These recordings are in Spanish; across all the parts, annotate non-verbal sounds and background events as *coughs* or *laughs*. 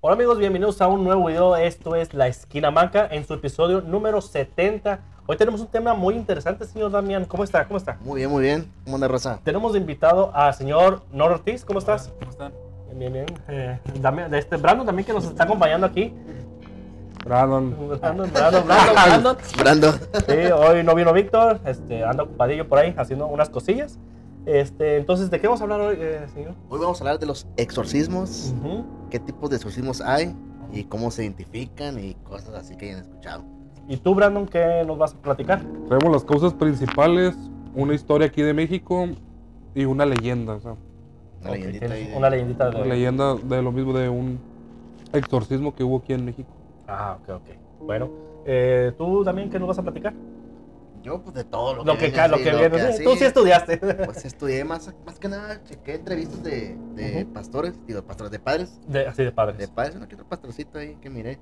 Hola amigos, bienvenidos a un nuevo video. Esto es La Esquina Manca en su episodio número 70. Hoy tenemos un tema muy interesante, señor Damián. ¿Cómo está? ¿Cómo está? Muy bien, muy bien. ¿Cómo anda, Rosa? Tenemos de invitado al señor Nor Ortiz. ¿Cómo estás? ¿Cómo están? Bien, bien, bien. Eh, Damián- de este Brandon también que nos está acompañando aquí. Brandon. Brandon, Brandon, Brandon, Brandon. *laughs* Brando. Sí, hoy no vino Víctor, este, anda ocupadillo por ahí haciendo unas cosillas. Este, entonces, ¿de qué vamos a hablar hoy, eh, señor? Hoy vamos a hablar de los exorcismos, qué tipos de exorcismos hay y cómo se identifican y cosas así que hayan escuchado. ¿Y tú, Brandon, qué nos vas a platicar? Traemos las causas principales, una historia aquí de México y una leyenda. O sea, Una Ok, leyendita de- una leyendita de... una leyenda de lo mismo de un exorcismo que hubo aquí en México. Ah, ok, ok. Bueno, eh, ¿tú también qué nos vas a platicar? Yo, pues de todo lo, Lo que, ca- lo que viene. así. Tú sí estudiaste. *laughs* Pues estudié más, más que nada, chequé entrevistas de, de Ujú. pastores, digo, pastores de padres. De- así de padres. De padres, uno que otro pastorcito ahí que miré.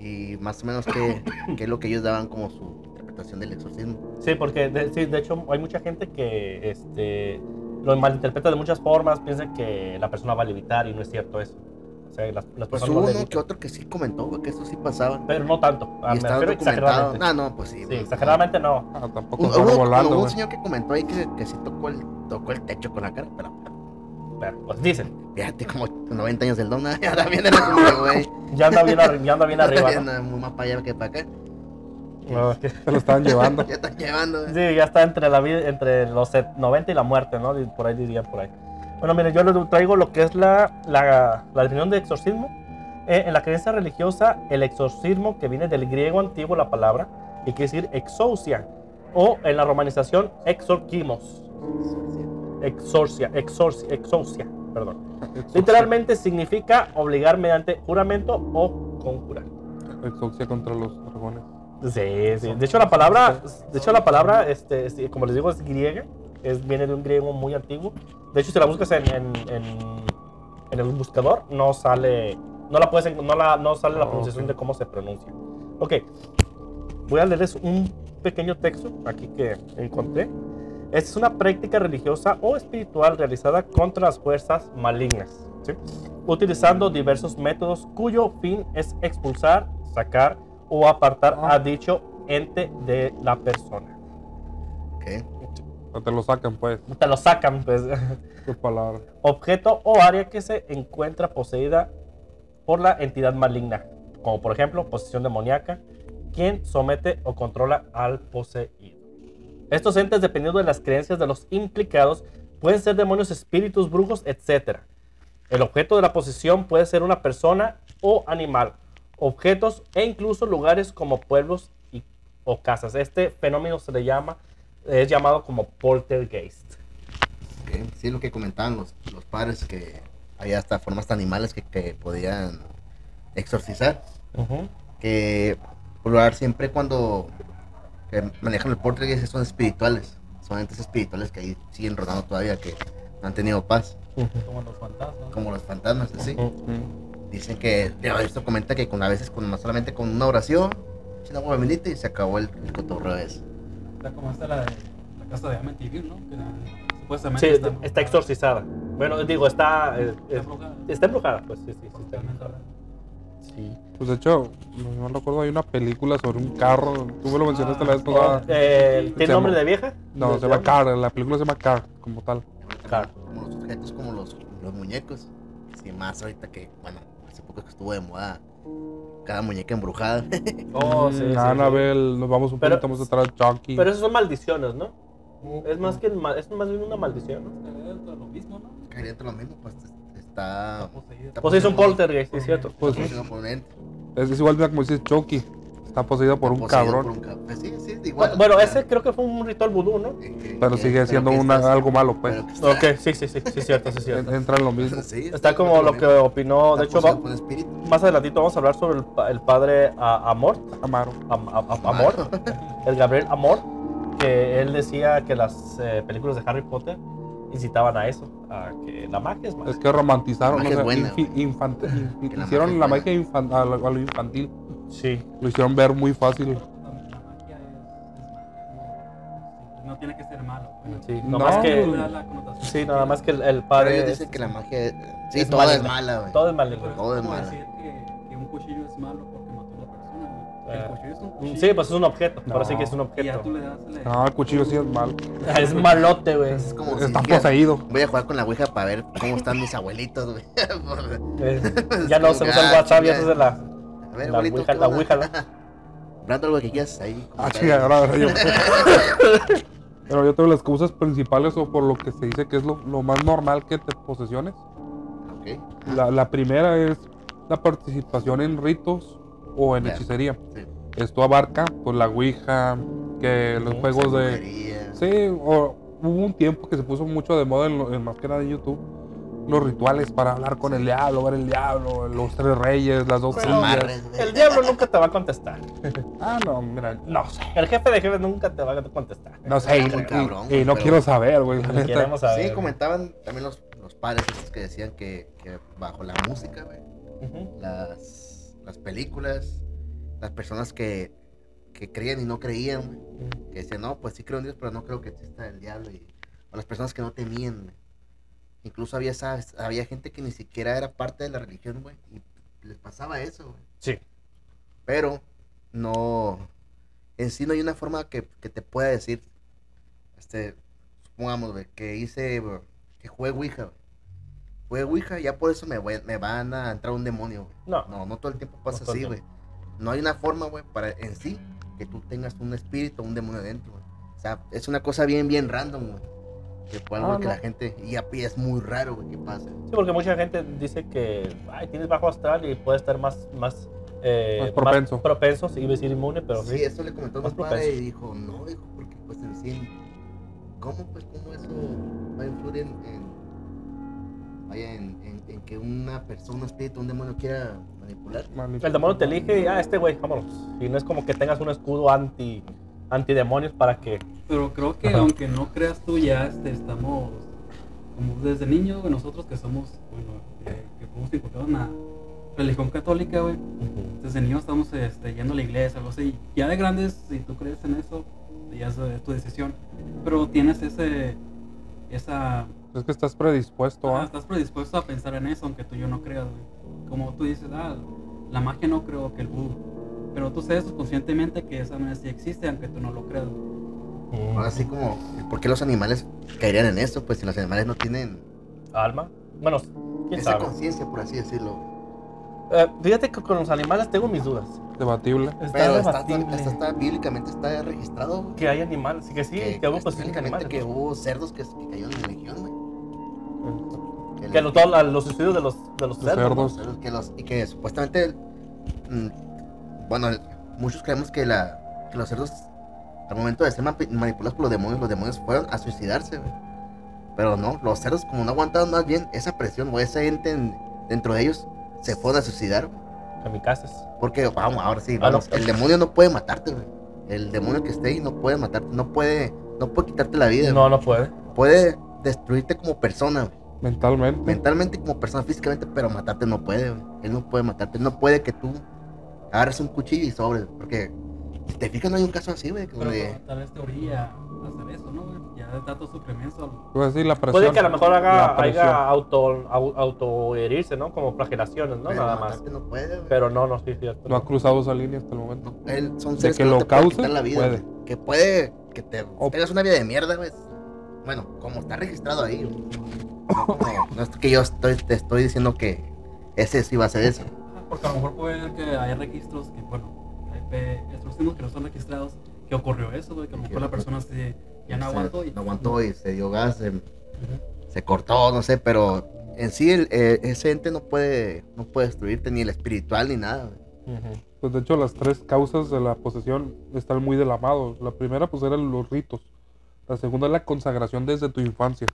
Y más o menos qué, qué es lo que ellos daban como su interpretación del exorcismo. Sí, porque de, sí, de hecho hay mucha gente que este, lo malinterpreta de muchas formas, piensa que la persona va a levitar y no es cierto eso. O sea, las, las Pues personas hubo no uno que otro que sí comentó güey, que eso sí pasaba. Pero no tanto. Ah, y me refiero exageradamente. No, no, pues sí. Sí, exageradamente no. Ah, tampoco hubo- volando, hubo un señor que comentó ahí que, que sí tocó el, tocó el techo con la cara, pero Pero, pues dicen, fíjate como 90 años del don, *laughs* era como, güey. ya anda bien, arri- ya anda bien *laughs* arriba. Ya ¿no? anda muy más para allá que para acá. No, es que- Se lo estaban *laughs* llevando. Ya están llevando. güey. Sí, ya está entre la vida, entre los set- 90 y la muerte, ¿no? Por ahí dirían por ahí. Bueno, miren, yo les traigo lo que es la, la, la definición de exorcismo. Eh, en la creencia religiosa, el exorcismo, que viene del griego antiguo la palabra, y quiere decir exousia, o en la romanización, exorquimos. Exorcia, exorcia, exousia, perdón. Literalmente significa obligar mediante juramento o conjurar. Exorcia contra los dragones. Sí, sí. De hecho, la palabra, de hecho, la palabra, este, como les digo, es griega. Es, viene de un griego muy antiguo. De hecho, si la buscas en, en, en- en el buscador, no sale, no la puedes, no, la, no sale la Ah, pronunciación de cómo se pronuncia. Ok, voy a leerles un pequeño texto aquí que encontré. Esta es una práctica religiosa o espiritual realizada contra las fuerzas malignas, ¿sí? utilizando diversos métodos cuyo fin es expulsar, sacar o apartar Ah. a dicho ente de la persona. Ok. Te lo sacan, pues. Te lo sacan, pues. Qué palabra. Objeto o área que se encuentra poseída por la entidad maligna, como por ejemplo posesión demoníaca, quien somete o controla al poseído. Estos entes, dependiendo de las creencias de los implicados, pueden ser demonios, espíritus, brujos, etc. El objeto de la posesión puede ser una persona o animal, objetos e incluso lugares como pueblos y, o casas. Este fenómeno se le llama, es llamado como poltergeist. ok. Sí, lo que comentaban los, los padres, que había hasta formas de animales que, que podían exorcizar. Que por lo general siempre cuando que manejan el portugués son espirituales. Son entes espirituales que ahí siguen rodando todavía, que no han tenido paz. Como los fantasmas. Como los fantasmas, así. Ujú. Mm. Dicen que, esto comenta que con, a veces con, no solamente con una oración, bendita y se acabó el, el cotorreo ese. Está como esta la de la casa de Amityville, ¿no? Que la- supuestamente Sí, está, está, exorcizada. Bueno, digo, está, eh, Está eh, embrujada. está embrujada, pues sí, sí, sí. Está, hablando. sí. Pues de hecho, no, recuerdo, hay una película sobre un carro. Tú me lo mencionaste la vez pasada. Eh, ¿Tiene nombre llama- de vieja? No, ¿De- se llama Car, la película se llama Car, como tal. Claro. Como los objetos, como los, los muñecos. Sí, más ahorita que, bueno, hace poco que estuvo de moda cada muñeca embrujada. *laughs* Oh, sí, sí, sí. Nos vamos un Pero- poquito más atrás, Chucky. Pero eso son maldiciones, ¿no? Es más que el ma- es más bien una maldición, ¿no? Está dentro de lo mismo, ¿no? Caería entre lo mismo, pues está. Está poseída. está Pues es un poltergeist, sí, es cierto. Pues, es, igual como dices Chucky. Está poseído por un poseído cabrón. por un cab- pues sí, sí, es igual. Bueno, o sea, ese creo que fue un ritual vudú, ¿no? que- que- Pero que- sigue siendo una- está- algo malo, pues. está- Ok, sí, sí, sí, sí, es cierto, sí, es cierto. En- Entra en lo mismo. *laughs* Sí, Está como lo que opinó, de hecho, va- más adelantito vamos a hablar sobre el, pa- el padre a- Amort, Amaro. Am- Am- Am- Amor, el Gabriel Amor, que él decía que las eh, películas de Harry Potter incitaban a eso, a que la magia es Es magia. que romantizaron, La no magia sé, es buena, infi- güey. infant- infi- Que la hicieron magia la es magia infan- a, lo, a lo infantil. Sí. Lo hicieron ver muy fácil. La, magia es, no, sí, no no tiene que ser malo. Bueno, Sí, No, tú que. Sí, nada más que el, el Pero padre. ellos es- dicen que la magia. Sí, es toda es mala, güey. Todo es maligno. es Todo es malo. decir que, que un cuchillo es malo porque mató a la persona, güey. Que Eh, El cuchillo es un cuchillo. Sí, pues es un objeto. Por así No. que es un objeto. tú le das el... No, el cuchillo sí es malo. *laughs* Es malote, güey. Es como si Está poseído. Voy a jugar con la Ouija para ver cómo están mis abuelitos, güey. *laughs* Es- Ya no se usa el Ah, WhatsApp, ya se la. A ver, La abuelito, Ouija, ¿qué la? Ouija, ¿no? *laughs* Brando, algo que quieras ahí. Ah, chica, ahora yo. *laughs* Pero yo tengo las causas principales o por lo que se dice que es lo, lo más normal que te posesiones. Ok. La, la primera es la participación en ritos o en hechicería. Sí. Esto abarca pues la Ouija, que los juegos de... Sí, o hubo un tiempo que se puso mucho de moda en, en más que nada en YouTube. Los rituales para hablar con el diablo, ver el diablo, los tres reyes, las dos Pero-. El diablo nunca te va a contestar. *laughs* Ah, no, mira, no sé. El jefe de jefes nunca te va a contestar. No sé, y, cabrón, y no quiero saber, güey. *laughs* saber. Sí, comentaban también los, los padres estos que decían que, que bajo la música, güey, las, las películas, las personas que, que creían y no creían, güey, que decían, no, pues sí creo en Dios, pero no creo que exista el diablo, y, o las personas que no temían, güey. Incluso había, había gente que ni siquiera era parte de la religión, güey, y les pasaba eso, güey. Sí. Pero no, en sí no hay una forma que, que te pueda decir, este, supongamos, güey, que hice, que juegue Ouija, güey. Juegue Ouija, ya por eso me, me van a entrar un demonio, güey. No. No, no todo el tiempo pasa No así, güey. No hay una forma, güey, para en sí que tú tengas un espíritu, un demonio dentro, güey. O sea, es una cosa bien, bien random, güey. Que fue algo Ah, que no. la gente, y a pie es muy raro, que pase. Sí, porque mucha gente dice que ay, tienes bajo astral y puede estar más, más, eh, Más propenso. propenso, sí, iba a decir inmune, pero sí, sí. eso le comentó a más mi padre propenso. y dijo, no, dijo, porque pues en sí, ¿cómo pues, cómo eso va a influir en, en- vaya, en, en- en que una persona, un espíritu, un demonio quiera manipular? El demonio te elige y, ah, este güey, vámonos. Y no es como que tengas un escudo anti, antidemonios para que... Pero creo que Ajá. aunque no creas tú, ya este, estamos, como desde niños, güey, nosotros que somos, bueno, eh, que fuimos inculcados en la religión católica, güey, desde niños estamos este, yendo a la iglesia, algo así. Ya de grandes, si tú crees en eso, ya es, tu decisión. Pero tienes ese, esa, Es que estás predispuesto ah, a. estás predispuesto a pensar en eso, aunque tú yo no creas, güey. Como tú dices, ah, la magia no creo que el vudú. Pero tú sabes conscientemente que esa manera sí existe, aunque tú no lo creas, güey. Ahora sí como, ¿por qué los animales caerían en eso? Pues si los animales no tienen Alma. Bueno, quién esa conciencia, por así decirlo. Eh, fíjate que con los animales tengo mis dudas. Debatible. Está Pero está, debatible está, está- bíblicamente está registrado, que hay animales, sí que sí, que, hubo pues bíblicamente animales. que hubo cerdos que, que cayeron en religión, güey. Que Que los- los, todos los suicidios de los, de los cerdos que los, y que supuestamente, mm, bueno, muchos creemos que, la, que los cerdos, al momento de ser manipulados por los demonios, los demonios fueron a suicidarse, güey. Pero no, los cerdos, como no aguantaban más bien esa presión o ese ente en- dentro de ellos, se fueron a suicidar, güey. Kamikazes. Porque, vamos, ahora sí, Ah, vamos, el demonio no puede matarte, güey. El demonio que esté ahí no puede matarte, no puede, no puede quitarte la vida, No, güey. no puede. Puede destruirte como persona, güey. Mentalmente. mentalmente como persona, físicamente, pero matarte no puede, güey. Él no puede matarte, no puede que tú agarres un cuchillo y sobres, porque si te fijas no hay un caso así, güey, que Pero donde- tal vez te orilla a hacer eso, ¿no? güey? Ya de tanto sufrimiento. Iba a decir la presión. Puede que a lo mejor haga, haga auto, au- autoherirse, ¿no? Como flagelaciones, ¿no? pero Nada más. no puede, güey. Pero no, no, sí, cierto. No ha cruzado esa línea hasta el momento. Él son de seres que no lo quitar la vida, puede. güey. Que puede que te O- tengas una vida de mierda, güey. Bueno, como está registrado ahí, güey. No, no es que yo estoy, te estoy diciendo que ese sí va a ser eso. Porque a lo mejor puede que hay registros que, bueno, hay exorcismos que no son registrados, que ocurrió eso, güey, que a lo mejor la persona se, ya no aguantó y no aguantó y se dio gas, se, se cortó, no sé, pero en sí el- eh, ese ente no puede, no puede destruirte ni el espiritual ni nada, güey. Ujú. Pues de hecho las tres causas de la posesión están muy de la mano. La primera pues eran los ritos. La segunda es la consagración desde tu infancia.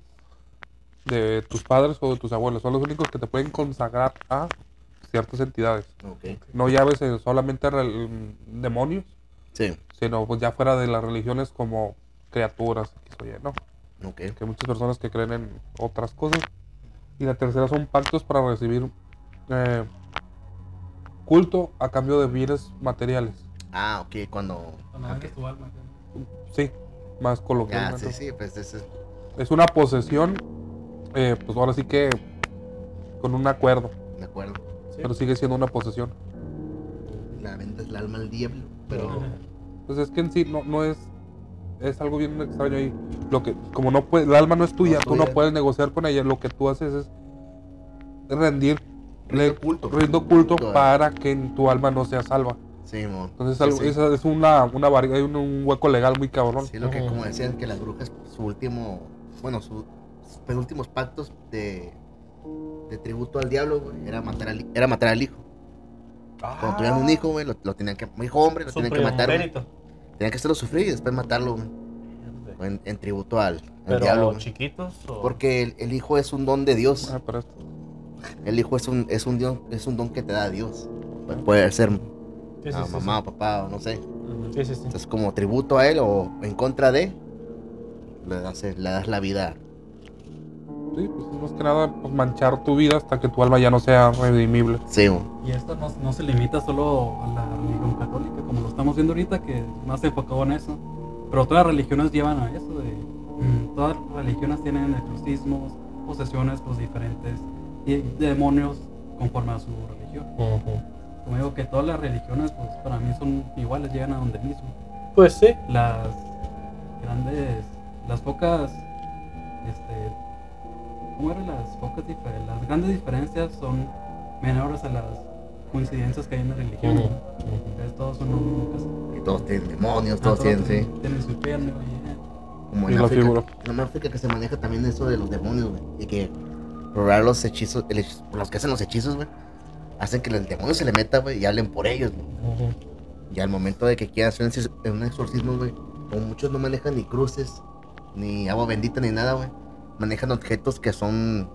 De tus padres o de tus abuelos. Son los únicos que te pueden consagrar a ciertas entidades. Ok. No llaves eh, solamente demonios, Sí. sino pues ya fuera de las religiones como criaturas. ¿no? Ok. que hay muchas personas que creen en otras cosas. Y la tercera son pactos para recibir eh, culto a cambio de bienes materiales. Ah, ok, cuando... Cuando ok. vendes tu alma. Sí, más coloquialmente. sí, sí, pues eso es. Es una posesión, eh, pues ahora sí que con un acuerdo, De acuerdo. Pero sigue siendo una posesión. La venta es el alma al diablo. Pero. Pues es que en sí no, no es. Es algo bien extraño ahí. Lo que, como no puede, el alma no es tuya, No tú no puedes negociar con ella. Lo que tú haces es rendir, Rindo le- culto. rindo culto Culto a- para que tu alma no sea salva. Sí, mo. Entonces Sí, algo- sí. esa es una, una hay un, un hueco legal muy cabrón. Sí, lo que como decían que las brujas, su último, bueno, sus penúltimos pactos de, de tributo al diablo, güey, era matar al, era matar al hijo. Cuando tuvieran un hijo, güey, lo, lo tenían que, un hijo hombre, lo Ah. Tenían que matar, güey. Tenían que hacerlo sufrir y después matarlo, güey, en, en tributo al, al Pero diablo. chiquitos o... Porque el, el hijo es un don de Dios. Ah, pero El hijo es un, es un, dios, es un don que te da Dios. Pu- Puede ser Sí, sí, a sí, mamá o papá o no sé. sí. Sí, sí, sí. Entonces, como tributo a él o en contra de, le das, le das la vida. Sí, pues es más que nada pues, manchar tu vida hasta que tu alma ya no sea redimible. Sí. Y esto no, no se limita solo a la religión católica, como lo estamos viendo ahorita, que más enfocado en eso. Pero todas las religiones llevan a eso. De, mm, todas las religiones tienen exorcismos, posesiones, pues diferentes, y demonios conforme a su religión. Como digo que todas las religiones, pues para mí son iguales, llegan a donde mismo. Pues sí. Las grandes, las pocas, este, ¿cómo eran las pocas diferencias? Las grandes diferencias son menores a las coincidencias que hay en la religión. Todos son casi. Y todos tienen demonios, Ah, todos tienen, sí. tienen su infierno y, Como en la África. figura. En África que se maneja también eso de los demonios, güey. Y que probar los hechizos, el hechizo- los que hacen los hechizos, güey, hacen que el demonio se le meta, güey, y hablen por ellos, güey. Y al momento de que quieran hacer un un exorcismo, güey, como muchos no manejan ni cruces, ni agua bendita, ni nada, güey. Manejan objetos que son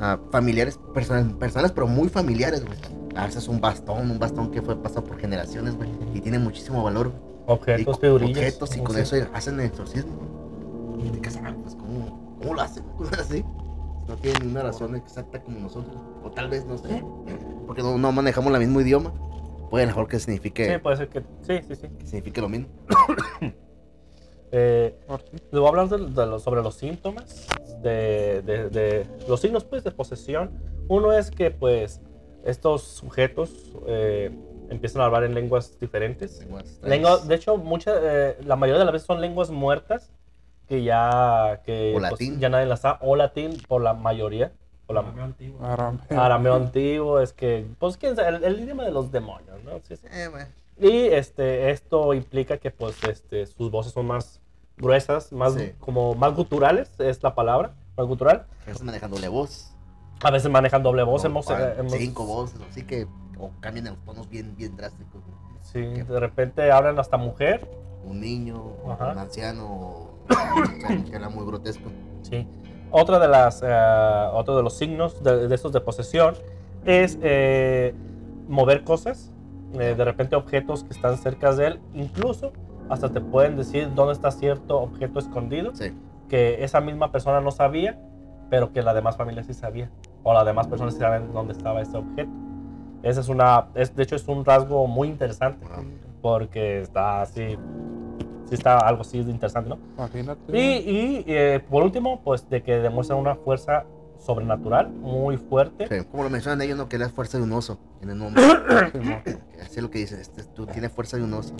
ah, familiares, personas, personas, pero muy familiares, güey. A veces un bastón, un bastón que fue pasado por generaciones, güey. Y tiene muchísimo valor. Objetos, Y. Objetos, y con eso hacen el exorcismo. Y te ah, pues, ¿cómo, ¿cómo lo hacen? *laughs* Así. No tienen una razón exacta como nosotros. O tal vez, no sé. Porque no, no manejamos el mismo idioma. Puede mejor que signifique, Sí, puede ser que... Sí, sí, sí. que signifique lo mismo. *coughs* Eh, les voy a hablar de, de sobre los síntomas, de, de- de los signos pues, de posesión. Uno es que pues estos sujetos eh, empiezan a hablar en lenguas diferentes. Lenguas Lengua, de hecho, mucha, eh, la mayoría de las veces son lenguas muertas que ya, que, O pues, latín. ya nadie las sabe, o latín por la mayoría, por la arameo antiguo. Arameo. arameo antiguo, es que, pues, quién sabe, el, el idioma de los demonios, ¿no? Sí, sí. Eh, güey. Y este, esto implica que pues, este, sus voces son más gruesas, más, Sí. como más guturales, es la palabra, más gutural. Estás manejando doble voz. A veces manejan doble voz. hemos, eh, hemos- Cinco voces, así que. O cambian los tonos bien, bien drásticos. Sí, de repente hablan hasta mujer. Un niño, Ajá. un anciano, o o sea, que era muy grotesco. Sí. Otra de las, eh, otro de los signos de, de estos de posesión es eh, mover cosas, eh, de repente objetos que están cerca de él, incluso hasta te pueden decir dónde está cierto objeto escondido, Sí. que esa misma persona no sabía, pero que la demás familia sí sabía, o las demás personas sí saben dónde estaba ese objeto. Esa es una, es, de hecho es un rasgo muy interesante, porque está así, sí está algo así de interesante, ¿no? Imagínate. Y, y, eh, por último, pues de que demuestran una fuerza sobrenatural muy fuerte. Sí, Como lo mencionan ellos, ¿no? Que es la fuerza de un oso en el nombre. *coughs* Así es lo que dicen. Este, tú tienes fuerza de un oso.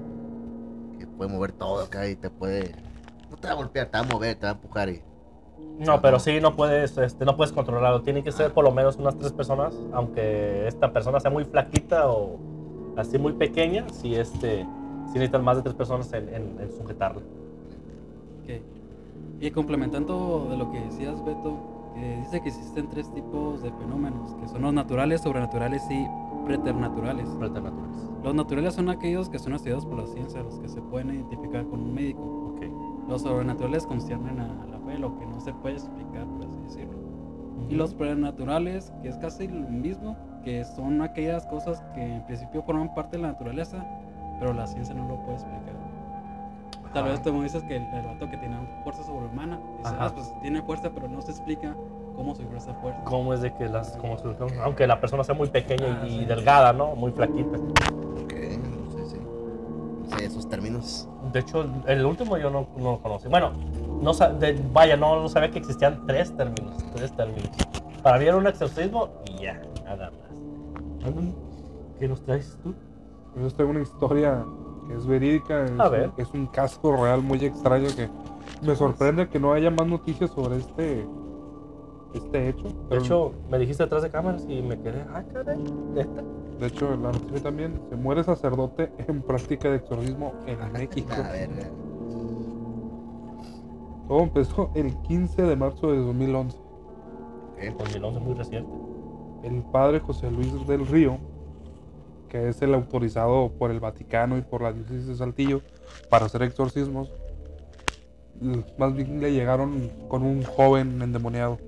Puede mover todo acá y te puede. No te va a golpear, te va a mover, te va a empujar y. No, pero sí no puedes, este, no puedes controlarlo. Tienen que ser por lo menos unas tres personas, aunque esta persona sea muy flaquita o así muy pequeña, si este, si necesitan más de tres personas en, en- en sujetarla. Ok. Y complementando de lo que decías, Beto, que dice que existen tres tipos de fenómenos, que son los naturales, sobrenaturales y preternaturales. Preternaturales. Los naturales son aquellos que son estudiados por la ciencia, los que se pueden identificar con un médico. Ok. Los sobrenaturales conciernen a la fe, lo que no se puede explicar, por así decirlo. Y los preternaturales, que es casi lo mismo, que son aquellas cosas que en principio forman parte de la naturaleza, pero la ciencia no lo puede explicar. Tal vez tú me dices que el, el vato que tiene fuerza sobrehumana, dices, Ajá. ah, pues tiene fuerza, pero no se explica cómo surgió esa fuerza. ¿Cómo es de que las, cómo se- aunque la persona sea muy pequeña Ah, y sí. delgada, ¿no? Muy flaquita. Ok, sí, sí. Sí, de esos términos. De hecho, el último yo no, no lo conocí. Bueno, no, de- vaya, no, no sabía que existían tres términos. Tres términos. Para mí era un exorcismo y ya, nada más. ¿Qué nos traes tú? Yo os traigo una historia que es verídica. Es, A ver. es un caso real muy extraño que me sorprende que no haya más noticias sobre este este hecho. De hecho, me dijiste detrás de cámaras y me quedé, ah, caray, ¿neta? de hecho, la noticia también se muere sacerdote en práctica de exorcismo en México. A ver, eh, Todo empezó el 15 de marzo de 2011. ok. 2011 muy reciente. El padre José Luis del Río, que es el autorizado por el Vaticano y por la diócesis de Saltillo para hacer exorcismos, más bien le llegaron con un joven endemoniado.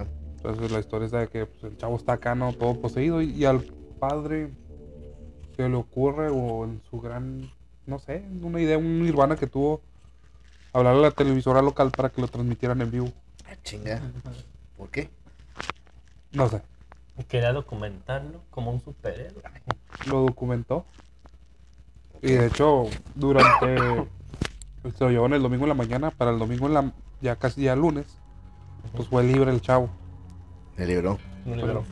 Entonces la historia es de que pues, el chavo está acá, ¿no? Todo poseído y, y al padre se le ocurre o en su gran, no sé, una idea, un nirvana que tuvo, hablarle a la televisora local para que lo transmitieran en vivo. Ah, chinga. ¿Por qué? No sé, Quería documentarlo como un superhéroe. lo documentó. Y de hecho, durante, se lo llevó en el domingo en la mañana, para el domingo en la, ya casi ya lunes, pues fue libre el chavo. Me libró. No liberó.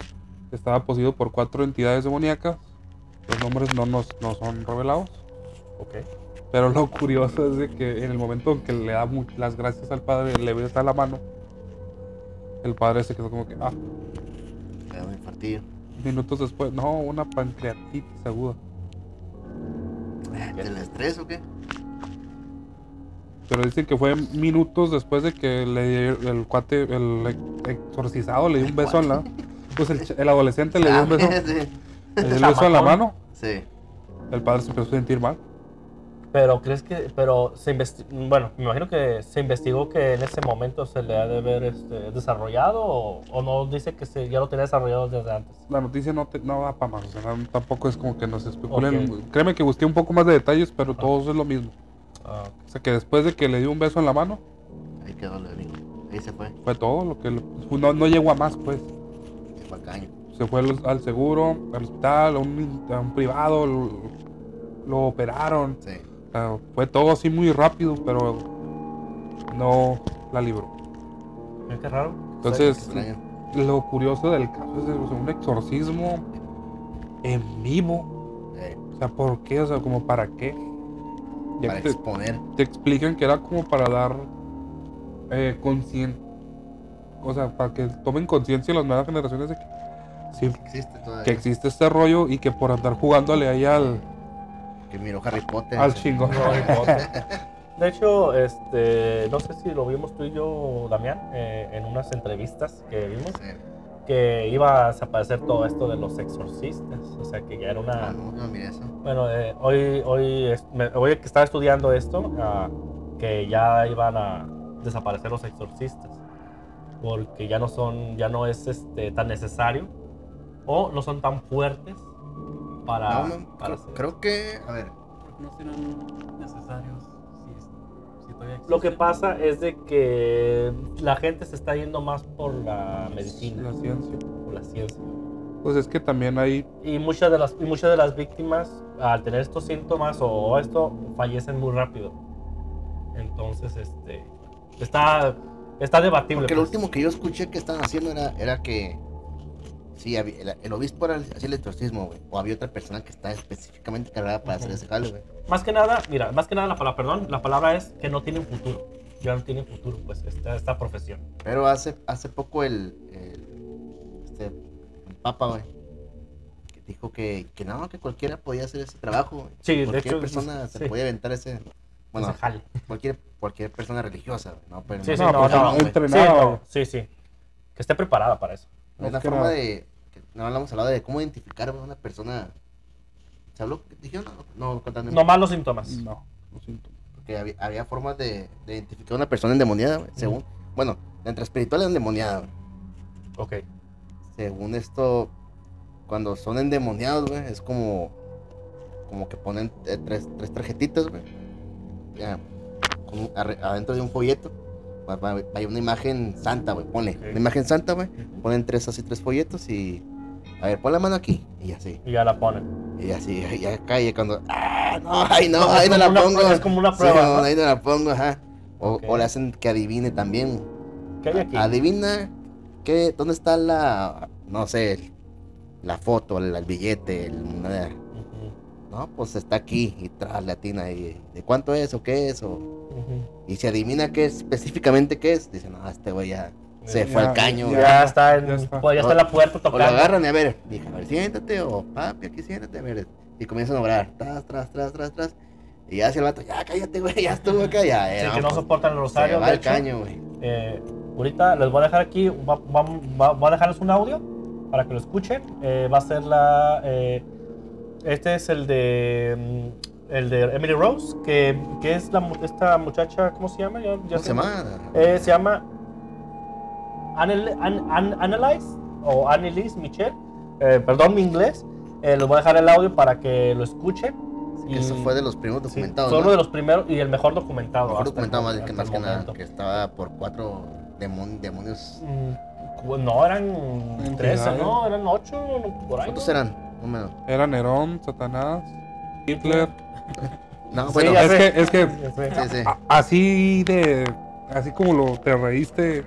Estaba poseído por cuatro entidades demoníacas. Los nombres no nos no son revelados. Ok. Pero lo curioso es de que en el momento en que le da las gracias al padre, le besa la mano, el padre se quedó como que, ah, Me da un infartillo. minutos después, no, una pancreatitis aguda. ¿Del estrés o qué? Pero dicen que fue minutos después de que le el cuate, el ex- exorcizado le dio un beso en la... Pues el, adolescente le dio un beso, Ah, *laughs* sí. le dio el beso en la mano, Sí. el padre se empezó a sentir mal. Pero crees que, pero se bueno, me imagino que se investigó que en ese momento se le ha de haber este, desarrollado o, o no dice que se, ya lo tenía desarrollado desde antes. La noticia no, te, no va para más, o sea, no- tampoco es como que nos especulen. Créeme que busqué un poco más de detalles, pero Ah. todo es lo mismo. Ah, O sea, que después de que le dio un beso en la mano, Ahí quedó el amigo. Ahí se fue. fue todo lo que... no, no llegó a más, pues. Se fue al caño. Se fue al, al seguro, al hospital, a un, a un privado, lo, lo operaron. Sí. O sea, fue todo así muy rápido, pero no la libró. qué raro. Entonces, lo curioso del caso es o sea, un exorcismo en vivo. Eh, O sea, ¿por qué? O sea, como para qué. Ya para que te, exponer. te explican que era como para dar eh, consciencia. O sea, para que tomen conciencia las nuevas generaciones de que, sí, Existe todavía. que existe este rollo y que por andar jugándole ahí al, Que miró Harry Potter. al chingón. Harry Potter. *laughs* De hecho, este, no sé si lo vimos tú y yo, Damián, eh, en unas entrevistas que vimos, Sí. Que iba a desaparecer todo esto de los exorcistas. O sea, que ya era Ah, una... no, no miré eso. Bueno, eh, hoy, hoy, me- hoy que estaba estudiando esto, ah, que ya iban a desaparecer los exorcistas, porque ya no son, ya no es este, tan necesario o no son tan fuertes para, No, no, para creo, creo que, a ver, no serán necesarios Lo que pasa es de que la gente se está yendo más por la medicina, La ciencia. por la ciencia. Pues es que también hay Y muchas de las, y muchas de las víctimas, al tener estos síntomas o esto, fallecen muy rápido. Entonces, este, está, está debatible. porque lo pues. último que yo escuché que estaban haciendo era, era que sí, el, el obispo era el- hacía el exorcismo, güey. O había otra persona que está específicamente cargada para hacer ese jale, güey. Más que nada, mira, más que nada la palabra, perdón, la palabra es que no tienen futuro. Ya no tienen futuro, pues, esta, esta profesión. Pero hace, hace poco el, el, este, el papa, güey, dijo que, que no, que cualquiera podía hacer ese trabajo, güey. Sí, de Cualquier hecho, persona se sí. podía aventar ese, bueno, Ese jale. cualquier, cualquier persona religiosa, güey, ¿no? Pero Sí, sí, no, no, no, no, sí, sí. Que esté preparada para eso. No es la forma nada. de. no hablamos hablado de cómo identificar a una persona. ¿Se habló? ¿Dijeron? No, no, contando. No más los síntomas. no, lo siento. Porque había, había formas de, de identificar a una persona endemoniada, güey, según. Bueno, entre espiritual y endemoniada, güey. Ok. Según esto, cuando son endemoniados, güey, es como. Como que ponen eh, tres, tres tarjetitas, güey. Ya, con adentro de un folleto. Hay una imagen santa, güey, ponle. Una imagen santa, güey. Ponen tres así, tres folletos y. A ver, pon la mano aquí. Y así. Y ya la ponen. Y así, ya cae cuando. ¡ah! no, ahí no, ahí no la una pongo. es como una Sí, prueba, no, ¿no? ahí no la pongo, ajá. O, le hacen que adivine también. ¿Qué hay aquí? Adivina qué, dónde está la, no sé, la foto, el, el billete, el. No, pues está aquí y tras latina y de cuánto es o qué es o y si adivina qué es específicamente qué es, dice, no, este güey ya se Ya, fue al caño. ya. güey". Ya está en, Ya está. pues, ya está en la puerta O lo tocando. agarran y a ver, dije, a ver, siéntate, o papi, aquí siéntate, a ver. Y comienzan a obrar, tras, tras, tras, tras, tras. Y ya hace el vato, ya cállate, güey, ya estuvo acá, ya. eh, Sí, que no pues, soportan el se rosario. va de al hecho, caño, güey. eh, ahorita les voy a dejar aquí, va- va- va- voy a dejarles un audio para que lo escuchen. Eh, va a ser la. eh, este es el de. mm, El de Emily Rose, que, que es la, mu- esta muchacha, ¿cómo se llama? Ya- ya ¿Cómo se llama? Eh, se llama Anel- An- An- Annalise o Annelise Michelle. Eh, perdón mi inglés. Eh, les voy a dejar el audio para que lo escuchen. Que eso fue de los primeros sí, documentados. fue ¿no? uno de los primeros y el mejor documentado. Mejor hasta documentado el- más, que, hasta más el que nada, que estaba por cuatro demon- demonios. Mm, No, eran 13, Entidades. ¿no? Eran 8, por ahí. ¿Cuántos ¿no? eran? Era Nerón, Satanás, Hitler. *laughs* No, Sí, bueno, es sé. que- es que- sí, sí. A- Así de. Así como lo te reíste.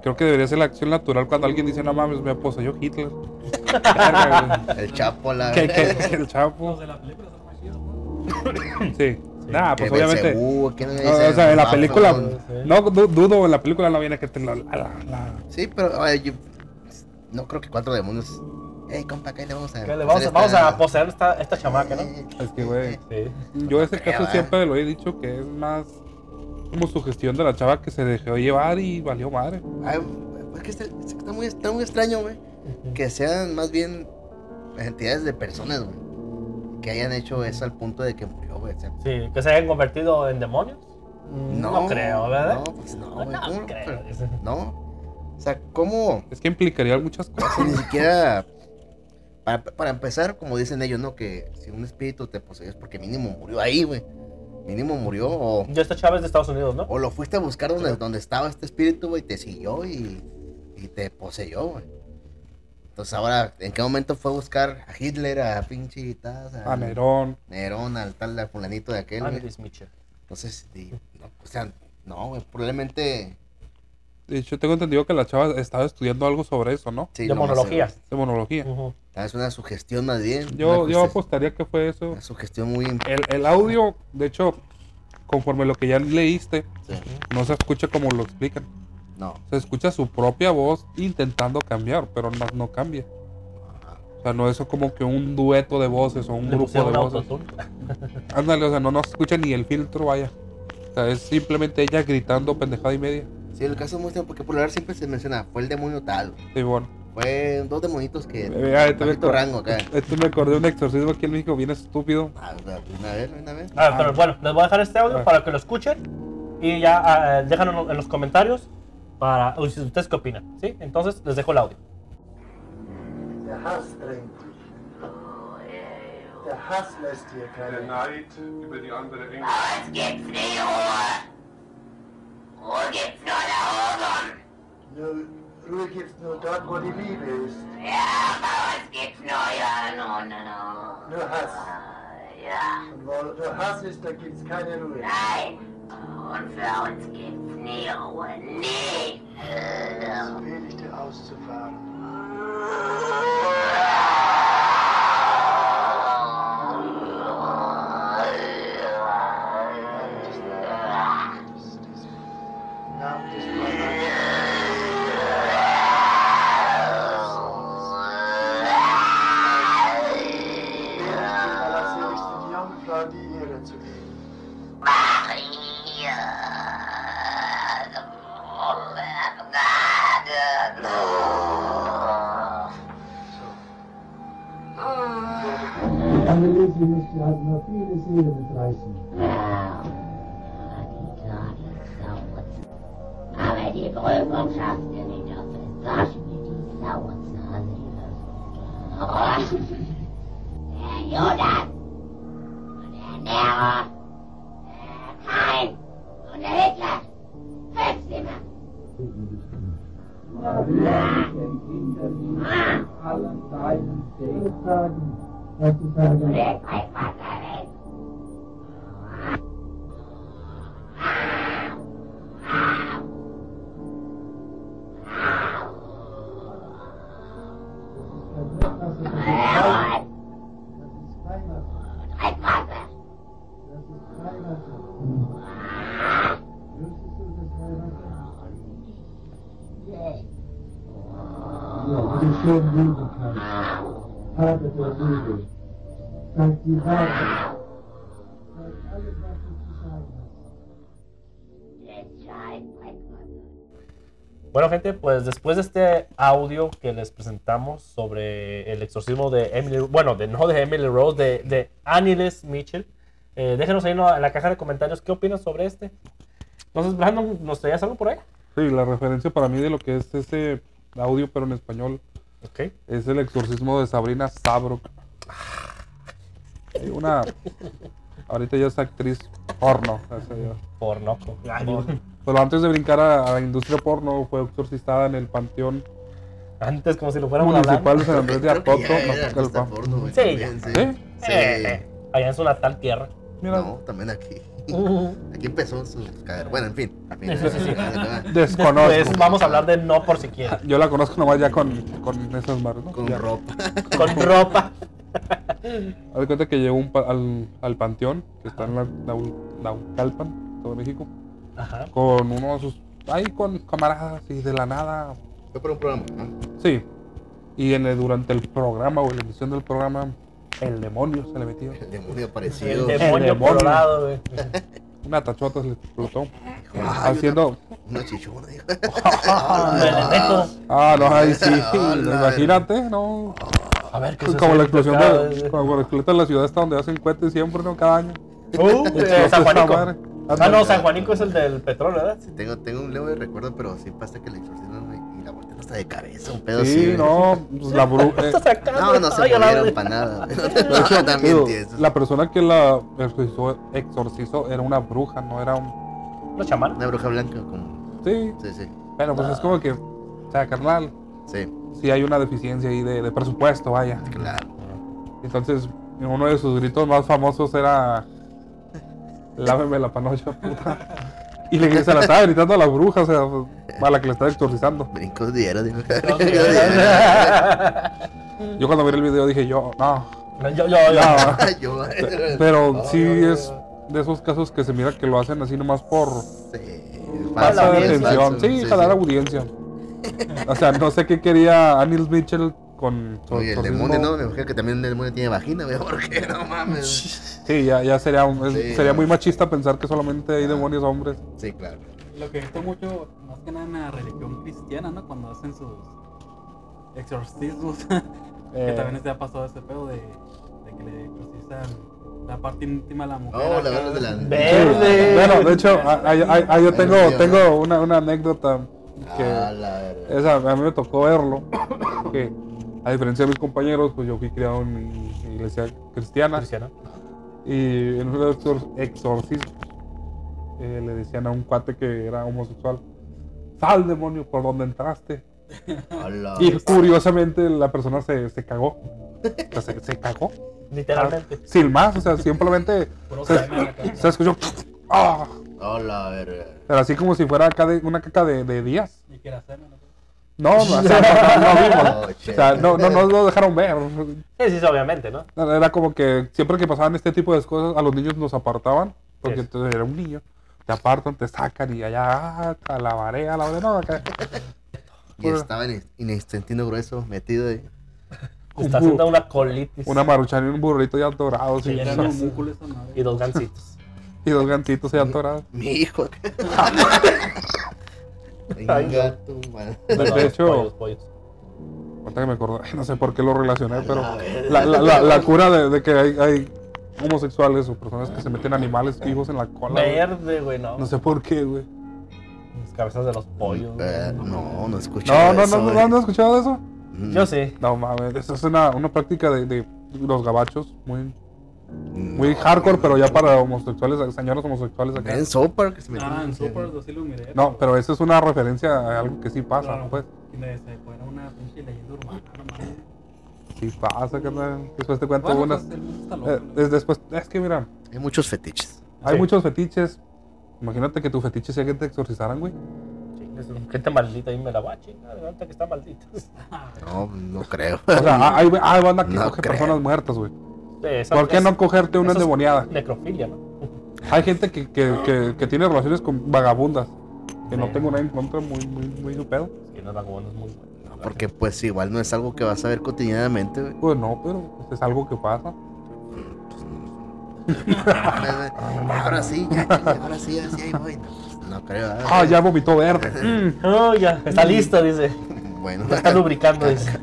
Creo que debería ser la acción natural cuando alguien dice, no mames, me poseyó Hitler. *laughs* El Chapo, la que- que el Los Chapo. de la película son más chidos, ¿no? Sí. Nah, pues obviamente. O sea, en la película. ¿no? Sí. No du- dudo, en la película no viene que te la. la- la- Sí, pero oye, yo no creo que cuatro demonios. Ey, compa, ¿qué le vamos a Que le vamos, a- hacer vamos esta- a poseer esta, esta chamaca, ¿no? Es que, güey. Sí. Yo ese creo, caso ¿eh? siempre lo he dicho que es más como sugestión de la chava que se dejó llevar y valió madre. Ay, es que está, está muy, está muy extraño, güey. Que sean más bien entidades de personas, güey. Que hayan hecho eso al punto de que murió, güey. O sea, Sí, que se hayan convertido en demonios. Mm, No, creo, ¿verdad? No, pues no, No, güey. ¿cómo lo- creo. pero-. No. O sea, ¿cómo? Es que implicaría muchas cosas. Ni siquiera. Para, para empezar, como dicen ellos, ¿no? Que si un espíritu te posee es porque mínimo murió ahí, güey. Mínimo murió o, Ya esta chava es de Estados Unidos, ¿no? o lo fuiste a buscar donde, donde estaba este espíritu, güey, te siguió y, y te poseyó, güey. Entonces ahora, ¿en qué momento fue a buscar a Hitler, a pinche Taz, a, A Nerón. Nerón, al tal al fulanito de aquel, güey? Annalise Mitchell. Entonces, no, o sea, no, güey, probablemente... De hecho, tengo entendido que la chava estaba estudiando algo sobre eso, ¿no? Sí, De lo más monología. seguro. De monología. Ah, Es una sugestión más bien. Yo, apostaría que fue eso. Una sugestión muy... El, el audio, de hecho, conforme lo que ya leíste, sí, no se escucha como lo explican. No. Se escucha su propia voz intentando cambiar, pero no, no cambia. O sea, no es como que un dueto de voces o un Le grupo de voces. Ándale, o sea, no, no se escucha ni el filtro, vaya. O sea, es simplemente ella gritando pendejada y media. Sí, el caso es muy porque popular siempre se menciona, fue el demonio tal. Sí, bueno. fue dos demonitos que... Eh, ah, este me rango acá. Esto me acordé de un exorcismo aquí en México bien estúpido. Ah, una vez, una vez. Ah, pero bueno, les voy a dejar este audio Ah. para que lo escuchen y ya ah, déjanos en los comentarios para uy, si ustedes qué opinan, ¿sí? Entonces les dejo el audio. Der Hass drängt dich. Der Hass lässt dir Der keine Neid über die andere Engel. Es gibt nie Ruhe. Ruhe gibt's nur da oben. Nur, Ruhe gibt's nur dort, wo die Liebe ist. Ja, aber es gibt's nur ja, no, no, no. Nur Hass. Ja, Und wo nur Hass ist, da gibt's keine Ruhe. nein. Und für uns gibt's nie Ruhe. Nie. Ich dir auszufahren. Bueno, gente, pues después de este audio que les presentamos sobre el exorcismo de Emily, bueno, de no de Emily Rose, de, de Annelies Mitchell, eh, déjenos ahí en la en la caja de comentarios qué opinan sobre este. Entonces, Brandon, ¿nos traías algo por ahí? Sí, la referencia para mí de lo que es ese audio, pero en español, Ok. es el exorcismo de Sabrina Sabrok. Sí, una. Ahorita ya es actriz porno. o sea, ya. Pornoco. Pero antes de brincar a, a la industria porno, fue exorcistada en el panteón Antes, como si lo fuéramos municipal de San Andrés de Atoto, porno, güey, Sí, sí. ¿Sí? Sí. Eh, allá en su natal tierra. Mira, No, también aquí. *laughs* Aquí empezó su carrera. Bueno, en fin. en fin. Sí, sí, sí. *laughs* desconozco. Vamos a hablar de no por si quieren. Yo la conozco nomás ya con, con esas manos, ¿no? Con Ya. ropa. *laughs* Con ropa. Haz de cuenta que llegó un pa- al, al panteón, que está en la Nau- Naucalpan, todo México, Ajá. con uno de sus. ahí con camaradas y de la nada. Fue por un programa. ¿no? Sí. Y en el- durante el programa o la emisión del programa, el demonio se le metió. El demonio El aparecido. demonio demonio. colorado, güey. Una tachota se le explotó. Haciendo. Una chichona, dijo. Me le meto. Ah, no, ahí sí. Imagínate, ¿no? A ver qué Como la explosión acá, de, como la explosión de la ciudad esta donde hacen cohetes siempre, ¿no? Cada año. Uh, de San Juanico. Ah, no, San Juanico es el del petróleo, ¿verdad? Tengo, tengo un leve recuerdo, pero sí pasa que el exorcismo hasta de cabeza, un pedo Sí, así. no, pues la bruja. *laughs* Sacando. No, no se murieron para nada. *laughs* No, también tienes. la persona que la exorcizó, exorcizó era una bruja, no era un. ¿Una chamana? Una bruja blanca como. Sí, Sí, sí. pero pues es como que. O sea, carnal, Sí, sí hay una deficiencia ahí de, de presupuesto, vaya. claro. Entonces, uno de sus gritos más famosos era. Láveme la panocha, puta. Y le, se la estaba gritando a la bruja, o sea, a la que le estaba exorcizando. Brincos digo. Yo cuando vi el video dije yo, no, Yo, yo, yo. no. *laughs* Yo, Pero sí es de esos casos que se mira que lo hacen así nomás por Sí, Falsa falta de audiencia, atención. Sí, jalar audiencia. O sea, no sé qué quería Anil Mitchell con su Oye, el demonio, no, me imagino que también el demonio tiene vagina, güey, *laughs* porque no mames. Sí, ya, ya sería, un- es- Sí. sería muy machista pensar que solamente hay demonios hombres. Sí, claro. Lo que he visto mucho, más que nada en la religión cristiana, ¿no? Cuando hacen sus exorcismos. *laughs* que Eh, también se ha pasado ese pedo de, de que le exorcizan la parte íntima a la mujer. Oh, la acá. verdad de la. Verde. Bueno, de hecho, ah, ah, ah, ah, yo tengo, tengo una, una anécdota que Ah, la verdad. esa, a mí me tocó verlo. *coughs* Que a diferencia de mis compañeros, pues yo fui criado en iglesia cristiana. Cristiano. Y en un exor- exorcismo eh, le decían a un cuate que era homosexual, sal demonio por donde entraste. A Y curiosamente la persona se, se cagó. O sea, se, se cagó. Literalmente. Sin más, o sea, simplemente se, escuchó. ¡ah! A la verga. Pero así como si fuera acá de- una caca de, de días. Y que era semen, ¿no? No, no, o sea, no, no, no *laughs* vimos. Oh, O sea, no, no, no lo dejaron ver. Sí, sí, obviamente, ¿no? Era como que siempre que pasaban este tipo de cosas, a los niños los apartaban, porque Sí. tú era un niño. Te apartan, te sacan y allá, ah, a la marea, a la marea, no, acá. *laughs* Y estaba en, en intestino grueso, metido ahí. Está haciendo una colitis. Una maruchan y un burrito ya dorado, sí, Y era no, un músculo esa madre. Y dos gancitos. *laughs* y dos gantitos ya dorados. Mi hijo. Venga, tu madre. De, hecho, pollos, pollos. ahorita que me acordé, *laughs* no sé por qué lo relacioné, pero la la, la, la, cura de, de que hay, hay homosexuales o personas que se meten animales vivos en la cola. Verde, güey, no. No sé por qué, güey. Las cabezas de los pollos. güey. Eh, no, no escuché. No, no, eso, no, no, güey. ¿no has escuchado eso? Mm, Yo sí. No mames, eso es una, una práctica de, de los gabachos muy, muy no. hardcore, pero ya para homosexuales, señores homosexuales acá. En Sopar que se metió. Ah, en Super, sí lo miré. No, pero eso es una referencia a algo que sí pasa, Claro, pues. Y me se fuera una pinche leyenda urbana, no. Sí pasa, carnal. Después te cuento Bueno, unas. pues, eh, ¿no? es, después, es que mira, Hay muchos fetiches. hay Sí. muchos fetiches. Imagínate que tu fetiche sea que te exorcizaran, güey. Gente maldita y me la va a chingar. Que está maldita. No, no creo. O sea, hay, hay banda que No coge creo. personas muertas, güey. Sí, esa- ¿Por qué es- no cogerte una endemoniada? Necrofilia, ¿no? Hay gente que, que, que, que tiene relaciones con vagabundas. Que no Sí. tengo nada en contra, muy, muy, muy su pedo. Es que no es vagabundo, es muy bueno. Porque pues igual no es algo que vas a ver cotidianamente, güey. Pues no, pero pues, es algo que pasa. *laughs* ahora sí, ya, ya, ahora sí, así ahí voy. No, pues, no creo. Ah, ya vomitó verde. Mm. Oh, ya, está listo, dice. Bueno, Ya está lubricando, dice.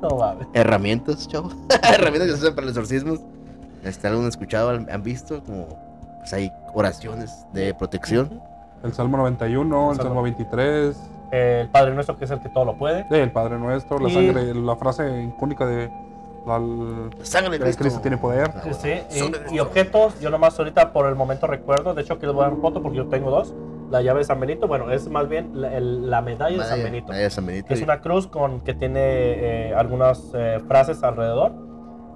No mames. herramientas, chavo. *laughs* herramientas que se usan para los exorcismos. Este, ¿Algún escuchado? ¿Han visto? Como, pues hay oraciones de protección. El Salmo 91, el Salmo. Salmo 23, El Padre Nuestro, que es el que todo lo puede. el Padre Nuestro, la Y- sangre, la frase icónica de la, La sangre de Cristo. Cristo tiene poder. Sí, sí, y, y objetos, yo nomás ahorita por el momento recuerdo, de hecho que les voy a dar foto porque yo tengo dos, la llave de San Benito, bueno, es más bien la, el- la medalla de San Medalla- Benito, medalla de San Benito. es una cruz con que tiene eh, algunas eh, frases alrededor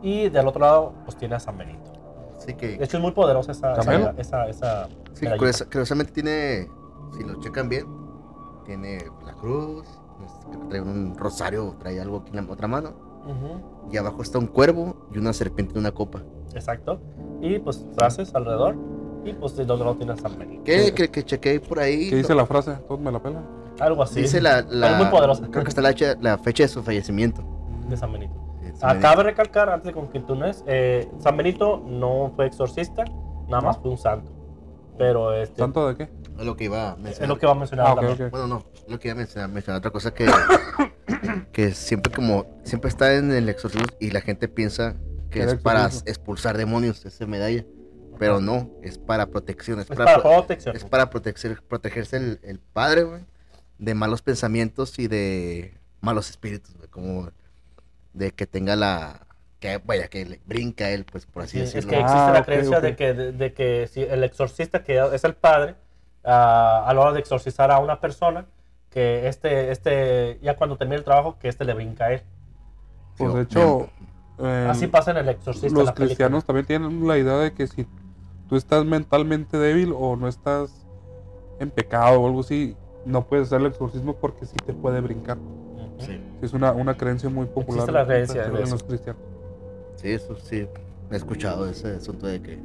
y del otro lado pues tiene a San Benito. Sí, que, De hecho es muy poderosa esa, esa, esa, esa sí, curiosa- curiosamente tiene, si lo checan bien, tiene la cruz, este, trae un rosario, trae algo aquí en la otra mano. Ujú, Y abajo está un cuervo y una serpiente en una copa. exacto. Y pues frases alrededor y pues del otro lado tiene a San Benito. ¿Qué? Que, que chequé por ahí. ¿Qué dice la frase? Todos me la pelan. Algo así. Dice la, la- muy poderosa. Creo que está la, fecha- la fecha de su fallecimiento. de San Benito. San Acaba de recalcar, antes de continúes, eh, San Benito no fue exorcista, nada más fue un santo. Pero este, ¿Tanto de qué? Es lo que iba a es mencionar. lo que va a mencionar Ah, ok, también. ok. Bueno, no, lo que iba a mencionar, mencionar otra cosa que, *coughs* que siempre como siempre está en el exorcismo y la gente piensa que El es para expulsar demonios esa medalla, pero no, es para protección, es, Es para, para pro- protección. es para proteger, protegerse el, el padre, güey, de malos pensamientos y de malos espíritus, güey, como de que tenga la que vaya que le brinca él, pues por así Sí, es decirlo. que existe Ah, la creencia ok. de que, de, de que si el exorcista, que es el padre, ah, a la hora de exorcizar a una persona, que este, este, ya cuando termine el trabajo, que este le brinca a él. Pues Sí, de hecho, eh, Así pasa en el exorcista. los la película. cristianos también tienen la idea de que si tú estás mentalmente débil o no estás en pecado o algo así, no puedes hacer el exorcismo porque sí te puede brincar. Sí. Es una, una creencia muy popular la creencia en de los cristianos. Sí, eso sí. He escuchado ese asunto de que,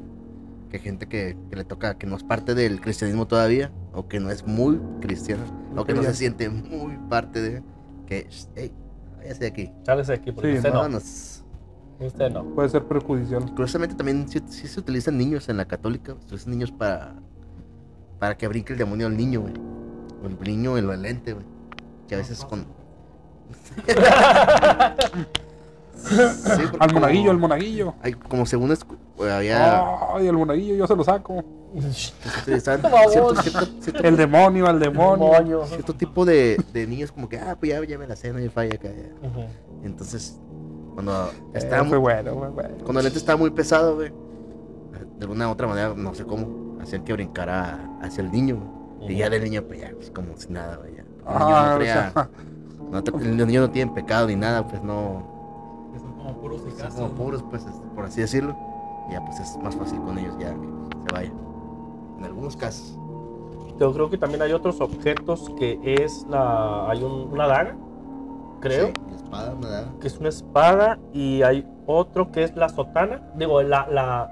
que gente que, que le toca, que no es parte del cristianismo todavía, o que no es muy cristiana, o que no se siente muy parte de, que, hey, váyase de aquí. Chálese aquí, porque Sí, usted no. Vámonos. Usted no. Puede ser perjudicial. Curiosamente también sí, sí se utilizan niños en la católica, se utilizan niños para, para que brinque el demonio al niño, güey. O el niño, el valente, güey. Que a veces con... *laughs* Sí, Al monaguillo, como- al monaguillo. Hay, como según había... Ay, el monaguillo, yo se lo saco. cierto, *laughs* cierto- cierto- El demonio, al demonio. Demonio. cierto tipo de, de niños como que, ah, pues ya, ya me la no hay falla acá. ya". Ujú. Entonces, cuando Eh, estaba muy, bueno, cuando el lente estaba muy pesado, güey, de alguna u otra manera, no sé cómo, hacían que brincara hacia el niño, güey. Y ya del niño, pues ya, pues como si nada, güey. ya. El niño Ah, no los niños tienen pecado ni nada, pues no, son como puros y son casos. como puros, pues, por así decirlo. Y ya, pues es más fácil con ellos ya que se vaya. En algunos casos. Yo creo que también hay otros objetos que es la. Hay un- una daga, creo, Sí, espada, daga. que es una espada, y hay otro que es la sotana. Digo, la. la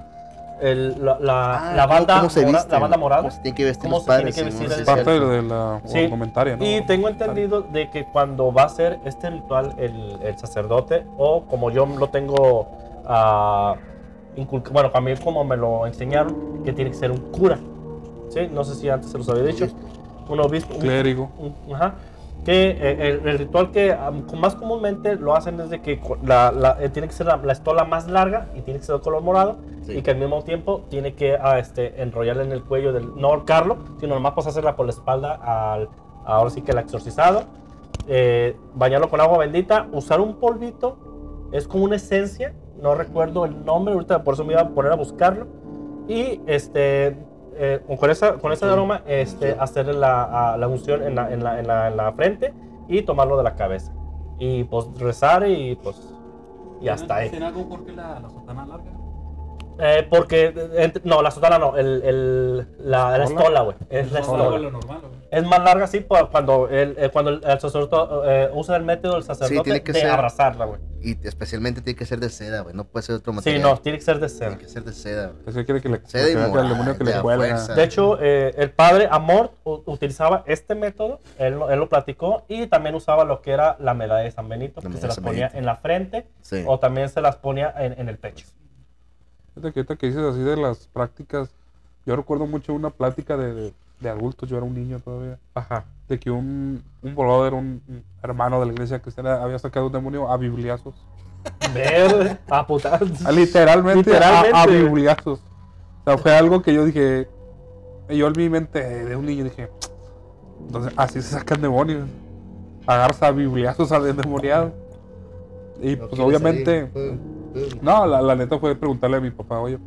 el- la, la, Ah, la ¿cómo- banda, cómo se mora- visten? la banda ¿Cómo morada. se tienen que vestir ¿Cómo los se tiene padres? que vestir no el- sé es parte de la Sí. indumentaria, ¿no? Y tengo entendido de que cuando va a ser este ritual el, el sacerdote, o como yo lo tengo ah, inculca- bueno, a mí como me lo enseñaron, que tiene que ser un cura. ¿Sí? No sé si antes se los había dicho. Un obispo. un- Clérigo. un- ajá. Que eh, el, el ritual que más comúnmente lo hacen es de que la, la- eh, tiene que ser la, la estola más larga y tiene que ser de color morado Sí. y que al mismo tiempo tiene que ah, este, enrollarla en el cuello del no ahorcarlo, sino nomás pasársela por la espalda al ahora sí que el exorcizado, eh, bañarlo con agua bendita, usar un polvito, es como una esencia, no recuerdo el nombre, ahorita por eso me iba a poner a buscarlo, y este, eh, con, esa, con ese aroma, este, hacerle la, a- la unción en la, en, la, en, la, en la frente y tomarlo de la cabeza. Y pues rezar y pues, y hasta ahí. ¿Tiene algo por qué la, la sotana larga? Eh, porque, ent- no, la sotana no, el, el- la, la ¿Estola? güey. Es la estola. normal. Es más larga así por cuando el, eh, cuando el, sacerdote eh, usa el método del sacerdote tiene que de ser- abrazarla, güey. Y especialmente tiene que ser de seda, güey. No puede ser otro Sí, material. no, tiene que ser de Tiene seda. que ser de seda, güey. Ese quiere que le Seda y que vea que el moral, demonio que le de fuerza. Hecho, eh, el padre Amor utilizaba este método, él, lo- él lo platicó, y también usaba lo que era la medalla de San Benito, La que se las ponía Benito. en la frente Sí. o también se las ponía en, en el pecho. Fíjate que ahorita que dices así de las prácticas, yo recuerdo mucho una plática de, de, de adultos, yo era un niño todavía, Ajá. de que un, un brother, un, un hermano de la iglesia cristiana había sacado un demonio a bibliazos. *laughs* Verde, a putas. Literalmente, Literalmente. A, a bibliazos. O sea, fue algo que yo dije, yo en mi mente de un niño dije, entonces así se sacan demonios. Agarras a bibliazos al endemoniado. Y No pues obviamente... salir. Pum, No, la, la neta fue preguntarle a mi papá, oye,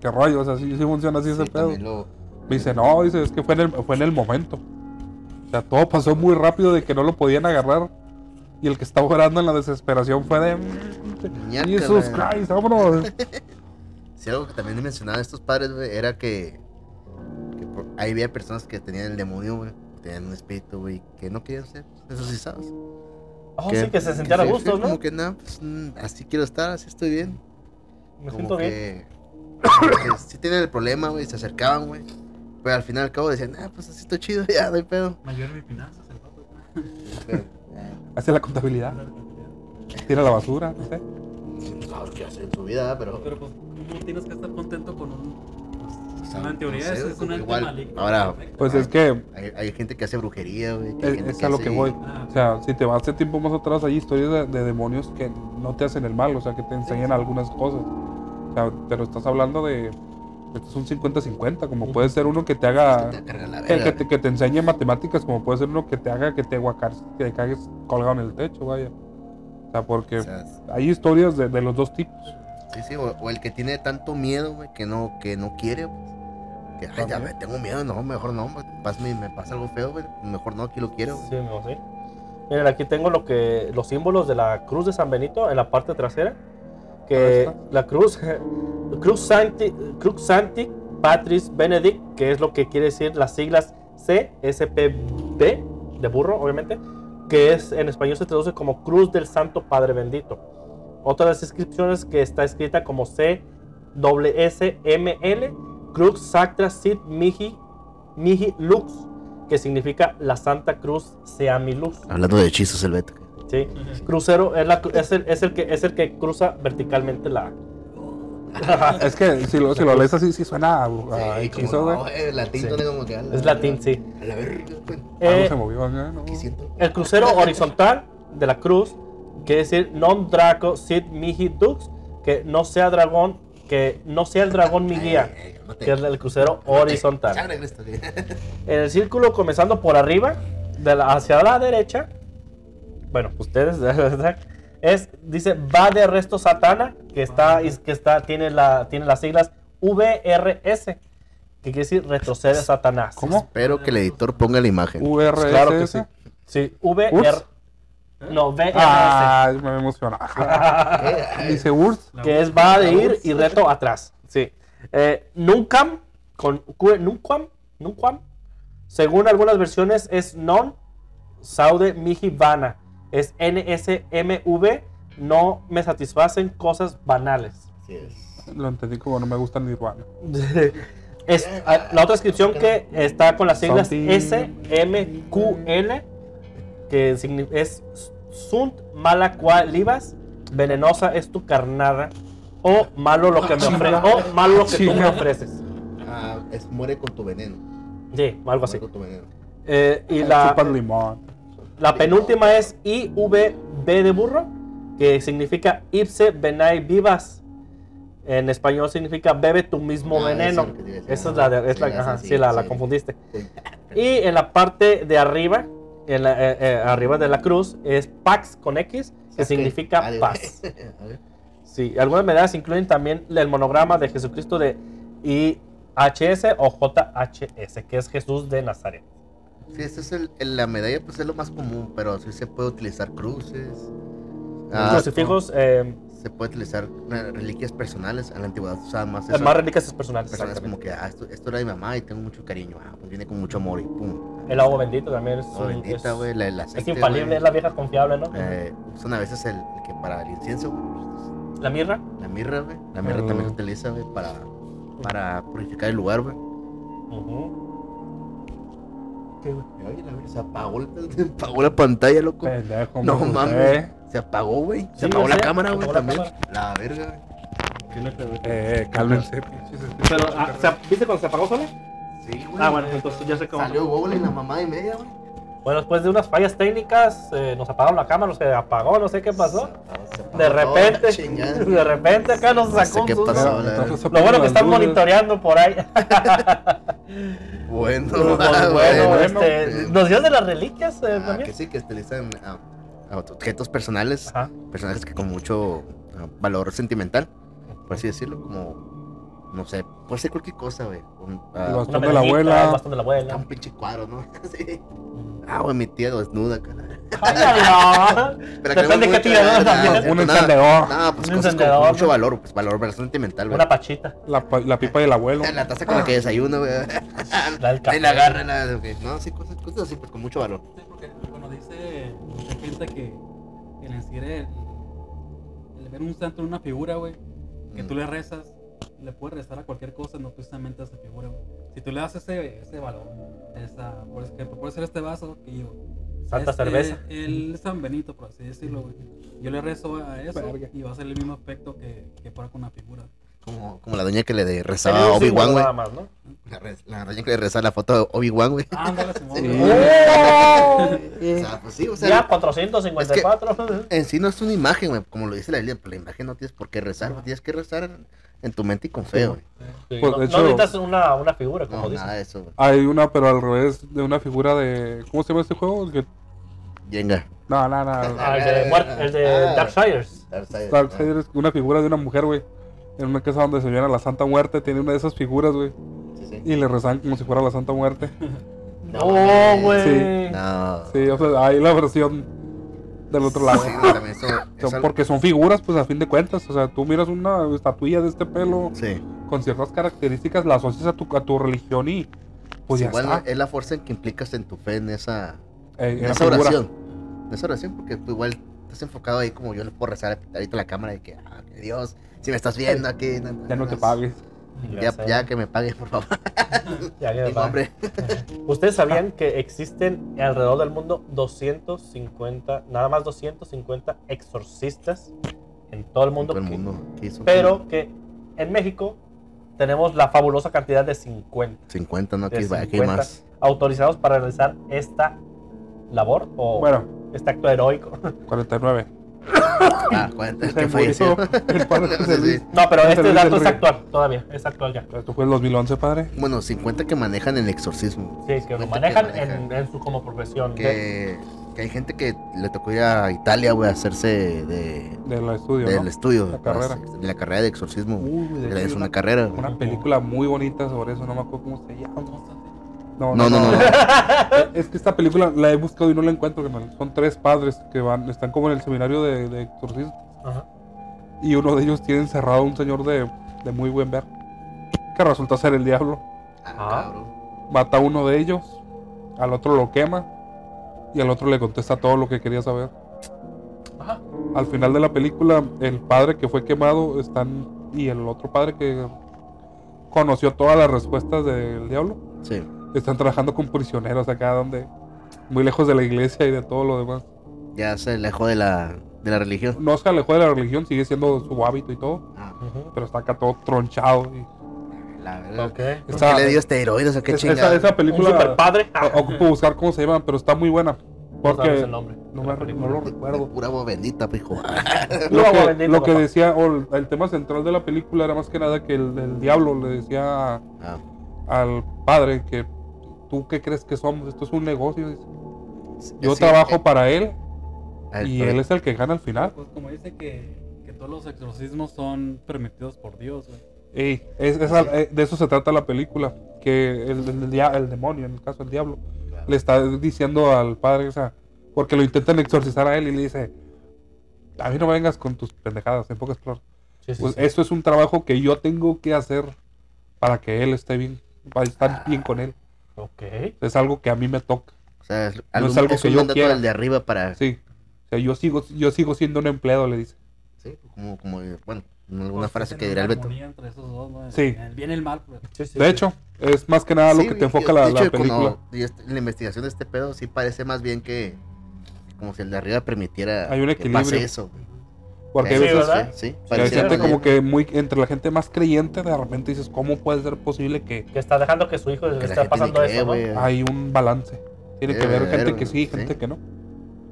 ¿qué rollo? O sea, ¿sí, sí funciona así ese Sí, pedo? lo- Me dice, no, dice, es que fue en, el, fue en el momento. O sea, todo pasó muy rápido de que no lo podían agarrar. Y el que estaba orando en la desesperación fue de... Ñácala. Jesus Christ, vámonos. *laughs* Sí, algo que también mencionaban estos padres, güey, era que, que por- ahí había personas que tenían el demonio, güey, tenían un espíritu, güey, que no querían ser exorcizados. Oh, sí, que se sentían a gusto, ¿no? Como que, no, pues, mm, así quiero estar, así estoy bien. Me como siento bien. que, como que sí tienen el problema, güey, se acercaban, güey. Pero al final al cabo decían, ah, pues así estoy chido, *laughs* ya, no hay pedo. Mayor mi finanzas, el pato. Pero, Hace la contabilidad, tira la basura, no sé. no sabes qué hacer en su vida, pero... Pero pues, ¿cómo tienes que estar contento con un. O sea, Una en teoría no sé, es, un igual, maligno. Ahora, Pues es que hay, hay gente que hace brujería, güey. es, a lo hace- que voy. Ah, O sea, si te vas de tiempo más atrás, hay historias de, de demonios que no te hacen el mal, o sea, que te enseñan algunas cosas. O sea, pero estás hablando de... Esto es un 50-50, como puede ser uno que te haga... Que, verga. que te, que te enseñe matemáticas, como puede ser uno que te haga que te guacares, que te cagues colgado en el techo, vaya. O sea, porque O sea, hay historias de, de los dos tipos. Sí, sí, o, o el que tiene tanto miedo, güey, que no, que no quiere, pues. Que, ay, ya me tengo miedo, no, mejor no, me, me pasa algo feo, güey, mejor no, aquí lo quiero, güey. Sí, amigo, sí. Miren, aquí tengo lo que, los símbolos de la cruz de San Benito en la parte trasera. ¿Dónde Que está? la cruz, *laughs* Cruz Sancti, Cruz Sancti Patris Benedict, que es lo que quiere decir las siglas CSPB, de burro, obviamente, que es en español se traduce como Cruz del Santo Padre Bendito. Otra de las inscripciones que está escrita como C S M L Crux Sacra Sit Mihi Mihi Lux, que significa la Santa Cruz sea mi luz. Hablando de hechizos, el Beto. ¿sí? Crucero es, la, es, el, es, el que, es el que cruza verticalmente la. *laughs* Es que si lo, si lo lees así, sí suena a, a hechizo, güey. el latín Sí. como que la- Es latín, sí. A la verga. Algo Eh, se movió ¿no? El crucero horizontal de la cruz quiere decir non draco sit mihi dux, que no sea dragón, que no sea el dragón mi guía, Ay, ay, cálmate. que es el crucero horizontal. En el círculo comenzando por arriba, de la- hacia la derecha, bueno, ustedes, *laughs* es, dice, va de resto satana, que está, es- que está, tiene, la, tiene las siglas VRS, que quiere decir retrocede Satanás. ¿Cómo? Espero que el editor ponga la imagen. VRS. Claro que sí. Sí, VR. No, VRS. Ah, me emociona. *laughs* Dice Urs. que es va de ir y reto atrás. Sí. Eh, Nuncam, con Q, Nuncam, Nuncam, según algunas versiones es non saude mihi vana. Es NSMV, no me satisfacen cosas banales. Lo entendí como no me gusta Nirvana. *laughs* es, la otra inscripción que está con las siglas Something. SMQL, que es Sunt mala cual libas, venenosa es tu carnada, o malo lo que me *laughs* ofreces, o malo lo que tú me ofreces. Ah, es muere con tu veneno. Sí, algo así. Muere con tu veneno. Eh, y la, limón. la penúltima es IVB de burro, que significa Ipse Venai Vivas. En español significa bebe tu mismo Ah, veneno. Esa es la de, es Sí, la- ajá, sí, la, confundiste. Sí. Y en la parte de arriba, en la, eh, eh, arriba de la cruz, es Pax con X, que significa paz. *laughs* Sí, algunas medallas incluyen también el monograma de Jesucristo de IHS o JHS, que es Jesús de Nazaret. Sí, esta es el, la medalla, pues es lo más común, pero sí se puede utilizar cruces. Los Ah, crucifijos, eh, se puede utilizar reliquias personales. En la antigüedad usaban más Es eso. más reliquias personales. personas como que, ah, esto, esto era de mi mamá y tengo mucho cariño. Ah, pues viene con mucho amor y pum. El agua bendito también es, un- bendita, es- güey. la- es infalible, güey. es la vieja confiable, ¿no? Eh, usan a veces el, el que para el incienso, güey, La mirra. la mirra, güey. La mirra también se utiliza, güey, para, para purificar el lugar, güey. Ujú. ¿Qué, güey? Oye, la mirra se apagó, *laughs* apagó la pantalla, loco. Pendejo, No me mames. Se apagó, güey. Se Sí, apagó la sé, cámara, güey, también. La verga, güey. Eh, cálmense, pinches. Pero, ah, ¿se- ¿viste cuando se apagó sola? Sí, güey. Ah, bueno, entonces ya sé cómo. Salió Goblin la mamá y media, güey. Bueno, después de unas fallas técnicas, eh, nos apagaron la cámara, se apagó, no sé qué pasó. Se apagó De repente, chingada. *laughs* de repente acá nos No sacó sé un qué susto. pasó, Lo bueno que están monitoreando por ahí. Bueno, Pues, ah, *laughs* bueno, bueno. este, nos dio de las reliquias eh, Ah, también. que sí, que utilizan ah, ah, objetos personales, Ajá. personajes que con mucho ah, valor sentimental, por así decirlo, como, no sé, puede ser cualquier cosa, güey. Un, El bastón de la abuela. el bastón de la abuela. un pinche cuadro, ¿no? *laughs* Sí. Ah, güey, mi tía desnuda, cara. ¡Hala! Pero que Depende no qué tía, ¿no? También. Un encendedor. No, pues Un cosas encendedor, con mucho ¿no? valor, pues valor, valor sentimental, güey. Una pachita. La, pa- la pipa del abuelo. La taza con la que desayuno, güey. La del *laughs* café. Ahí la agarra, la, güey. No, sí, cosas, cosas así, pues con mucho valor. Sí, porque, dice mucha gente que, que le inspire el, el ver un santo en una figura, güey, que Mm. tú le rezas, le puedes rezar a cualquier cosa, no precisamente a esa figura, güey. Si tú le das ese, ese valor, esa, por ejemplo, puede ser este vaso que yo. Santa este, cerveza. El San Benito, por así decirlo, güey. Yo le rezo a eso Verga. y va a ser el mismo aspecto que, que para con una figura. Como, como la doña que le rezaba a Obi-Wan, güey. La, la doña que le rezaba la foto de Obi-Wan, güey. Ándale, *laughs* Simón, Sí. güey. O sea, pues sí, o sea, Ya, 454. en sí no es una imagen, güey, como lo dice la Biblia, pero la imagen no tienes por qué rezar, tienes que rezar en, tu mente y con fe, güey. Sí, Pues, no, de no hecho- necesitas una, una figura, como No, dicen. nada de eso, güey. Hay una, pero al revés, de una figura de. ¿Cómo se llama este juego? El que-. No, no, no. Ah, el de, el de *laughs* Ah. Darksiders. Darkseid es una figura de una mujer, güey. En una casa donde se viene la Santa Muerte, tiene una de esas figuras, güey. Sí, sí. Y le rezan como si fuera la Santa Muerte. *laughs* No, güey. No. Sí, o sea, hay la versión del otro lado. Sí, también eso- *laughs* Son- porque son figuras, pues a fin de cuentas. O sea, tú miras una estatuilla de este pelo Sí. con ciertas características, la asocias a tu, a tu religión y pues Sí, ya igual está. es la fuerza en que implicas en tu fe en esa, Eh, en esa oración. En esa oración, porque tú igual estás enfocado ahí como yo le puedo rezar ahorita a la cámara de que, ah, que Dios, si me estás viendo aquí. Ya no te pagues. Ya, ya que me pagues, por favor. *laughs* Ya que me Digo, pague. hombre. ¿Ustedes sabían que existen alrededor del mundo 250, nada más 250 exorcistas en todo el mundo? Todo el que- mundo. aquí son pero que en México tenemos la fabulosa cantidad de 50 50, ¿no? Aquí, aquí hay 50 más. autorizados para realizar esta labor o Bueno, este acto heroico. 49. Ah, 40, el Se que falleció. murió el padre *laughs* Sí, José sí. Luis. No, pero José este Luis dato es actual, todavía, es actual ya. Esto fue el 2011, padre. Bueno, 50 que manejan el exorcismo. Sí, que lo 50 manejan manejan. en, en su como profesión. Que, que hay gente que le tocó ir a Italia, güey, a hacerse de, Del estudio, del ¿no? estudio. La carrera. De la carrera de exorcismo. Uy, de es una una- carrera. güey. Una película muy bonita sobre eso, no me acuerdo cómo se llama. No, No, no, no. no. Es que esta película la he buscado y no la encuentro. Son tres padres que van, están como en el seminario de, de exorcismo. Ajá. Y uno de ellos tiene encerrado a un señor de, de muy buen ver. Que resulta ser el diablo. Ah, cabrón. Mata a uno de ellos, al otro lo quema y al otro le contesta todo lo que quería saber. Ajá. Al final de la película, el padre que fue quemado están y el otro padre que conoció todas las respuestas del diablo Sí. Están trabajando con prisioneros acá donde muy lejos de la iglesia y de todo lo demás. Ya se alejó de la, de la religión. No se alejó de la religión, sigue siendo su hábito y todo, Ah, pero está acá todo tronchado. y- la verdad. Ok. ¿Por Está- qué le dio esteroides o qué es- chingada? esa, esa película super padre. ocupo buscar cómo se llama, pero está muy buena. No Porque el nombre. no, me, no lo recuerdo. Pura agua bendita, pijo. Lo *laughs* que, bendita, lo que decía, o el, el tema central de la película era más que nada que el, el diablo le decía Ah, al padre que tú qué crees que somos, esto es un negocio. dice. Yo sí, trabajo eh, para él y él es el que gana al final. Pues como dice que, que todos los exorcismos son permitidos por Dios, güey. Ey, es- es al- eh, de eso se trata la película, que el, el dia- el demonio, en el caso el diablo, le está diciendo al padre, o sea, porque lo intentan exorcizar a él y le dice, A mí no me vengas con tus pendejadas, en pocas palabras. Sí, sí, Pues sí. esto es un trabajo que yo tengo que hacer para que él esté bien, para estar Ah. bien con él. Ok. Es algo que a mí me toca. O sea, es, No algo, es algo es que un yo quiera. del de arriba para. Sí. O sea, yo sigo, yo sigo siendo un empleado, le dice. Sí, como, como, bueno, alguna Pues, frase que dirá el Beto. entre esos dos, ¿no? Sí. El bien y el mal, pues. Sí, sí, De sí. hecho, es más que nada lo Sí, que te enfoca de la, hecho, la película. cuando- y este- la investigación de este pedo sí parece más bien que como si el de arriba permitiera Hay un que equilibrio. pase eso. güey. Porque hay Sí, veces ¿verdad? Sí, sí, como que muy, entre la gente más creyente, de repente dices, ¿cómo puede ser posible que Que está dejando que su hijo le que esté pasando eso, cree, hay un balance? Tiene que haber gente que sí y sí. gente que no.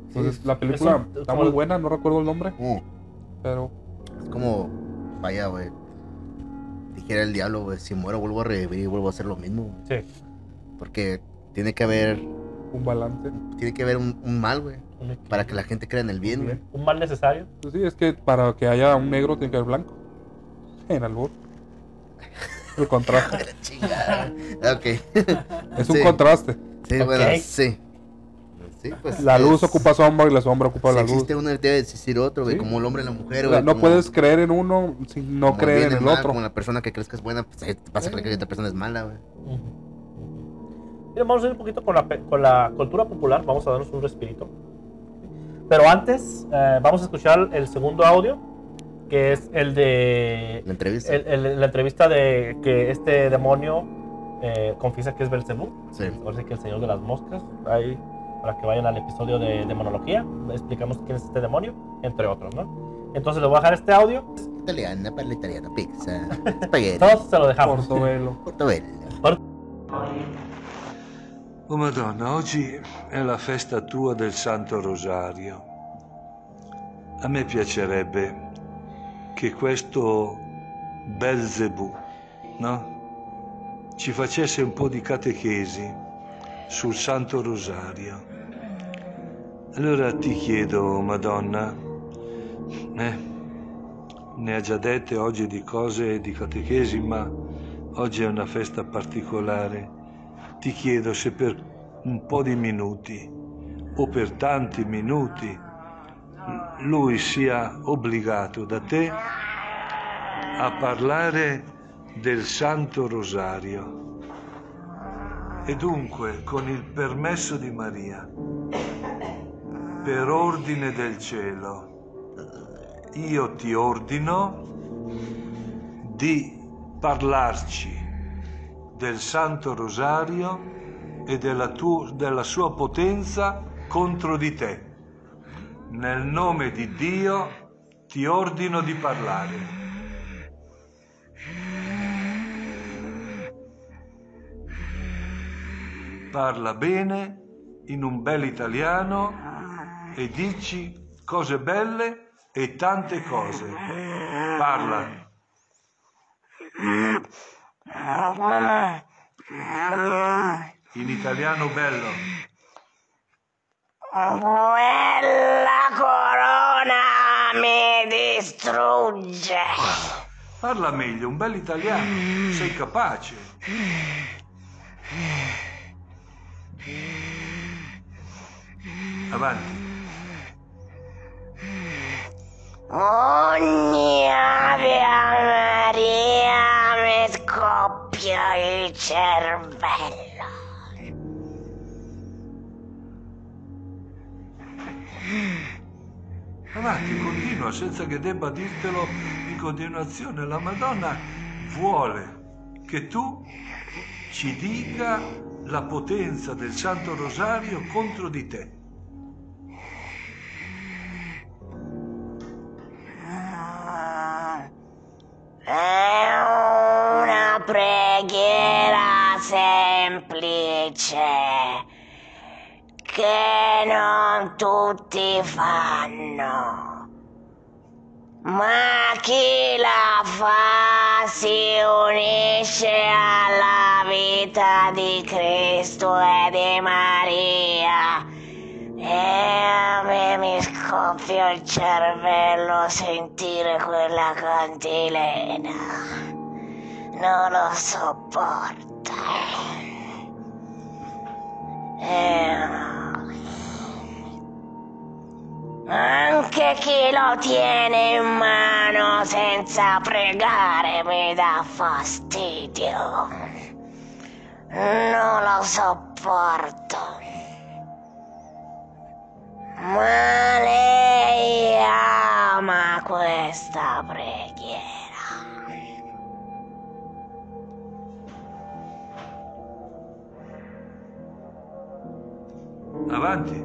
Entonces, es- la película un- está muy buena, no recuerdo el nombre, uh, pero es como, vaya, güey. Dijera el diablo, güey, si muero vuelvo a revivir y vuelvo a hacer lo mismo. Sí. Porque tiene que haber, un balance. tiene que haber un, un mal, güey, Un para que la gente crea en el bien, güey. Un mal necesario. Pues sí, es que para que haya un negro tiene que haber blanco. *laughs* En albur. El contraste. *laughs* Ok. *laughs* Es un contraste. Sí, Ok. bueno, sí. Sí, pues. La luz es- ocupa sombra y la sombra ocupa Si la luz. existe uno, debe existir otro, güey. Sí. Como el hombre y la mujer, O güey. sea, no como- puedes creer en uno sin no como creer en el mal, otro. Como la persona que crees que es buena, pues ahí te vas a creer que otra persona es mala, güey. Mira, vamos a ir un poquito con la, pe- con la cultura popular, vamos a darnos un respirito. Pero antes, eh, vamos a escuchar el segundo audio, que es el de La entrevista. el- el- la entrevista de que este demonio eh, confiesa que es Belcebú, Sí. ahora sí que el señor de las moscas. Ahí, para que vayan al episodio de demonología, explicamos quién es este demonio, entre otros, ¿no? Entonces les voy a dejar este audio, Italiana, para italiano, pizza, *laughs* spaghetti, todos se lo dejamos. Portobello. portobello. Oh Madonna, oggi è la festa tua del Santo Rosario. A me piacerebbe che questo Belzebù, no? Ci facesse un po' di catechesi sul Santo Rosario. Allora ti chiedo, Madonna, eh, ne ha già dette oggi di cose di catechesi, ma oggi è una festa particolare ti chiedo se per un po' di minuti o per tanti minuti lui sia obbligato da te a parlare del Santo Rosario. E dunque, con il permesso di Maria, per ordine del cielo, io ti ordino di parlarci del Santo Rosario e della, tu- della sua potenza contro di te. Nel nome di Dio ti ordino di parlare. Parla bene in un bel italiano e dici cose belle e tante cose. Parla. In italiano bello. Quella corona mi distrugge. Parla meglio, un bel italiano. Sei capace. Avanti. Ogni Ave Maria scoppia il cervello. Avanti, continua senza che debba dirtelo in continuazione. La Madonna vuole che tu ci dica la potenza del Santo Rosario contro di te. È una preghiera semplice che non tutti fanno. Ma chi la fa si unisce alla vita di Cristo e di Maria. E a me mi scoppia il cervello sentire quella cantilena. Non lo sopporto. E... Anche chi lo tiene in mano senza pregare mi dà fastidio. Non lo sopporto. Ma lei ama questa preghiera. Avanti.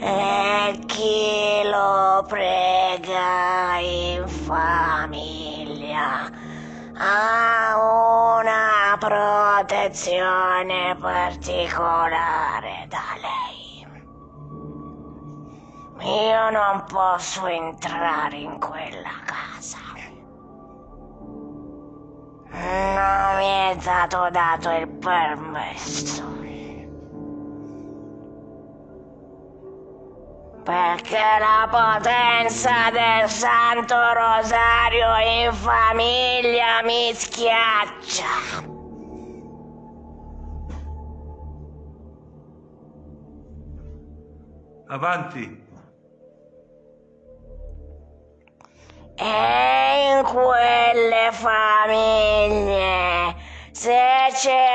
E chi lo prega in famiglia ha una protezione particolare Io non posso entrare in quella casa. Non mi è stato dato il permesso. Perché la potenza del Santo Rosario in famiglia mi schiaccia. Avanti. E in quelle famiglie, se c'è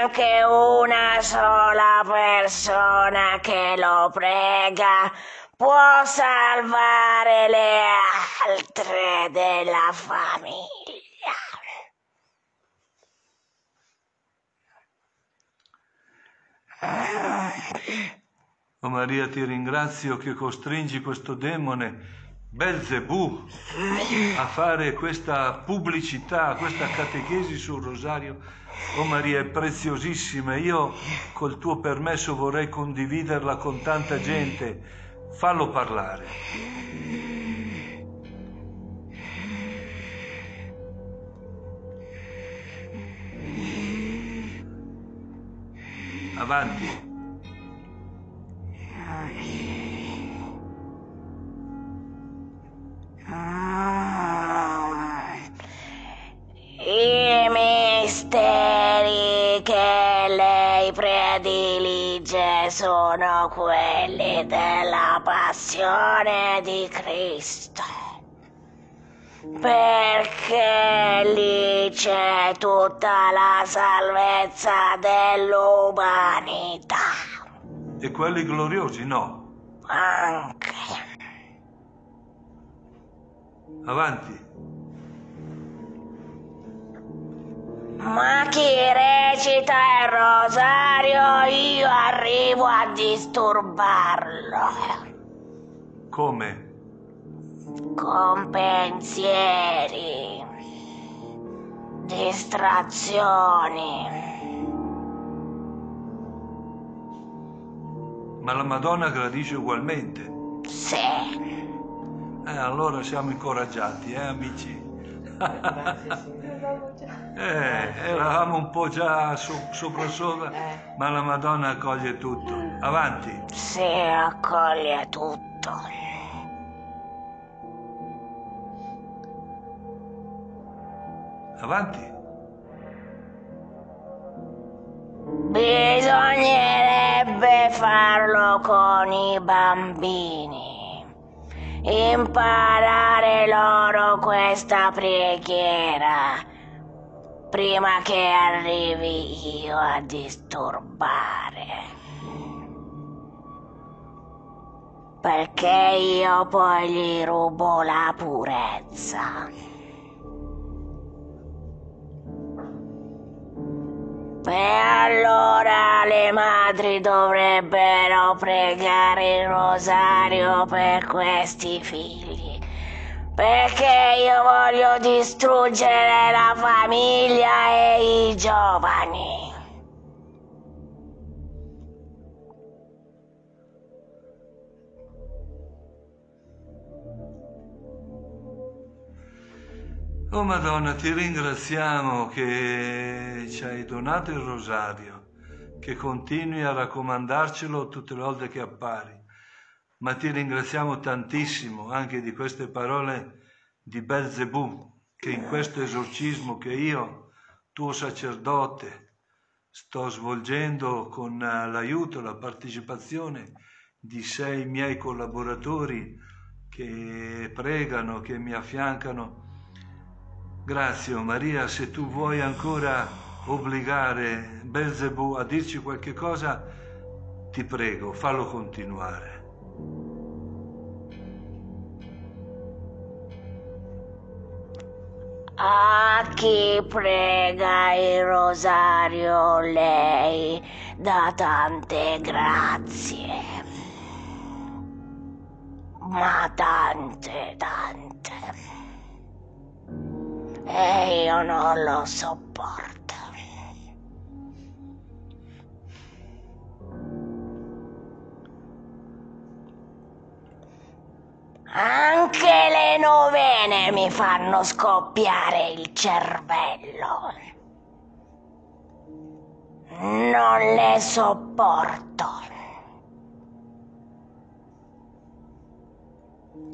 anche una sola persona che lo prega, può salvare le altre della famiglia. Oh Maria, ti ringrazio che costringi questo demone Belzebù a fare questa pubblicità, questa catechesi sul rosario. Oh Maria, è preziosissima. Io col tuo permesso vorrei condividerla con tanta gente. Fallo parlare. Avanti. I misteri che lei predilige sono quelli della passione di Cristo. Perché lì c'è tutta la salvezza dell'umanità. E quelli gloriosi no. Anche. Avanti. Ma chi recita il rosario io arrivo a disturbarlo Come? con pensieri, distrazioni. Ma la Madonna gradisce ugualmente. Sì, Eh, allora siamo incoraggiati, eh, amici? *laughs* eh, eravamo un po' già so- sopra sopra, ma la Madonna accoglie tutto. Avanti. sì, accoglie tutto. Avanti. Bisognerebbe farlo con i bambini. Imparare loro questa preghiera prima che arrivi io a disturbare. Perché io poi gli rubo la purezza. E allora le madri dovrebbero pregare il rosario per questi figli. Perché io voglio distruggere la famiglia e i giovani. Oh Madonna, ti ringraziamo che ci hai donato il rosario, che continui a raccomandarcelo tutte le volte che appari. Ma ti ringraziamo tantissimo anche di queste parole di Belzebù, che in questo esorcismo che io, tuo sacerdote, sto svolgendo con eh, l'aiuto, la partecipazione di sei miei collaboratori che pregano, che mi affiancano. Grazie, Maria, se tu vuoi ancora obbligare Belzebù a dirci qualche cosa, ti prego, fallo continuare. A chi prega il rosario lei dà tante grazie. Ma tante, tante. E io non lo sopporto. Anche le novene mi fanno scoppiare il cervello. Non le sopporto.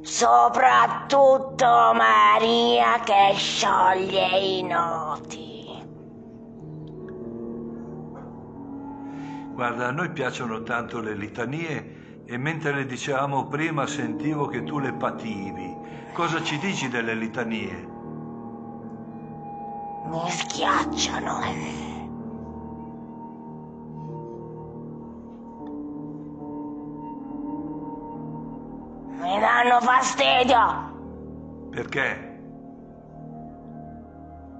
Soprattutto Maria che scioglie i noti. Guarda, a noi piacciono tanto le litanie e mentre le dicevamo prima sentivo che tu le pativi. Cosa ci dici delle litanie? Mi schiacciano. Danno fastidio Perché?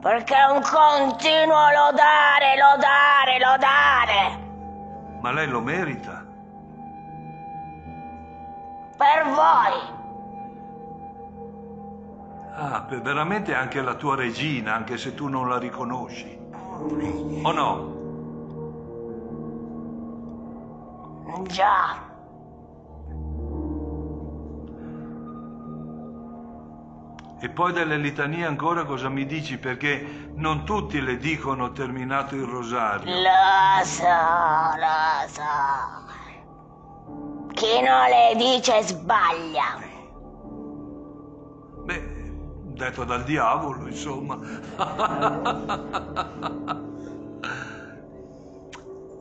perché è un continuo lodare, lodare, lodare. Ma lei lo merita. Per voi. Ah, per veramente anche la tua regina, anche se tu non la riconosci. O no? Già. E poi delle litanie ancora cosa mi dici? Perché non tutti le dicono terminato il rosario. Lo so, lo so. Chi non le dice sbaglia. Beh, detto dal diavolo, insomma. *laughs*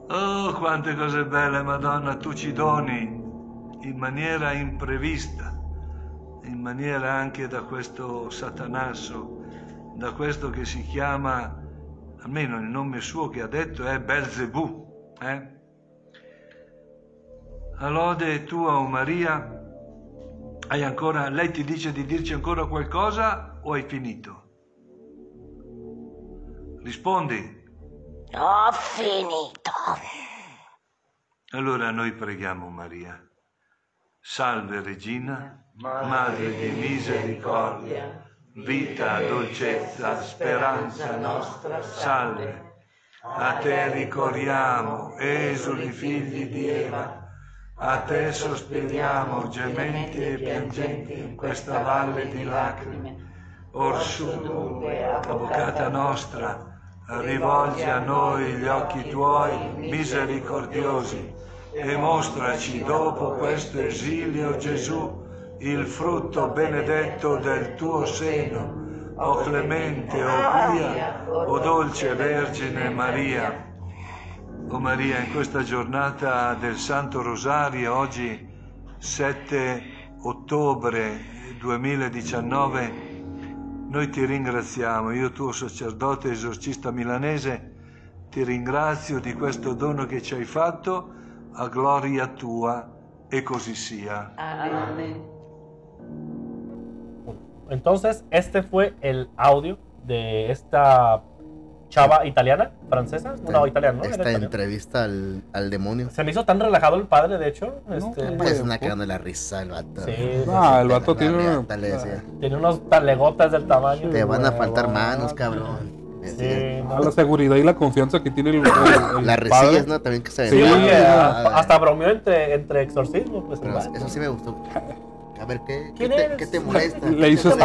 oh, quante cose belle, Madonna, tu ci doni in maniera imprevista, in maniera anche da questo satanasso, da questo che si chiama, almeno il nome suo che ha detto è Belzebù, eh? A lode tua, o Maria, hai ancora, lei ti dice di dirci ancora qualcosa o hai finito? Rispondi. Ho finito. Allora noi preghiamo Maria. Salve Regina, Madre di misericordia, vita, dolcezza, speranza nostra, salve. A te ricorriamo, esuli figli di Eva, a te sospiriamo, gementi e piangenti in questa valle di lacrime. Orsù dunque, avvocata nostra, rivolgi a noi gli occhi tuoi misericordiosi e mostraci dopo questo esilio Gesù il frutto benedetto del tuo seno, o clemente, o pia, o dolce Vergine Maria. O Maria, in questa giornata del Santo Rosario, oggi 7 ottobre 2019, noi ti ringraziamo, io tuo sacerdote esorcista milanese, ti ringrazio di questo dono che ci hai fatto, a gloria tua, e così sia. Entonces, este fue el audio de esta chava italiana, francesa, no, italiana, ¿no? Esta italiana. entrevista al, al demonio. Se me hizo tan relajado el padre, de hecho. este, Pues es una cagando la risa el vato. Sí, Ah, el vato tiene una- riata le decía, tiene unos talegotas del tamaño. Te van a faltar manos, cabrón. Sí, no, la seguridad y la confianza que tiene el, el- el Las resillas, ¿no? También que se Sí, Sí, porque Ah, hasta bromeó entre, entre exorcismos. Pues, Pero eso sí me gustó. A ver, ¿qué, qué, ¿Quién te, qué te molesta? *laughs* Le hizo ¿Qué te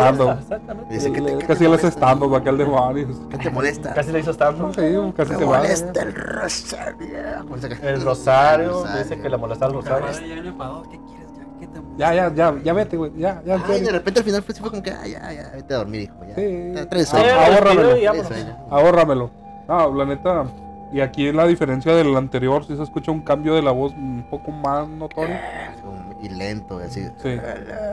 te- Le- qué te Casi él hace molesta? stand-up acá el demonio. ¿Qué te molesta? Casi le hizo stand Sí, casi va. molesta el rosario. ¿Cómo se llama? El rosario, El rosario. dice que le molesta el rosario. Ya viene enfadado. ¿Qué quieres ya? ¿Qué te Ya, ya, vete, güey. Ya, ya, Ay, de repente al final fue, sí fue como que, ah, ya, ya, vete a dormir, hijo. Ya. Sí. Trae Sí, sueño. me Ahórramelo. Ahórramelo. No, la neta, Y aquí la diferencia del anterior, sí se escucha un cambio de la voz un poco más notorio. Y lento, así. Sí.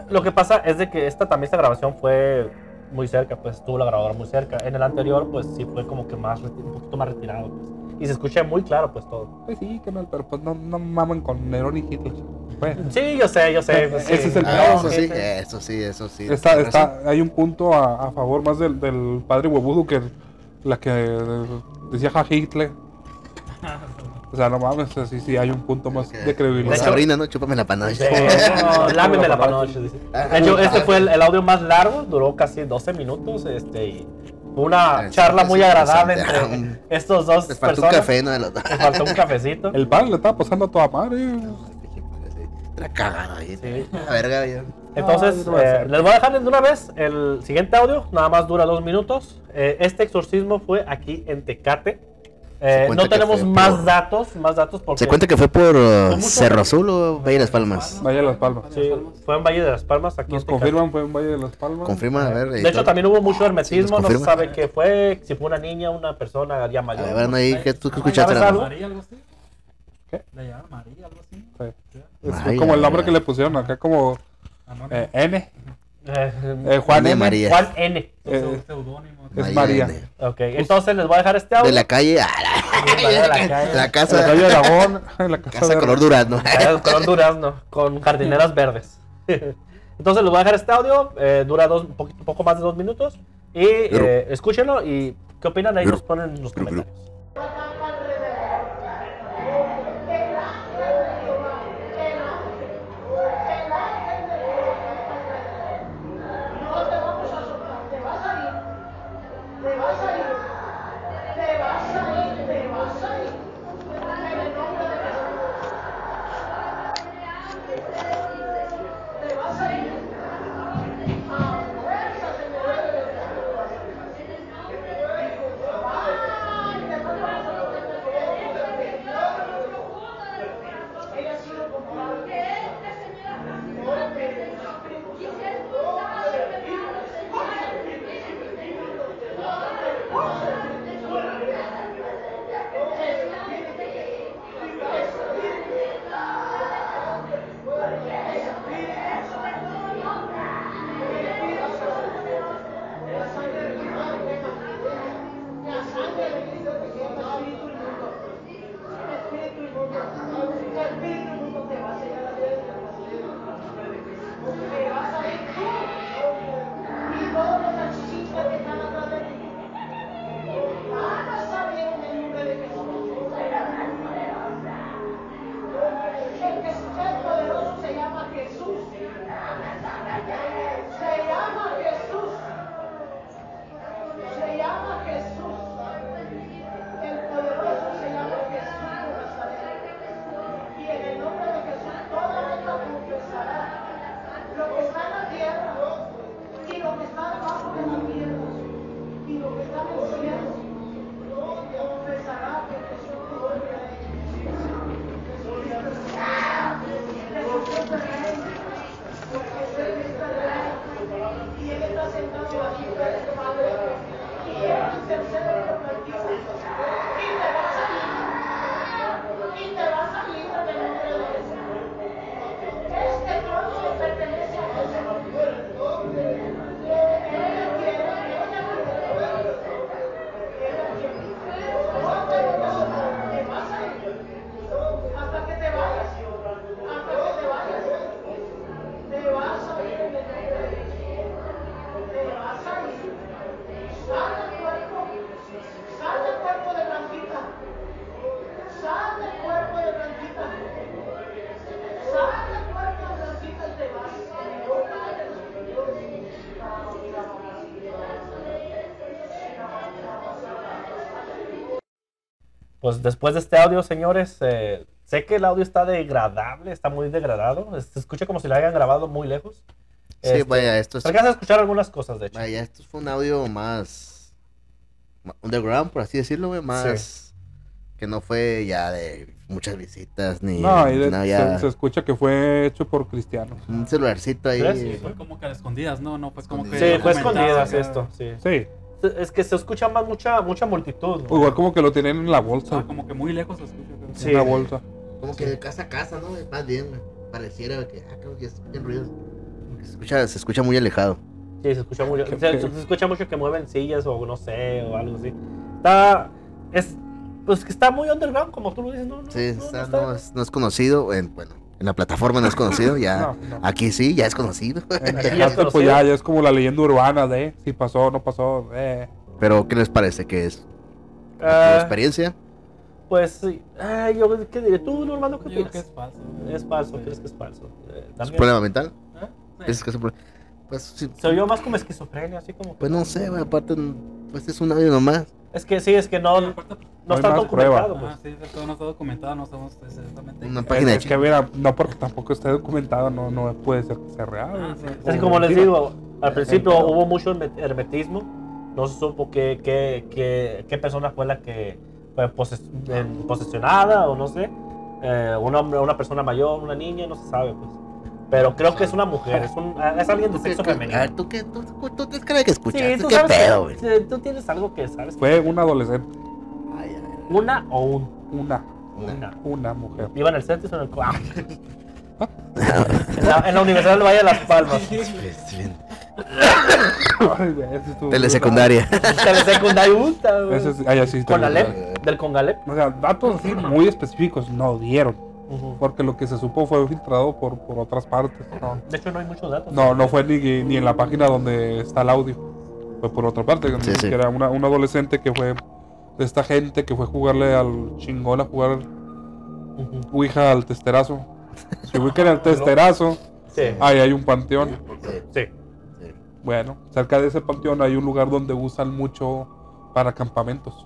Lo que pasa es de que esta también esta grabación fue muy cerca, pues estuvo la grabadora muy cerca. En el anterior, pues sí fue como que más reti- un poquito más retirado, pues. Y se escucha muy claro, pues todo. Pues sí, que mal, pero pues no, no maman con Nerón y Hitler. Bueno, *laughs* Sí, yo sé, yo sé. pues, Ese sí. es el Ah, eso sí, eso sí, eso sí. está, está, hay un punto a, a favor más del, del padre huevudo que la que decía ja Hitler. O sea, no mames, sí, sí, hay un punto más de De credibilidad. hecho- Sabrina, ¿no? Chúpame la panoche. Sí, no, *laughs* lámeme la panoche, dice. De hecho, este fue el, el audio más largo, duró casi 12 minutos, este, y fue una Ah, charla muy agradable entre estos dos Les faltó un personas. café, ¿no? Les faltó un cafecito. El padre le estaba pasando a toda madre. Era cagado ahí. Sí. La verga, ya. Entonces, no eh, les voy a dejar de una vez el siguiente audio, nada más dura dos minutos. Eh, este exorcismo fue aquí en Tecate. Eh, no tenemos más por- datos, más datos porque ¿Se cuenta que fue por uh, Cerro Azul o Valle de las Palmas? Vaya a Las Palmas. sí, fue en Valle de las Palmas, aquí Nos Tecate. confirman, fue en Valle de Las Palmas. Confirma, a ver. De hecho, también hubo mucho hermetismo, Sí, no se sabe qué fue, si fue una niña, una persona ya A mayor. ver, bueno, ahí, ¿qué tú qué ¿No escuchaste? Algo? María, algo así? ¿Qué? ¿Le llamaban María, algo así? Sí. Es Vaya, como el nombre vaya. que le pusieron acá, como eh, N. Eh, Eh, Juan De N. María. Juan N. Eh, Seudónimo. es María. de- Ok, entonces les voy a dejar este audio. De la *laughs* calle a María de la calle. *laughs* la, la En la casa. calle Aragón, en la casa, Casa de color durazno. De color durazno, con jardineras verdes. *laughs* Entonces les voy a dejar este audio, eh, dura dos, un poquito, poco más de dos minutos. Y eh, escúchenlo y qué opinan ahí nos ponen en los comentarios. Pues después de este audio, señores, eh, sé que el audio está degradable, está muy degradado. Se escucha como si lo hayan grabado muy lejos. Sí, Este, vaya, esto es. se alcanza a escuchar algunas cosas, de hecho. Vaya, esto fue un audio más. Underground, por así decirlo, güey. Más. Que no fue ya de muchas visitas ni. No, y de- no, se, ya. se escucha que fue hecho por cristianos. Un celularcito ahí. ¿Crees? Fue como que a escondidas, ¿no? No fue como que. Sí, fue escondidas acá. esto, sí. Sí, se- es que se escucha más mucha, mucha multitud. igual como que lo tienen en la bolsa. Ah, como que muy lejos se escucha. Sí. En una bolsa. Como que de casa a casa, ¿no? Más bien. Pareciera que, ah, creo que escuchan ruidos. Se escucha, se escucha muy alejado. Sí, se escucha mucho. ¿Qué- se, escucha mucho que mueven sillas o no sé, o algo así. Está. Es. Pues que está muy underground, como tú lo dices, ¿no? no Sí, no, está- está- no, es, no es conocido. En, bueno, en la plataforma no es conocido. Ya, No, no. Aquí sí, ya es conocido. En *laughs* ya es pues ya, ya es como la leyenda urbana de si pasó, no pasó. Eh. Pero, ¿qué les parece que es? ¿Tu Ah, experiencia? pues sí. Ay, yo, ¿qué diré? ¿Tú, Normando, qué que es falso. Es falso, Sí. ¿crees que es falso? Eh, ¿Es también. problema mental? ¿Eh? ¿Piensas que es un problema? Pues, sí, Se oyó más como esquizofrenia, así como. que- pues no sé, güey. Aparte, pues es un audio nomás. Es que sí, es que no, Sí, no No está documentado. Pues. sí, todo no está documentado, no sabemos exactamente. Una página de Es que mira, no porque tampoco esté documentado, no, no puede ser que sea real. Ah, sí. Así O como les digo, al principio Pero- hubo mucho herme- hermetismo. No se supo qué, qué, qué, qué persona fue la que fue poses- posesionada o no sé. Eh, un hombre, una persona mayor, una niña, no se sabe, pues. Pero creo que es una mujer, es, un, es alguien de ¿Tú qué- sexo qué- femenino. a ver, ¿tú qué? ¿Tú, tú, tú de que Sí, escuchaste? tú ¿Qué sabes pedo, que- güey? sí, tú tienes algo que sabes. Fue un adolescente, Ay, Una o un. una, una. Una. una mujer. Iba en el Cetis o en el co- en, la, en la Universidad del Valle de Las Palmas. *laughs* Telesecundaria. Telesecundaria güey. Ese es, *laughs* ay, Con te- Alep, del Congalep. O sea, datos así muy específicos no dieron. Porque lo que se supo fue filtrado por, por otras partes. No, De hecho, no hay muchos datos. no, no fue ni, ni en la página donde está el audio. Fue por otra parte. Sí, sí. Que era una, un adolescente que fue de esta gente que fue a jugarle al chingón a jugar Ujú. Ouija al testerazo. Si ubican al *laughs* testerazo, Sí. ahí hay un panteón. Sí. Bueno, cerca de ese panteón hay un lugar donde usan mucho para campamentos.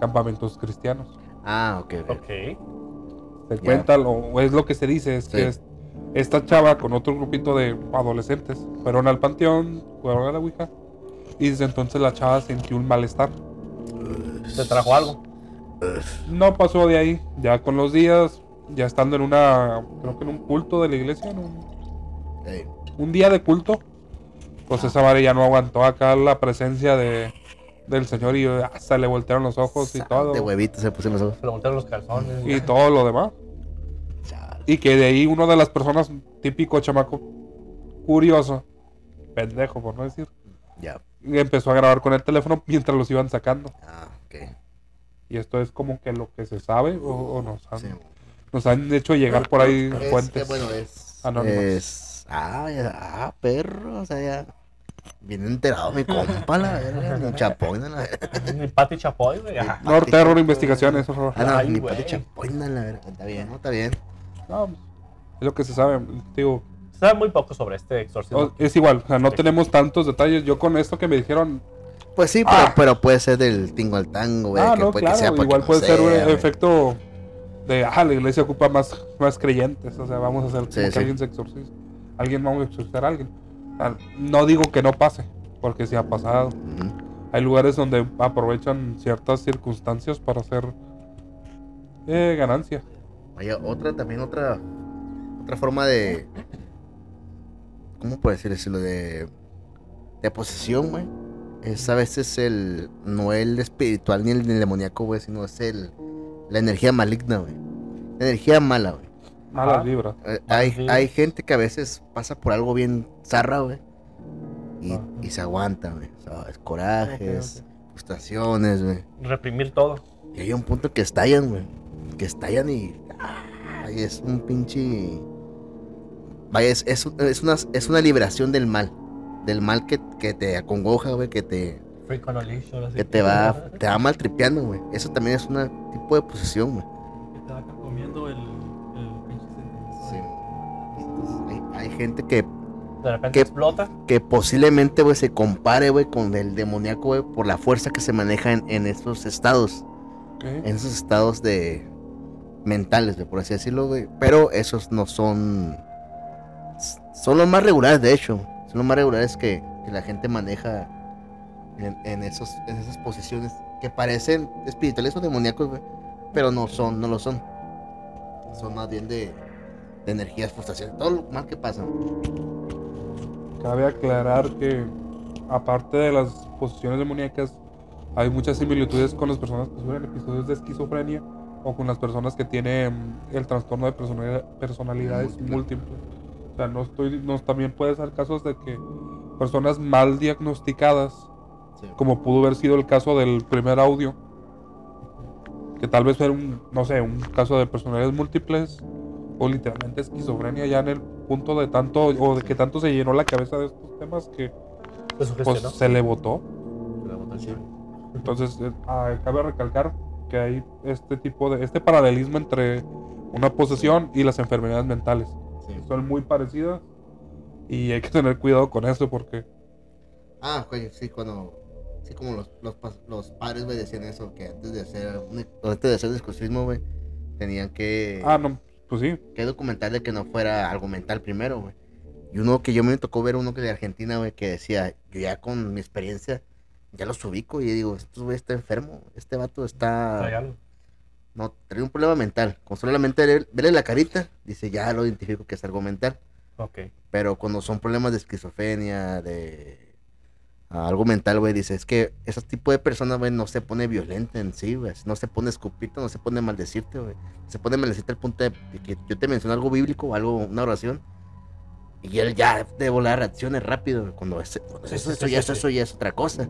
Campamentos cristianos. Ah, ok, ok. Se Ya. cuenta, lo- o es lo que se dice, es Sí. que es- esta chava con otro grupito de adolescentes fueron al panteón, jugaron a la Ouija, y desde entonces la chava sintió un malestar. ¿Te trajo algo? No pasó de ahí, ya con los días, ya estando en una, creo que en un culto de la iglesia, en un, un día de culto, pues esa madre ya no aguantó acá la presencia de, del señor y hasta le voltearon los ojos y todo. De huevitos se pusieron los ojos. Se le voltearon los calzones. Y todo lo demás. Y que de ahí una de las personas, típico chamaco curioso, pendejo por no decir, Ya. empezó a grabar con el teléfono mientras los iban sacando. Ah, ok. Y esto es como que lo que se sabe o, o nos, han, Sí. nos han hecho llegar por ahí Es, fuentes. eh, bueno, es. anónimas. Es. Ah, ya- ah, perro. O sea, ya. Bien enterado mi compa, la verga. Ni chapoina, la verga. Ni Pati Chapoy, güey. No, terror investigaciones, horror. Ah, no, Ay, ni güey. pati chapoina, la verga. Está bien, no, está bien. No, es lo que se sabe. Digo, Se sabe muy poco sobre este exorcismo. o- es igual, o sea, no tenemos tantos detalles. Yo con esto que me dijeron, Pues sí, pero, Ah. pero puede ser del tingo al tango, güey. ah, que no, puede claro, que sea porque igual no puede ser un sea, güey. efecto de, ah, la iglesia ocupa más, más creyentes, o sea, vamos a hacer como Sí, que sí. alguien se. Alguien vamos a exorcizar a alguien. Sea, no digo que no pase, porque sí ha pasado. Hay lugares donde aprovechan ciertas circunstancias para hacer eh, ganancia. Oye, otra, también otra. Otra forma de. ¿Cómo puedo decir decirlo? De. De posesión, güey. Es a veces el. No el espiritual ni el, ni el demoníaco, güey, sino es el. La energía maligna, güey. La energía mala, güey. Malas Ajá. vibras. Eh, hay, gente que a veces pasa por algo bien zarra, güey. Y, y se aguanta, güey. ¿Sabes? Corajes, frustraciones, güey. Reprimir todo. Y hay un punto que estallan, güey. Que estallan y. Ay, es un pinche. Vaya, es, es, un- es una, es una liberación del mal. Del mal que, que te acongoja, güey. Que te, que te va, te va maltripeando, güey. Eso también es un tipo de posesión, güey. Que te va comiendo hay, gente que, De repente ¿Qué? explota. que posiblemente, güey, se compare, güey, con el demoníaco, güey, por la fuerza que se maneja en, en estos estados. En esos estados de mentales, güey, por así decirlo, güey. Pero esos no son. Son los más regulares, de hecho. Son los más regulares que, que la gente maneja en, en esos, en esas posiciones que parecen espirituales o demoníacos, güey. Pero no son, no lo son. Son más bien de, de energías, frustraciones, todo lo mal que pasa. Cabe aclarar que aparte de las posesiones demoníacas hay muchas similitudes con las personas que sufren episodios de esquizofrenia o con las personas que tienen el trastorno de personalidad- personalidades Múltiple. múltiples. O sea, no estoy, no, también puede ser casos de que personas mal diagnosticadas, Sí. como pudo haber sido el caso del primer audio, que tal vez era un, no sé, un caso de personalidades múltiples o literalmente esquizofrenia ya en el punto de tanto o de que tanto se llenó la cabeza de estos temas que Se pues sugestionó. se le votó. Votación. Entonces, eh, ah, cabe recalcar que hay este tipo de, este paralelismo entre una posesión y las enfermedades mentales. Sí. Son muy parecidas y hay que tener cuidado con eso porque Ah, güey, sí, cuando. Sí, como los, los, los padres, güey, decían eso, que antes de hacer, un- antes de hacer discusionismo, güey, tenían que, Ah, no, pues sí. que documentarle que no fuera algo mental primero, güey. Y uno que yo me tocó ver, uno que de Argentina, güey, que decía, yo ya con mi experiencia, ya los ubico y digo, este güey está enfermo, este vato está... No, trae un problema mental. Con solamente ver- verle la carita, dice, ya lo identifico que es algo mental. Ok. Pero cuando son problemas de esquizofrenia, de algo mental, güey, dice, es que ese tipo de personas, güey, no se pone violenta en sí, güey. No se pone escupirte, no se pone a maldecirte, güey. Se pone maldecirte al punto de que yo te menciono algo bíblico, algo, una oración. Y él ya de volar reacciones rápido, güey, Cuando, Sí, eso, sí, eso sí, ya, sí, eso ya es otra cosa.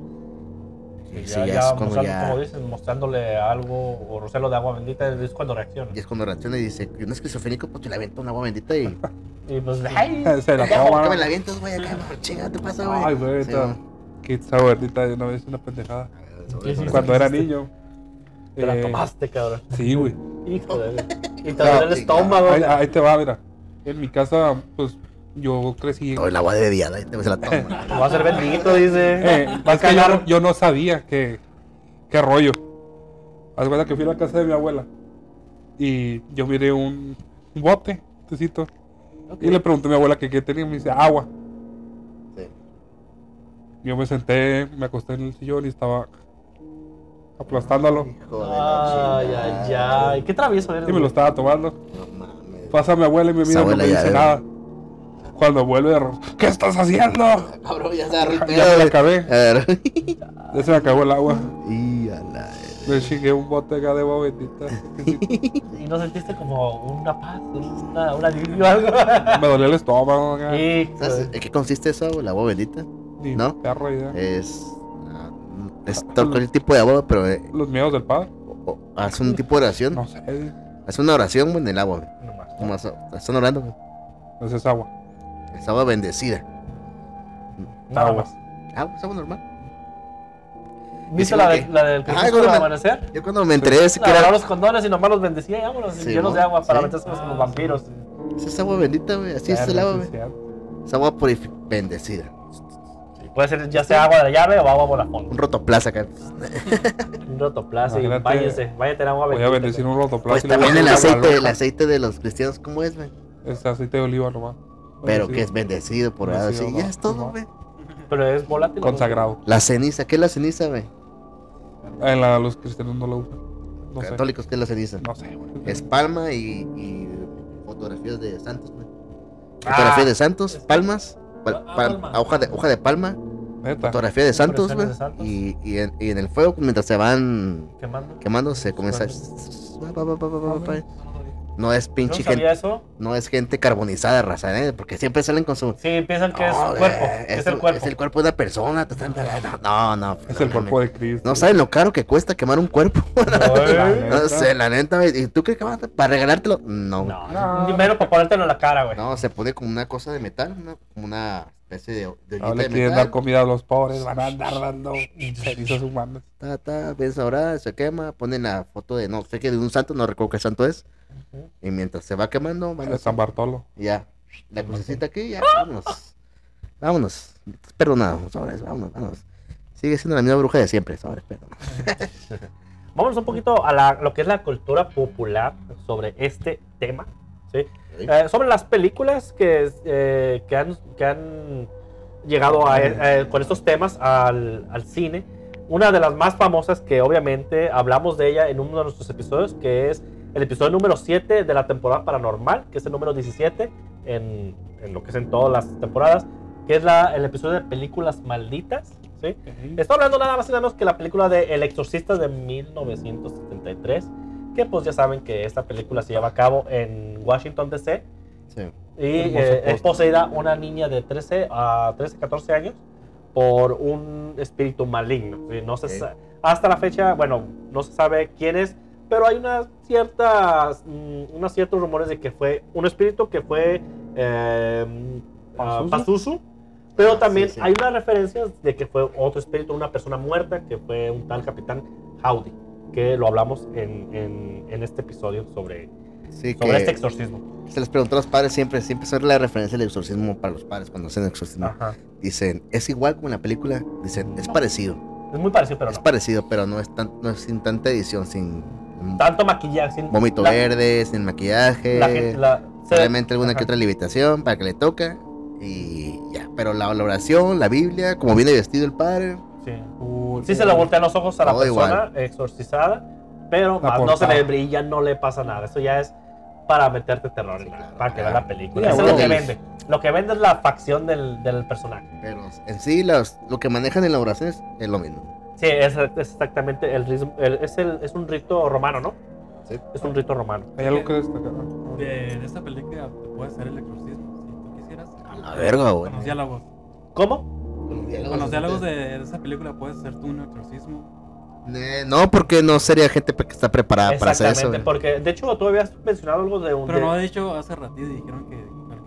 Sí, Ese ya, ya ya es cuando mostrando, ya- como dicen, mostrándole algo o rocelo de agua bendita es cuando reacciona. Y es cuando reacciona y dice, y un esquizofrénico, pues te le avienta un agua bendita y... *laughs* Y pues, ¡ay! *laughs* Se la toma. ¿por qué me la avientas, güey? Acá, chinga, ¿te pasa, güey? Ay, güey, Sí, esta- güey. Que esa gordita de una vez una pendejada. ¿Qué hiciste? Cuando era niño. Te la eh, tomaste, cabrón. Sí, güey. Hijo de. *laughs* Y te Ah, duele el sí, estómago. Ahí, ahí te va, mira. En mi casa, pues yo crecí. Todo el agua de bebida, ahí te se la toma. *laughs* Va a ser bendito, dice. Eh, Va a es que yo, no- yo no sabía que, qué rollo. Haz cuenta que fui a la casa de mi abuela y yo miré un, un bote, tecito, y le pregunté a mi abuela que qué tenía y me dice agua. Sí. Yo me senté, me acosté en el sillón y estaba aplastándolo Hijo de la Ay, chingada. ay, ay. Qué travieso eres. y me lo estaba tomando. No mames. Pasa mi abuela y me Esa mira no abuela me ya dice era. nada. Cuando vuelve, ¿qué estás haciendo? Cabrón, ya se agarró el *laughs* Ya me la acabé, A ver. ya se me acabó el agua. Y a la... Me chingué un bote acá de bobetita. *laughs* Y no sentiste como una paz, una, un alivio o algo. *laughs* Me dolía el estómago. acá. Hijo ¿Sabes de- en qué consiste eso, güey? La agua bendita? Ni ¿No? idea. Es... ah, Es tal cual el tipo de agua, pero eh, Los miedos del padre. o- o- hace un tipo de oración. No sé. Hace una oración, güey, en el agua, güey. Nomás. Nomás, están orando, güey. No es agua. Es agua bendecida. Agua. Agua, es agua normal. ¿Viste Sí, la, de, la del Ajá, Crepúsculo me- amanecer? Yo cuando me enteré de ese que era... los condones y nomás los bendecía y vámonos, Sí, llenos ¿no? de agua para Sí. metérselos como vampiros. Esa es agua bendita, güey. Así es el agua, güey. Es agua purifi- bendecida. Puede ser ya sea agua de la llave o agua Vodafone. Un rotoplaza acá. *laughs* Un rotoplaza y váyase, váyate en agua Voy a bendecir un rotoplas. Pues también el aceite, el aceite de los cristianos, ¿cómo es, güey? Es aceite de oliva nomás. Pero Sí, que es bendecido por ahí. Bendecido, Sí, ya es todo, güey. Pero es volátil. Consagrado. La ceniza, ¿qué es la ceniza, güey? En la, los cristianos no lo usan. No sé. Católicos, ¿qué es la ceniza? No sé, güey. Es palma y, y fotografías de santos, güey. Ah, Fotografía de santos, es- palmas, pal- Ah, pal- palma. hoja, de, hoja de palma, Neta. fotografía de santos, güey. Y, y, en, y en el fuego, mientras se van Quemando. quemando, se comienza. No es no pinche sabía gente, eso. no es gente carbonizada, raza, ¿eh? Porque siempre salen con su. Sí, piensan que es No, el cuerpo. Es el cuerpo. Es el cuerpo de una persona. No, no. *laughs* Es el cuerpo de Cristo. No saben lo caro que cuesta quemar un cuerpo. *laughs* No sé, la neta, güey. ¿Y tú crees que vas a- para regalártelo? No. No, No. primero para ponértelo en la cara, güey. No, se pone como una cosa de metal, una, como una especie de, de No le de quieren metal. dar comida a los pobres, van a andar dando cenizas humanas. Ta, ta, ves ahora, se quema, ponen la foto de, no sé qué, de un santo, no recuerdo qué santo es. Y mientras se va quemando, van De San Bartolo. ya, la crucecita aquí, ya, vámonos. Vámonos. Perdonado, sobres, vámonos, vámonos. Sigue siendo la misma bruja de siempre, sobres, perdón. *laughs* Vámonos un poquito a la- lo que es la cultura popular sobre este tema. ¿sí? Eh, sobre las películas que, eh, que, han, que han llegado a- eh, con estos temas al, al cine. Una de las más famosas que obviamente hablamos de ella en uno de nuestros episodios, que es el episodio número 7 de la temporada paranormal, que es el número 17 en, en lo que es en todas las temporadas, que es la, el episodio de películas malditas. ¿sí? ¿sí? Ok. Estoy hablando nada más y nada menos que la película de El Exorcista de 1973, que pues ya saben que esta película se lleva a cabo en Washington DC Sí. y eh, es poseída una niña de 13 a 13, 14 años por un espíritu maligno. ¿sí? No se Ok. sa- hasta la fecha, bueno, no se sabe quién es, pero hay unas ciertas, mm, unos ciertos rumores de que fue un espíritu que fue eh, ah, ¿Pazuzu? Pazuzu, pero Ah, también sí, sí. hay unas referencias de que fue otro espíritu, una persona muerta, que fue un tal capitán Howdy, que lo hablamos en, en- en este episodio sobre, Sí, sobre este exorcismo. se les preguntó a los padres siempre, siempre son la referencia del exorcismo para los padres cuando hacen exorcismo. Ajá. Dicen, es igual como en la película. Dicen, es parecido. Es muy parecido, pero Es no. parecido, pero no es, tan, no es sin tanta edición, sin Tanto maquillaje. sin- vómito la- verde, sin maquillaje. La gente, la, se- Solamente alguna que ajá. otra levitación para que le toca. Y ya, pero la, la oración, la Biblia, como viene vestido el padre. Sí. Cool. Sí se le voltean los ojos a la Todo persona exorcizada, pero más no se le brilla, no le pasa nada. Eso ya es para meterte terror, Sí, claro, para que claro. la película. Sí, Eso es lo que vende. Lo que vende es la facción del, del personaje. Pero en sí, los- lo que manejan en la oración es, es lo mismo. Sí, es, es exactamente el ritmo. el- es, el, es un rito romano, ¿no? Sí. Es un rito romano. Hay algo que destacar. De, de esta película te puede hacer el exorcismo, si tú quisieras. A la verga, güey. Con los diálogos. ¿Cómo? Con los diálogos de, de esa película puedes hacer tú un exorcismo. Eh, no, porque no sería gente que está preparada para hacer eso. Exactamente, porque de hecho tú habías mencionado algo de un. Pero de- no, de hecho, hace ratito dijeron que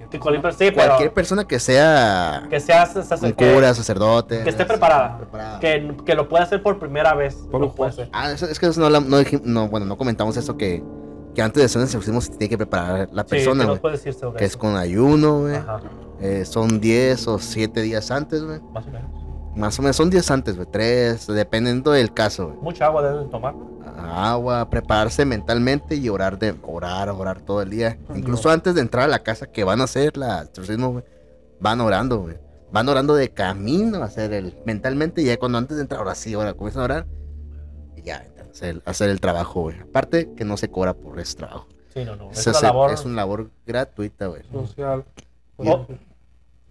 cualquier que persona- cualquier, sí, pero Cualquier persona que sea que sea sacer- un que- cura, sacerdote. que esté preparada. preparada. que, que lo pueda hacer por primera vez. Por lo puede hacer. Ah, es que eso no, no, no, bueno, no comentamos eso que, que antes de hacer un exorcismo se tiene que preparar la Sí, persona, ¿qué nos güey. puedes decir sobre que es eso? con ayuno, güey. Ajá, Eh, son 10 o 7 días antes, güey. más o menos. Más o menos son 10 antes, güey. 3, dependiendo del caso, güey. Mucha agua deben tomar. Agua, prepararse mentalmente y orar, de, orar, orar todo el día. Incluso antes de entrar a la casa que van a hacer la exorcismo, güey. Van orando, güey. Van orando de camino a hacer el mentalmente y ya cuando antes de entrar, ahora sí, ahora comienzan a orar. Y ya, hacer, hacer el trabajo, güey. Aparte que no se cobra por ese trabajo. Sí, no, no. Es, una labor. es una labor gratuita, güey. Social. O-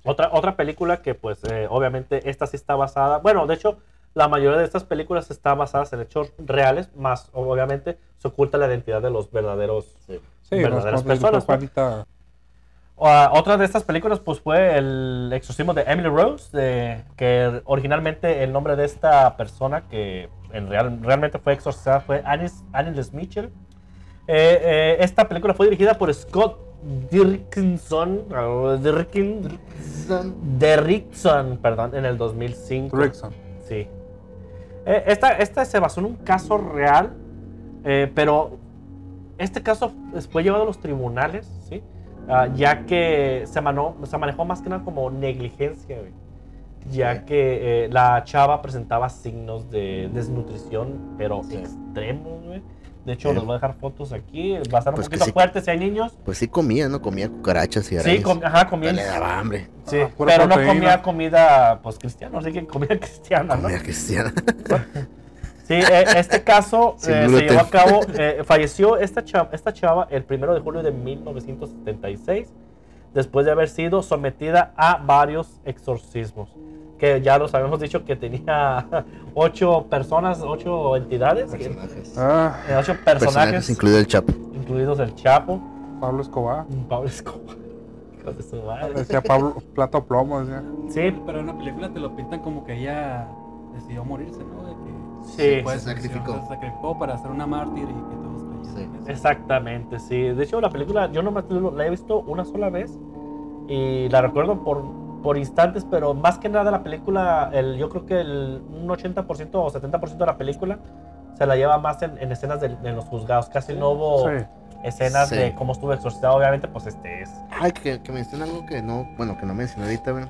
otra, otra película que, pues, eh, obviamente, esta sí está basada. Bueno, de hecho, la mayoría de estas películas están basadas en hechos reales, más obviamente se oculta la identidad de los verdaderos. Sí, verdaderas nos personas. Ah, otra de estas películas, pues, fue el exorcismo de Emily Rose, de- que originalmente el nombre de esta persona que en real, realmente fue exorcizada fue Anis, Mitchell. Eh, eh, esta película fue dirigida por Scott Derrickson, o Derrickin- Derrickson, perdón, en el 2005. Rickson. Sí. Eh, esta, esta se basó en un caso real, eh, pero este caso fue llevado a los tribunales, ¿sí? Ah, ya que se, manó- se manejó más que nada como negligencia, güey. Ya que eh, la chava presentaba signos de desnutrición, pero extremos, güey. De hecho, Sí. les voy a dejar fotos aquí. Va a estar un Pues poquito sí. fuerte si hay niños. Pues sí comía, ¿no? Comía cucarachas y Sí, arañas. com- ajá, comía. Le daba hambre. Sí, Ah, pero no comía comida, pues, cristiana. Así que comida *laughs* cristiana, ¿no? Comida cristiana. Sí, eh, este caso *laughs* eh, se llevó a cabo, eh, falleció esta chava, esta chava el primero de julio de 1976, después de haber sido sometida a varios exorcismos, que ya los habíamos dicho que tenía *laughs* ocho personas, ocho entidades, eh, Personajes. Ah, ocho Personajes, personajes, incluido el Chapo. incluidos el Chapo, Pablo Escobar. Pablo Escobar, *laughs* hijo de su madre. Decía Pablo, plata o plomo. Decía. Sí, Pero en la película te lo pintan como que ella decidió morirse, ¿no? De que Sí. Se sacrificó. Se sacrificó para ser una mártir y que todos Sí. Exactamente, sí. De hecho, la película yo nomás la he visto una sola vez y la recuerdo por, por instantes, pero más que nada la película, el, yo creo que el, un 80% o 70% de la película se la lleva más en, en escenas de, en los juzgados. Casi no hubo Sí. escenas Sí. de cómo estuvo exorcizado. Obviamente, pues este es. Ay, que, que menciona algo que no, bueno, que no mencioné ahorita, güey.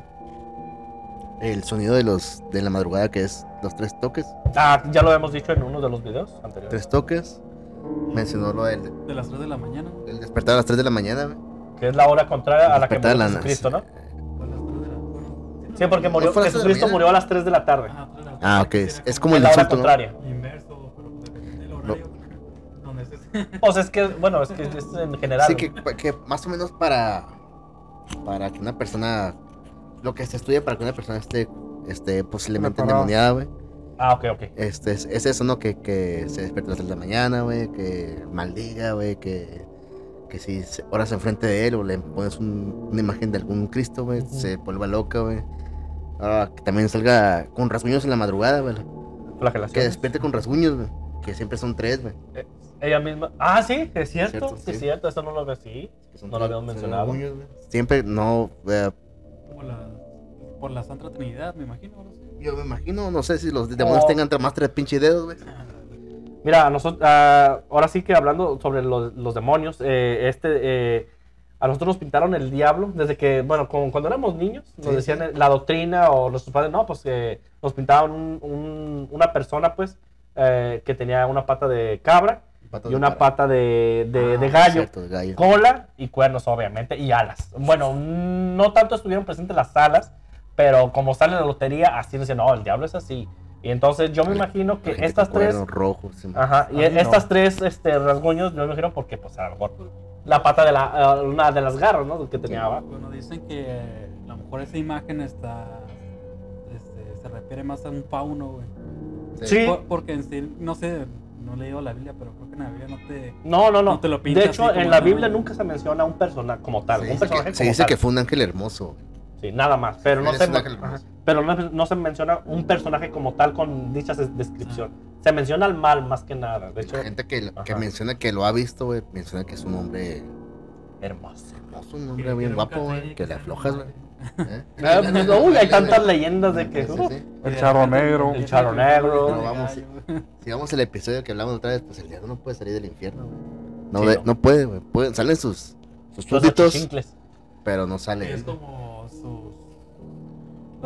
El sonido de los de la madrugada que es los tres toques. Ah, ya lo hemos dicho en uno de los videos anteriores. Tres toques. Mencionó lo del De las 3 de la mañana. el despertar a las 3 de la mañana, güey. Que es la hora contraria a la que Jesucristo, ¿no? Sí, porque murió, ¿No Jesucristo murió a las 3 de la tarde. Ah, 3 de la Ah, tarde, ok. que Es, es como el la hora insulto, ¿no? contraria. Inverso, pero depende del horario. Donde estés. *laughs* Pues es que, bueno, es que es en general. Sí, que, que más o menos para para que una persona lo que se estudia para que una persona esté este, posiblemente Preparado. endemoniada, güey. Ah, ok, ok. Este, es, es eso, ¿no? Que, que se despierta a las 3 de la mañana, güey, que maldiga, güey, que, que si oras enfrente de él o le pones un- una imagen de algún Cristo, güey, se vuelva loca, güey. Ah, que también salga con rasguños en la madrugada, güey. Que despierte con rasguños, güey. Que siempre son tres, güey. Ella misma. Ah, sí, es cierto. Cierto, sí, sí. es cierto. Eso no lo veo son No lo habíamos mencionado. rasguños, güey. Siempre, no, eh, Como la, por la Santa Trinidad, me imagino. No sé. yo me imagino, no sé si los demonios Oh. tengan más tres pinches dedos, güey. Mira, a nosotros, ah, ahora sí que hablando sobre los, los demonios, eh, este, eh, a nosotros nos pintaron el diablo desde que, bueno, como cuando éramos niños, nos Sí, decían sí. eh, la doctrina o nuestros padres, no, pues que nos pintaban un- un- una persona, pues, eh, que tenía una pata de cabra Patas y una pata de, de- Ah, de gallo. cierto, de gallo. cola y cuernos, obviamente, y alas. Bueno, no tanto estuvieron presentes las alas, pero como sale en la lotería, así decían, no, el diablo es así. Y entonces yo me imagino que estas tres, rojos, sí, ajá, y no. estas tres este, rasguños, yo me imagino porque, pues, a lo mejor la pata de la, eh, una de las garras, ¿no? Que tenía abajo. Bueno, dicen que a lo mejor esa imagen está. este, se refiere más a un fauno, güey. Sí. Por- porque en sí, no sé, no he leído la Biblia, pero creo que en la Biblia no te. No, no, no. No te lo pinta de hecho, en la Biblia nunca se menciona un personaje como tal. Se un dice, personaje que, se dice tal. que fue un ángel hermoso. Sí, nada más. Pero, no se, pero no, no se menciona un personaje como tal con dicha des- descripción. Se menciona al mal más que nada. De hecho, La gente que, que menciona que lo ha visto, güey, menciona que es un hombre hermoso. hermoso, un hombre bien guapo, güey, que le aflojas, güey. ¿Eh? Ah, pues, uy, hay tantas leyendas de que. Sí, uh, sí. El charro negro. El charro negro. Pero vamos, Si vamos al episodio que hablamos otra vez, pues el diablo no puede salir del infierno, güey. No, Sí, de- no. no puede. Pueden- Salen sus, sus pero no sale. Es como.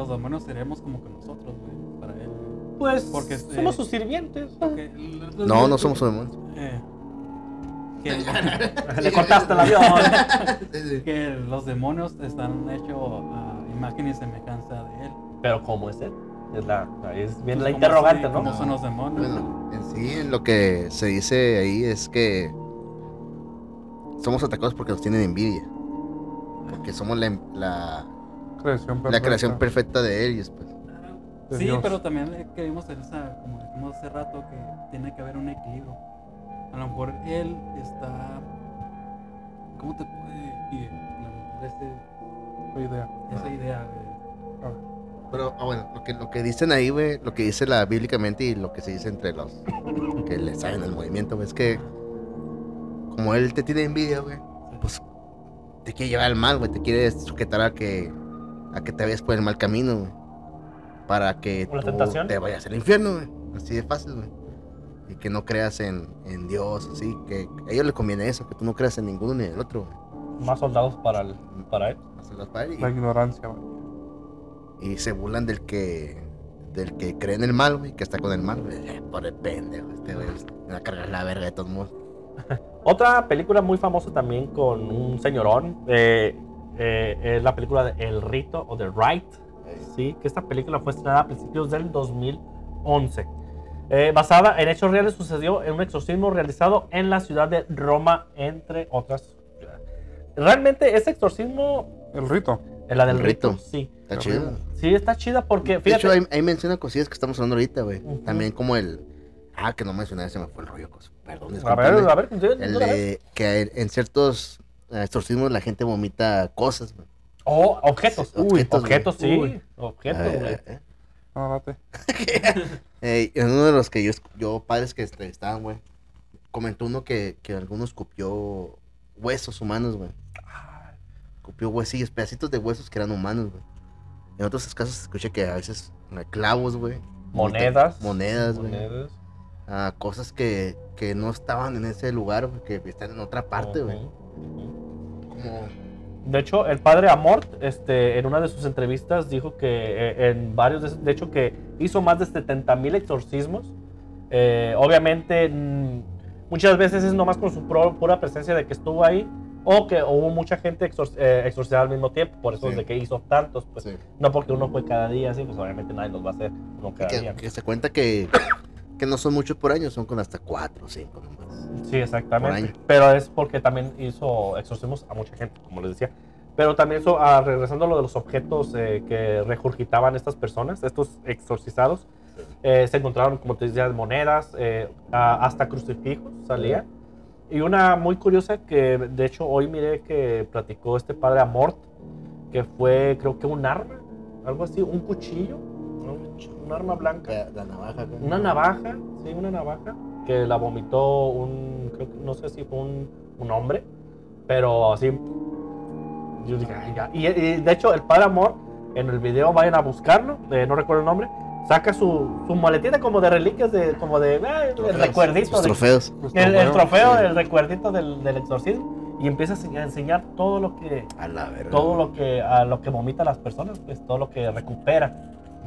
Los demonios seríamos como que nosotros, güey, para él. Pues Porque, somos eh, sus sirvientes. Porque No, no somos demonios. Eh, que, *laughs* *laughs* Le cortaste el avión. *laughs* que los demonios están hechos a imagen y semejanza de él. Pero ¿cómo es él? Es, la, es bien Pues, la ¿cómo interrogante, se- ¿no? ¿Cómo son los demonios? Bueno, en sí, lo que se dice ahí es que somos atacados porque nos tienen envidia. Porque somos la, la, Creación la perfecta creación perfecta de ellos, pues. de Sí, Dios. pero también que vimos en esa, como dijimos hace rato, que tiene que haber un equilibrio. A lo mejor él está. ¿Cómo te puede y, a lo mejor ese- Fue idea. esa idea de. Ah, Pero, ah, bueno, lo que, lo que dicen ahí, güey, lo que dice la bíblicamente y lo que se dice entre los que le saben el movimiento, güey, es que como él te tiene envidia, güey, pues te quiere llevar al mal, güey, te quiere sujetar a que a que te vayas por el mal camino, güey, para que ¿Una tú te vayas al infierno, güey, así de fácil, güey. Y que no creas en, en Dios, así, que a ellos les conviene eso, que tú no creas en ninguno ni en el otro, güey. Más soldados para, el, para él. Hacerlas para él y- La ignorancia, güey. y se burlan del que del que cree en el mal, güey, que está con el mal, güey. Eh, Por el pendejo, este güey me va a cargar la verga de todos modos. *laughs* Otra película muy famosa también con un señorón eh, eh, es la película de El Rito o The Rite. Sí, que esta película fue estrenada a principios del 2011. Eh, basada en hechos reales, sucedió en un exorcismo realizado en la ciudad de Roma, entre otras ciudades. Realmente, ese exorcismo, El rito. eh, la del El rito, rito. sí. Está chido. Sí, está chida porque, De fíjate, hecho, ahí, ahí menciona cosillas que estamos hablando ahorita, güey. Ujú. También como el. Ah, que no mencioné, se me fue el rollo. Perdón, a ver, a ver, El de que en- en ciertos eh, exorcismos la gente vomita cosas, güey. Oh, objetos. Sí, Uy, objetos, objetos, sí. Objetos, Eh, güey. eh. No, date. *laughs* Eh, en uno de los que yo, yo padres que entrevistaban, güey, comentó uno que, que algunos escupió huesos humanos, güey. Escupió huesillos, pedacitos de huesos que eran humanos, güey. En otros casos se escucha que a veces clavos, güey. Monedas. Monedas, güey. Monedas. Ah, cosas que, que no estaban en ese lugar, güey, que están en otra parte, güey. Como... De hecho, el padre Amort, este, en una de sus entrevistas, dijo que eh, en varios, de, de hecho, que hizo más de 70 mil exorcismos. Eh, obviamente, mm, muchas veces es nomás con su pro- pura presencia de que estuvo ahí, o que hubo mucha gente exor- eh, exorcizada al mismo tiempo, por eso Sí. es de que hizo tantos, pues Sí. no porque uno fue cada día, así, pues obviamente nadie los va a hacer uno cada Que, día. que se cuenta que, que no son muchos por año, son con hasta cuatro o cinco nomás. Sí, exactamente. Pero es porque también hizo exorcismos a mucha gente, como les decía. Pero también, so- ah, regresando a lo de los objetos eh, que regurgitaban estas personas, estos exorcizados, eh, se encontraron, como te decía, monedas, eh, a- hasta crucifijos salían. Y una muy curiosa que, de hecho, hoy miré que platicó este padre Amort, que fue, creo que un arma, algo así, un cuchillo, un, un arma blanca. La, la navaja, güey. Una navaja, sí, una navaja, que la vomitó un, creo que, no sé si fue un, un hombre, pero así, yo dije, "Ay, ya". Y, y, de hecho, el padre Amor, en el video, vayan a buscarlo, eh, no recuerdo el nombre, saca su, su maletita como de reliquias, de, como de, el Trofeos, recuerdito. sus de- trofeos. El, el trofeo, sí. el recuerdito del, del exorcismo, y empieza a enseñar, todo lo que, A la todo lo que, a lo que vomitan las personas, pues todo lo que recupera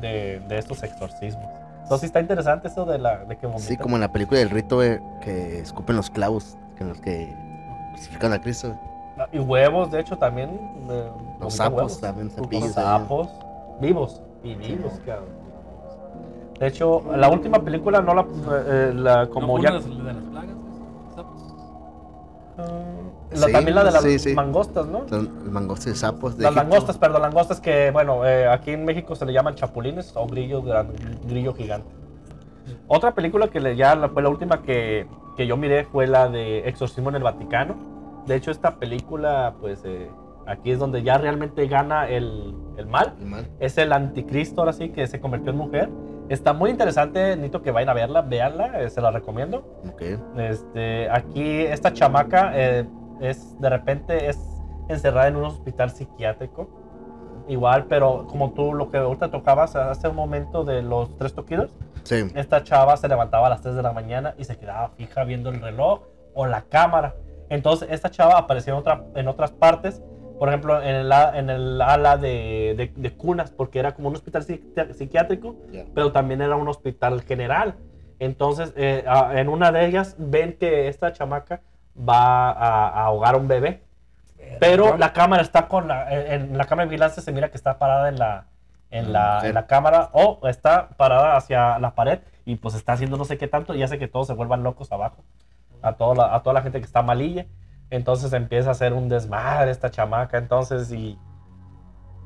de, de estos exorcismos. Entonces sí está interesante eso de, la, de que vomitan. Sí, como en la película del rito, güey, que escupen los clavos con los que crucifican a Cristo. Ah, Y huevos, de hecho, también. eh, Los sapos huevos. también, Los sapos, vivos. Y vivos, cabrón. De hecho, la última película no la. eh, la como ¿No ya. de las, plagas, sapos? La- Sí, también la de las sí, sí. mangostas, ¿no? Mangostas de sapos. De Las Egipto. langostas, perdón, langostas que, bueno, eh, aquí en México se le llaman chapulines o grillo, gran- grillo gigante. Otra película que le- ya fue la última que, que yo miré fue la de Exorcismo en el Vaticano. De hecho, esta película, pues eh, aquí es donde ya realmente gana el, el mal. El mal. Es el anticristo, ahora sí, que se convirtió en mujer. Está muy interesante, necesito que vayan a verla, véanla, eh, se la recomiendo. Ok. Este, aquí esta chamaca eh, es de repente es encerrada en un hospital psiquiátrico. Igual, pero como tú lo que ahorita tocabas hace un momento de los tres toquidos, Sí. esta chava se levantaba a las 3 de la mañana y se quedaba fija viendo el reloj o la cámara. Entonces, esta chava apareció en, otra, en otras partes, por ejemplo, en el, en el ala de, de- de cunas, porque era como un hospital psiqui- psiquiátrico, pero también era un hospital general. Entonces, eh, en una de ellas ven que esta chamaca va a, a ahogar a un bebé. Pero la cámara está con la. En en la cámara de vigilancia se mira que está parada en la, en la, mujer. en la cámara o está parada hacia la pared y pues está haciendo no sé qué tanto y hace que todos se vuelvan locos abajo. A, toda la, a toda la gente que está malilla. Entonces empieza a hacer un desmadre esta chamaca. Entonces y.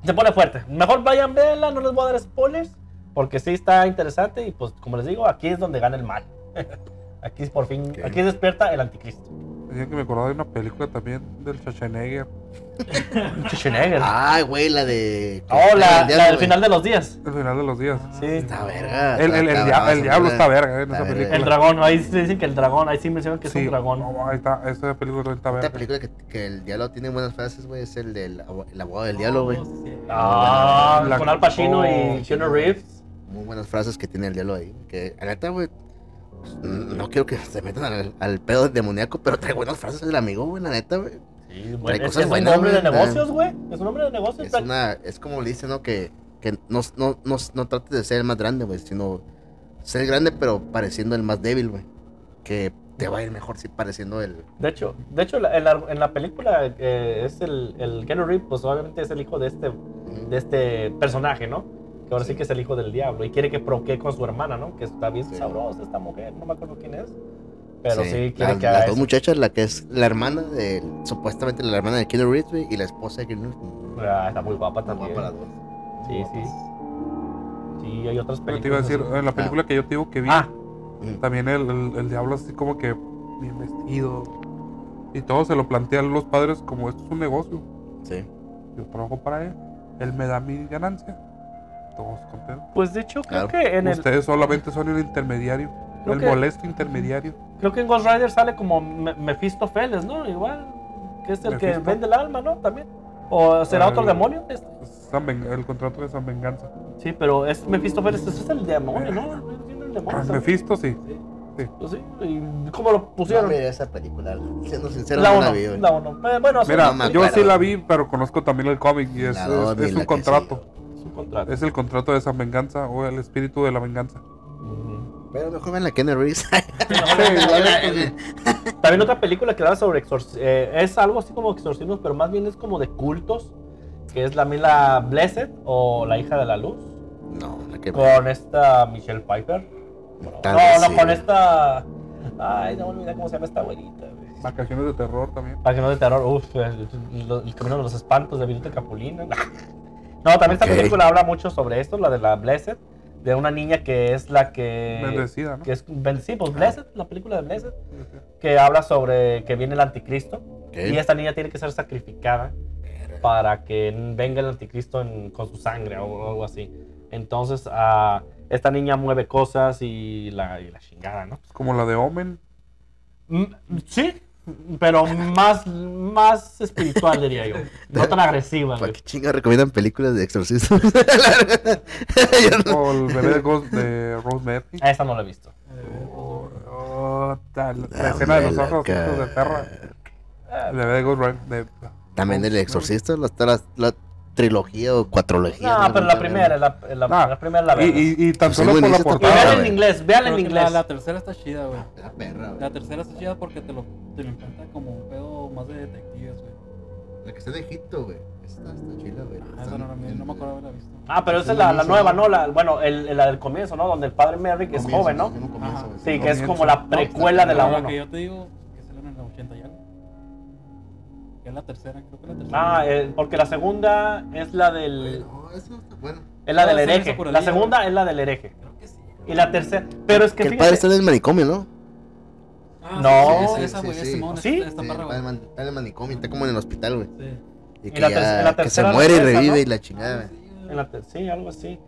Se pone fuerte. Mejor vayan a verla, no les voy a dar spoilers. Porque sí está interesante y pues como les digo, aquí es donde gana el mal. *laughs* aquí es por fin. Ok. Aquí despierta el anticristo. Decía que me acordaba de una película también del Schwarzenegger. *laughs* Schwarzenegger. Ay, güey, la de. oh, la, la del final de los días. El final de los días. Sí. Está verga. El, el, el, dia- diablo está verga en esa película. El dragón, ahí sí dicen que el dragón, ahí sí mencionan que es un dragón. no, ahí está, esa película también está Esta verga. película que, que el diablo tiene buenas frases, güey, es el del el abogado del diablo, güey. Oh, sí. Ah, La- con Al Pacino oh, y Keanu Reeves. Muy buenas frases que tiene el diablo ahí. Que, la güey, no quiero que se metan al, al pedo demoníaco, pero trae buenas frases el amigo, güey, la neta, güey. Sí. Trae Es, un hombre de negocios, güey. Es un hombre de negocios. Es una, es como le dice, ¿no? Que, que no, no, no, no trates de ser el más grande, güey, sino ser grande, pero pareciendo el más débil, güey. Que te va a ir mejor si pareciendo el. De hecho, de hecho en, la, en la película eh, es el, el Keanu Reeves, pues obviamente es el hijo de este, de este personaje, ¿no? Que ahora sí. Sí. que es el hijo del diablo y quiere que proquee con su hermana, ¿no? Que está bien Sí. sabrosa esta mujer, no me acuerdo quién es. Pero sí, quiere las, que haga las eso. dos muchachas, la que es la hermana de. Supuestamente la hermana de Keanu Reeves, y la esposa de Keanu Reeves. Ah, está muy guapa también. guapa las dos. Sí, sí. Sí, hay otras Pero te iba a películas. decir, así. en la película que yo te digo que vi, Ah, Mm. también el, el, el diablo así como que bien vestido. Y todo se lo plantean los padres como esto es un negocio. Sí. Yo trabajo para él. Él me da mi ganancia. Todos contentos. pues de hecho creo Claro. que en el, Ustedes solamente son el intermediario. Creo el que- molesto intermediario. creo que en Ghost Rider sale como Me- Mephistofeles, ¿no? Igual que es el que Mephisto. vende el alma, ¿no? También. O será Ah, otro el- demonio. Es- San Ven- el contrato de San Venganza. Sí, pero es Mephistofeles, ese es el demonio, ¿no? Viene el demonio. también. Mephisto, sí. Pues sí, ¿y cómo lo No pusieron? miré esa película, siendo sincero, la no 1, la vi, la 1. Bueno, sí, Mira, no yo sí la vi, pero conozco también el cómic y es, es- es un que contrato. un contrato. Es el contrato de San Venganza o el espíritu de la venganza. Pero mejor ven la Keanu Reeves. *laughs* También otra película que habla sobre exorcismos. es algo así como exorcismos, pero más bien es como de cultos. Que es la Mila Blessed o La hija de la luz. no, la que Con esta Michelle Piper. No, no, sí, con esta. Ay, no me olvidé cómo se llama esta güey. Vacaciones de terror también. Para que no de terror, uff, el, el- el camino de los espantos de Viruta Capulina. *laughs* No, también esta película habla mucho sobre esto, la de la Blessed, de una niña que es la que. Bendecida, ¿no? Que es, ben- sí, pues Blessed, la película de Blessed, que habla sobre que viene el anticristo y esta niña tiene que ser sacrificada para que venga el anticristo en- con su sangre o algo así. Entonces, ah, esta niña mueve cosas y la, y la chingada, ¿no? Como la de Omen. Mm, Sí, pero más, más espiritual, diría yo. No tan agresiva, ¿Para qué chinga recomiendan películas de *laughs* no- O el bebé de Ghost de Rosemary. Esa no la he visto. Oh, tal- la escena de los ojos de perra. Ah, El bebé de Ghost de- También el exorcista, la, la, la trilogía o cuatrología. No, pero la primera, la, la, Ah, la primera la y, vemos. y, y tan Pues sí, solo por la portada. en güey. inglés, véanla en inglés. La, la tercera está chida, güey. La perra, güey. La tercera está chida porque te lo, te lo encanta como un pedo más de detectives, güey. La que está en Egipto, güey. Está, está chila, güey. Ah, no, me acuerdo haberla visto. Ah, pero esa es la, la nueva, ¿no? La, bueno, el, la del comienzo, ¿no? Donde el padre Merrick es joven, ¿no? comienzo. Sí, que es como la precuela de la Pero 1. que yo te digo que salió en el 80 y algo. Que es la tercera, creo que es la tercera. Ah, eh, porque la segunda es la del. No, eso no está bueno. Es la No, del hereje. La segunda es la del hereje. Creo que sí. Y la tercera. Pero es que, Que el padre está en el manicomio, ¿no? Ah, No. sí, sí, esa, Sí, güey, sí, sí. Simón, ¿Sí? esta Sí, perra, está, en man- está en el manicomio, está como en el hospital, güey. Sí. Y que, la ya- que se muere y revive ¿no? y la chingada, güey. en la ter- sí, algo así.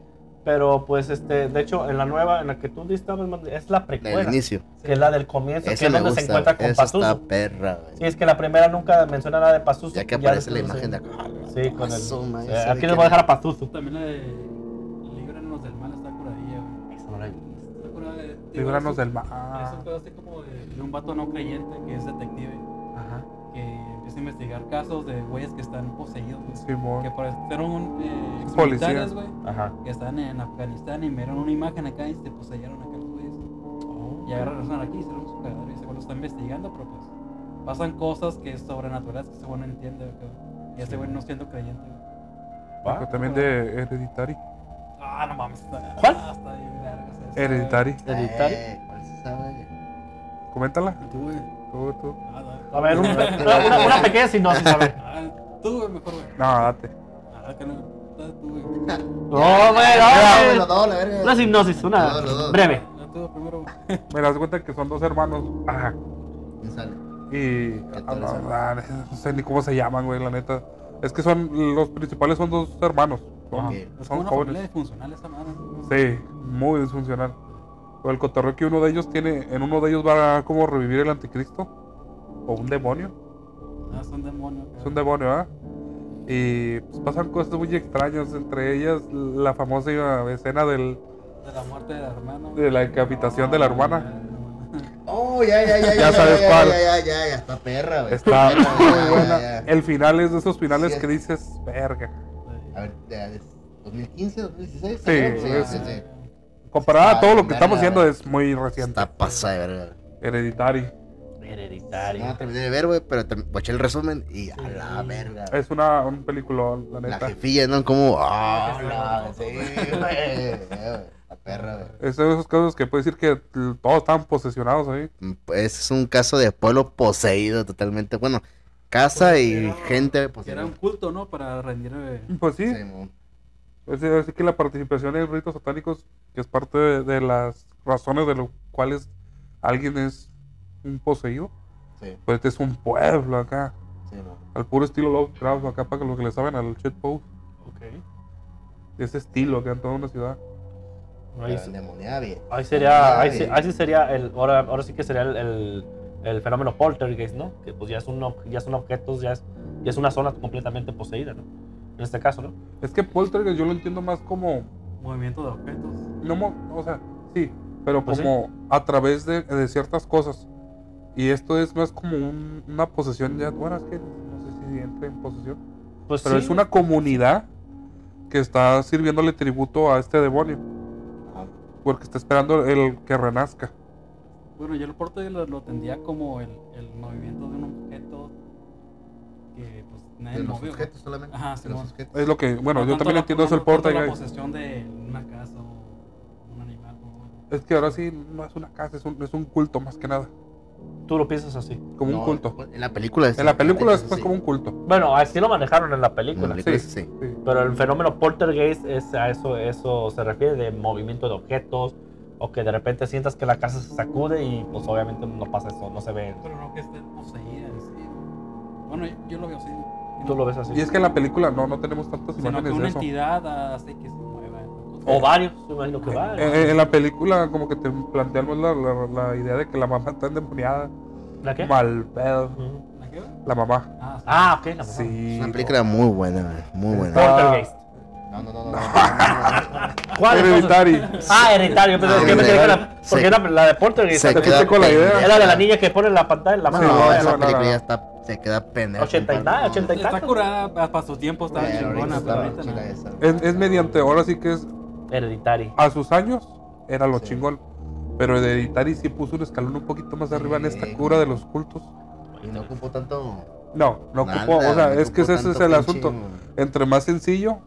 Pero pues, este, de hecho, en la nueva, en la que tú estabas, es la La precuela. del inicio. Que es la del comienzo, que es donde gusta. se encuentra con Esa está Pazuzu. perra, güey. Sí, es que la primera nunca menciona nada de Pazuzu. Ya que aparece la después imagen de acá. Sí, con el. Sabe aquí les voy a dejar a Pazuzu. También la de Líbranos del mal está curadilla, güey. Esa no la. Está Líbranos del mal. Es un pedo así como de, de un vato no creyente que es detective. Empieza a investigar casos de güeyes que están poseídos, güey. Que por- fueron eh, ex Policía. militares, güey. Ajá. Que están en Afganistán y vieron una imagen acá y se poseyeron acá los güeyes. Y ahora regresan aquí y hicieron su cagadero y güey lo está investigando, pero pues pasan cosas que es sobrenaturales que ese güey no entiende. acá. Y ese güey no siendo creyente. güey. ¿Va? Pero también de Hereditary. Ah, no mames. Está, ¿Cuál? Ah, está bien Hereditary. Hereditary. Eh, ¿Cuál es esa, güey? Coméntala. Tú, güey. Tú, tú. Ah, dale. A ver, un- una, una- una pequeña sinopsis, a ver. Ah, tú, güey, mejor, güey. No, date. Ah, que no. Tú, güey. No, güey, no. Una hipnosis, una breve. Ah, primero. *laughs* Me das cuenta que son dos hermanos. Ajá. Y. ¿Qué ah, no, sé ni cómo se llaman, güey, la neta. Es que son. Los principales son dos hermanos. Son, Ok. Es como son una familia jóvenes. disfuncional esa madre. Sí, muy disfuncional. O el cotorreo que uno de ellos tiene. En uno de ellos va a como revivir el anticristo. O un demonio. Ah. Es un demonio, ¿ah? Y pues, pasan cosas muy extrañas. Entre ellas, la famosa escena del, De la muerte del hermano. de la decapitación de la hermana. Oh, ya, ya, ya, ya. Ya sabes ya, cuál. Ya, ya, ya, ya, está perra, güey. Está Perra, muy *laughs* ya, ya, buena. ya. El final es de esos finales Sí. que dices, verga. A ver, de- de 2015, 2016. Sí, sí, sí, sí. Comparada a todo lo que estamos viendo, güey. es muy reciente. Está pasada de. Hereditary. Hereditario. No terminé de ver, güey, pero te- eché el resumen y a la verga. Es una, un película, la La neta. jefilla, ¿no? Como, ah, la, sí, güey. La perra, güey. Es de esos casos que puede decir que todos estaban posesionados ahí. Pues es un caso de pueblo poseído totalmente. Bueno, casa y Era- gente Que era poseída. un culto, ¿no? Para rendir. Pues sí, Sí, es decir, así que la participación en ritos satánicos, que es parte de, de las razones de los cuales alguien es un poseído, sí, pues este es un pueblo acá, sí, al puro estilo Lovecraft, acá para los que le saben al shitpost, Ok. ese estilo acá en toda una ciudad. Ahí, ahí sería, ahí, sí- ahí sí sería el, ahora, ahora sí que sería el, el, el fenómeno poltergeist, ¿no? Que pues ya es un, ya son objetos, ya es, ya es una zona completamente poseída, ¿no? En este caso, ¿no? Es que poltergeist yo lo entiendo más como, movimiento de objetos. no, o sea, sí, pero Pues sí. como a través de, de ciertas cosas. Y esto es más como un- una posesión ya, bueno, es que no sé si entra en posesión. Pues Pero sí, es una comunidad que está sirviéndole tributo a este demonio. Ajá. Porque está esperando el que renazca. Bueno, yo el porte lo, lo tendría como el, el movimiento de un objeto que pues nadie De los movió. objetos solamente. Ajá, de los objetos. Es lo que, bueno, No yo también la- entiendo eso el no porte. la posesión de una casa o un animal. ¿no? Es que ahora sí no es una casa, es un, es un culto más que nada. Tú lo piensas así. Como un No, culto. En la película. En la película es pues como un culto. Bueno, así lo manejaron en la En la película. película, Sí. sí. Sí. Pero el fenómeno poltergeist es a eso, eso se refiere de movimiento de objetos o que de repente sientas que la casa se sacude y pues obviamente no pasa eso, no se ve. Pero no que esté poseída en sí. Bueno, yo, yo lo veo así. Tú lo ves así. Y es que en la película no, no tenemos tantas Sino que imágenes una de eso. entidad hace que. O varios, me imagino que va. En, en- en la película como que te plantean más la, la, la idea de que la mamá está endemoniada. ¿La qué? Mal pedo. ¿La qué? La mamá. Ah. Ah, ok, la mamá. Sí. Es una película muy buena, muy buena. Poltergeist. No, no, no, no. no, no, no. *laughs* ¿Cuál? Hereditary. Ah, hereditario. Yo pensé que me la, Hereditary. porque Se- era la de Poltergeist. se la que- queda con la idea. Era de la niña que pone la pantalla, la No, mano. no, esa película no. ya está, se queda pendeja. 80 y nada, 80 y Está tanto. curada para su tiempo, está chingona. Es, es mediante, ahora sí que es Hereditary. a sus años era lo Sí. chingón. Pero Hereditary sí puso un escalón un poquito más arriba en esta cura de los cultos. Y no ocupó tanto. No, no nada, ocupó, o sea, no es que ese es el pinche- asunto. Entre más sencillo,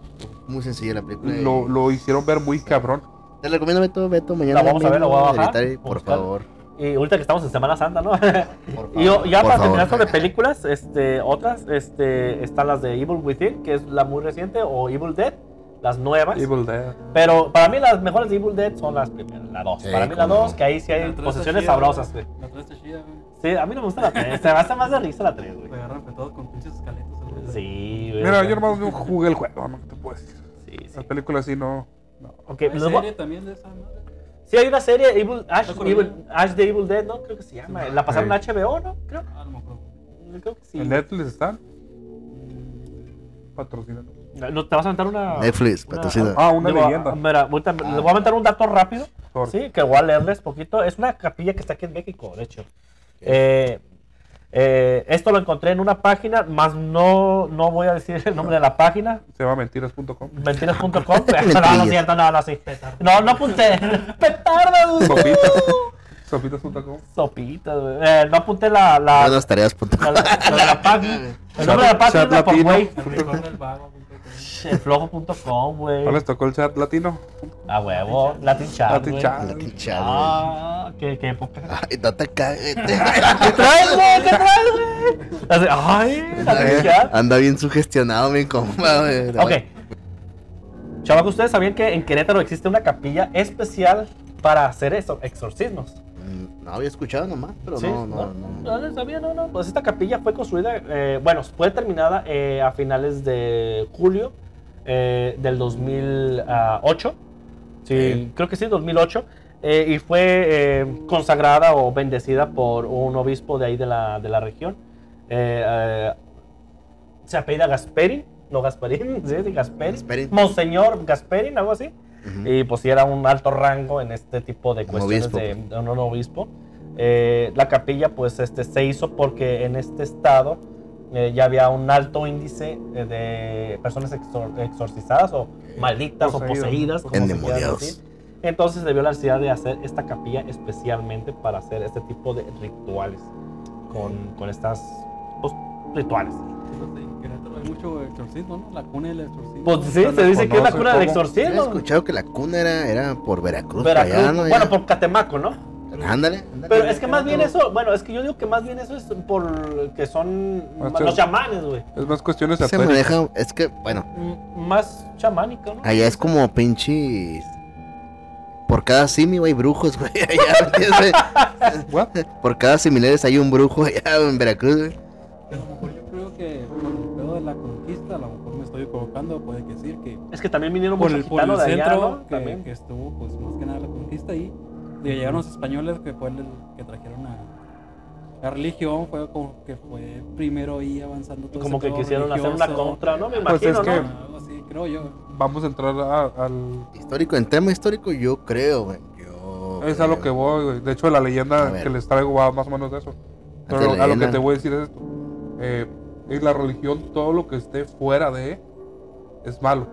Muy sencilla la película. lo, lo hicieron ver muy cabrón. Te recomiendo, Beto, Beto, mañana. La vamos a ver, voy a bajar, Hereditary, por buscar. favor. Y ahorita que estamos en Semana Santa, ¿no? *laughs* Por Y yo- ya por para terminar sobre películas, este, otras, este, están las de Evil Within, que es la muy reciente, o Evil Dead, las nuevas. Evil Dead. Pero para mí las mejores de Evil Dead son las primeras, la 2. Sí, para mí la cómo no. 2, que ahí sí hay posesiones chida, sabrosas, güey. La 3 está chida, güey. Sí, a mí no me gusta la 3, se me hace más de risa la 3, güey. Se agarran todos con pinches escaletas. Sí, güey. Mira, yo nomás no jugué el juego, no te puedo decir. Sí, sí. La película así no. no. Ok, Hay serie también de esa madre. Sí, hay una serie, Evil, Ash, ¿Está con Evil? Ash de Evil Dead, ¿no? Creo que se llama. La pasaron en. HBO, ¿no? Creo. Ah, no me acuerdo. Creo que sí. ¿En Netflix están? Patrocinados. ¿No te vas a aventar una. Netflix. Ah, una Digo, leyenda. Mira, ahorita les voy a aventar un dato rápido. Sí, que voy a leerles poquito. Es una capilla que está aquí en México, de hecho. Eh, eh, esto lo encontré en una página, más no, no voy a decir el nombre de la página. Se llama mentiras.com. Mentiras.com. *laughs* no, no es cierto, no, no, sí. No, no apunté. *laughs* Sopitas. *laughs* Sopitas.com. Sopitas, güey. Eh, no apunté la, la, la, la- la- la página. El nombre de la página Chat es la por güey. Flojo.com, güey. ¿No les tocó el chat latino? A huevo. Latin chat. Latin chat. Ah, qué, qué época. Ay, no te cagues. *laughs* ¿Qué traes, güey? ¿Qué traes, güey? Ay, Latin chat. Anda bien sugestionado, mi compa, güey. Ok. Chavos, ¿ustedes sabían que en Querétaro existe una capilla especial para hacer eso, exorcismos? Mm, No había escuchado nomás, pero ¿Sí? no, no, no. No, no sabía, no, no. Pues esta capilla fue construida, eh, bueno, fue terminada eh, a finales de julio eh, del 2008. Sí, creo que sí, 2008. eh, y fue eh, consagrada o bendecida por un obispo de ahí de la, de la región. Se apellida Gasperin, no Gasparín, *laughs* sí, sí, Gasperin. Gasperin. Monseñor Gasperin, algo así. Ujú. Y pues sí era un alto rango en este tipo de cuestiones obispo, de, de un obispo. Eh, la capilla pues este, se hizo porque en este estado eh, ya había un alto índice eh, de personas exor- exorcizadas o malditas o Poseídas. como se Endemoniados. decir. Entonces se vio la necesidad de hacer esta capilla especialmente para hacer este tipo de rituales con, con estas pues, rituales. Entonces, hay mucho exorcismo, ¿no? La cuna del exorcismo. Pues sí, se dice que es la cuna del. Yo he exorcismo. escuchado que la cuna era, era por Veracruz, Veracruz, allá, ¿no? bueno, por Catemaco, ¿no? Ándale, ándale. Pero es que más bien eso, bueno, es que yo digo que más bien eso es por que son Más los ch- chamanes, güey. Es más cuestiones se esotéricas. maneja, es que, bueno, M- Más chamánico, ¿no? allá es como pinches... Por cada simi, hay brujos, *laughs* güey, allá, ¿me entiendes? What? Por cada similares hay un brujo allá en Veracruz, güey. A lo mejor yo creo que de la conquista, a lo mejor me estoy equivocando, puede que decir que Es que también vinieron por el, por el de allá, centro ¿no? que, También. que estuvo, pues más que nada la conquista ahí, de llegaron los españoles que fue el que trajeron a la religión, fue como que fue primero ahí avanzando todo Como ese que quisieron hacer una religioso. contra, ¿no? Me Pues imagino, es que- ¿no? Algo así, creo yo. Vamos a entrar a- al. Histórico, en tema histórico, yo creo, güey. Yo Es a lo que voy. De hecho, la leyenda que les traigo va más o menos de eso. Pero a lo que te voy a decir es esto. Eh, en la religión, todo lo que esté fuera de es malo.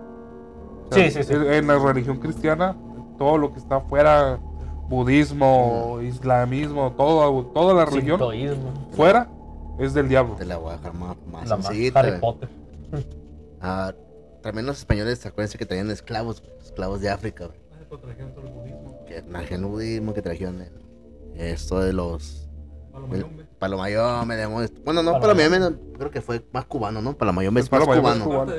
O sea, Sí, sí, sí. En la religión cristiana, todo lo que está fuera, budismo, islamismo, todo, toda la religión Sintoísmo. fuera es del diablo. Te la voy a dejar más, más La sencillita, Harry. Potter. *laughs* Ah, también los españoles, acuérdense que traían esclavos, esclavos de África, trajeron todo el budismo. Que trajeron el budismo, que trajeron el- esto de los... Palomayombe. Palomayome, demonios. Bueno, no, Palomayombe. Palomayome no, creo que fue más cubano, ¿no? Palomayome es más cubano. cubano.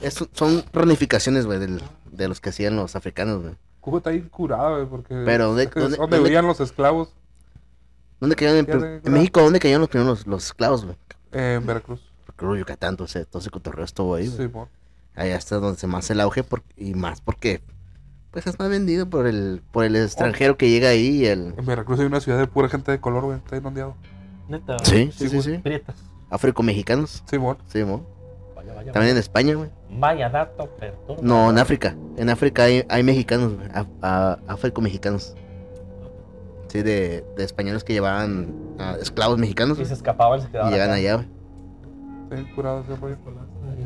Es- son ramificaciones, güey, de los que hacían los africanos, güey. Cuba está bien curada, güey, porque Pero, ¿dónde- dónde- dónde- vivían los esclavos ¿Dónde cayeron en. México? ¿Dónde cayeron los primeros los, los esclavos, güey? eh, en Veracruz. Creo Yucatán, todo ese cotorreo estuvo ahí, güey. Sí, mo. Allá está donde se más el auge por- y más porque pues es más vendido por el por el extranjero que llega ahí y el En Veracruz hay una ciudad de pura gente de color, güey. Está inundado. Neta. sí, sí, Sí, sí, sí. Prietas. Afromexicanos. Sí. Sí, mo. Vaya, vaya. También en España, güey. Vaya dato, perturba. No, en África. En África hay, hay mexicanos, güey. Afromexicanos. Sí, de, de españoles que llevaban esclavos mexicanos Y se escapaban y se y quedaban. llegan acá. allá, güey. Está bien curado ese rollo.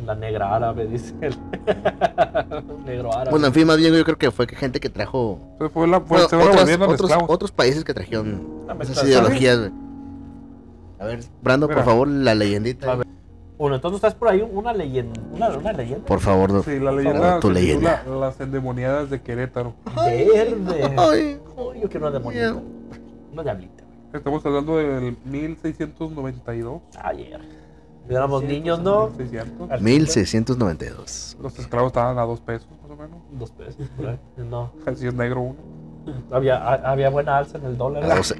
La negra árabe, dice el. *laughs* Negro árabe. Bueno, en fin, más bien yo creo que fue que gente que trajo Entonces fue la, fue, bueno, se fueron otras- volviendo otros, otros países que trajeron esas ideologías, güey. A ver, Brando, Mira. por favor, la leyendita. A ver. Bueno, entonces estás por ahí una leyenda. Una, una leyenda. Por favor, no. Sí, la favor, leyenda tu Las endemoniadas de Querétaro. Verde. Ay, yo quiero una demonita. Una diablita. Estamos hablando del 1692. Ayer. Éramos niños, ¿no? 1600. Al 1692. Los esclavos estaban a dos pesos, más o menos. Dos pesos, por ahí. *laughs* No. *laughs* Así es negro uno. Había, ha- había buena alza en el dólar. A 12.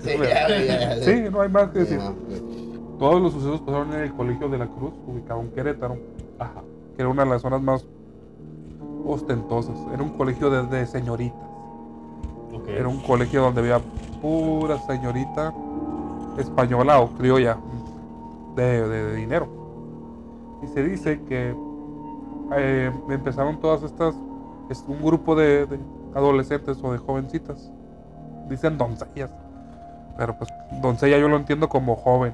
Sí, ya, ya, ya. Sí, no hay más que decir. No, Todos los sucesos pasaron en el Colegio de la Cruz, ubicado en Querétaro, Ajá. que era una de las zonas más ostentosas. Era un colegio de, de señoritas. Ok. Era un colegio donde había pura señorita española o criolla de, de- de dinero. Y se dice que eh, empezaron todas estas, es un grupo de, de adolescentes o de jovencitas, dicen doncellas, pero pues doncella yo lo entiendo como joven.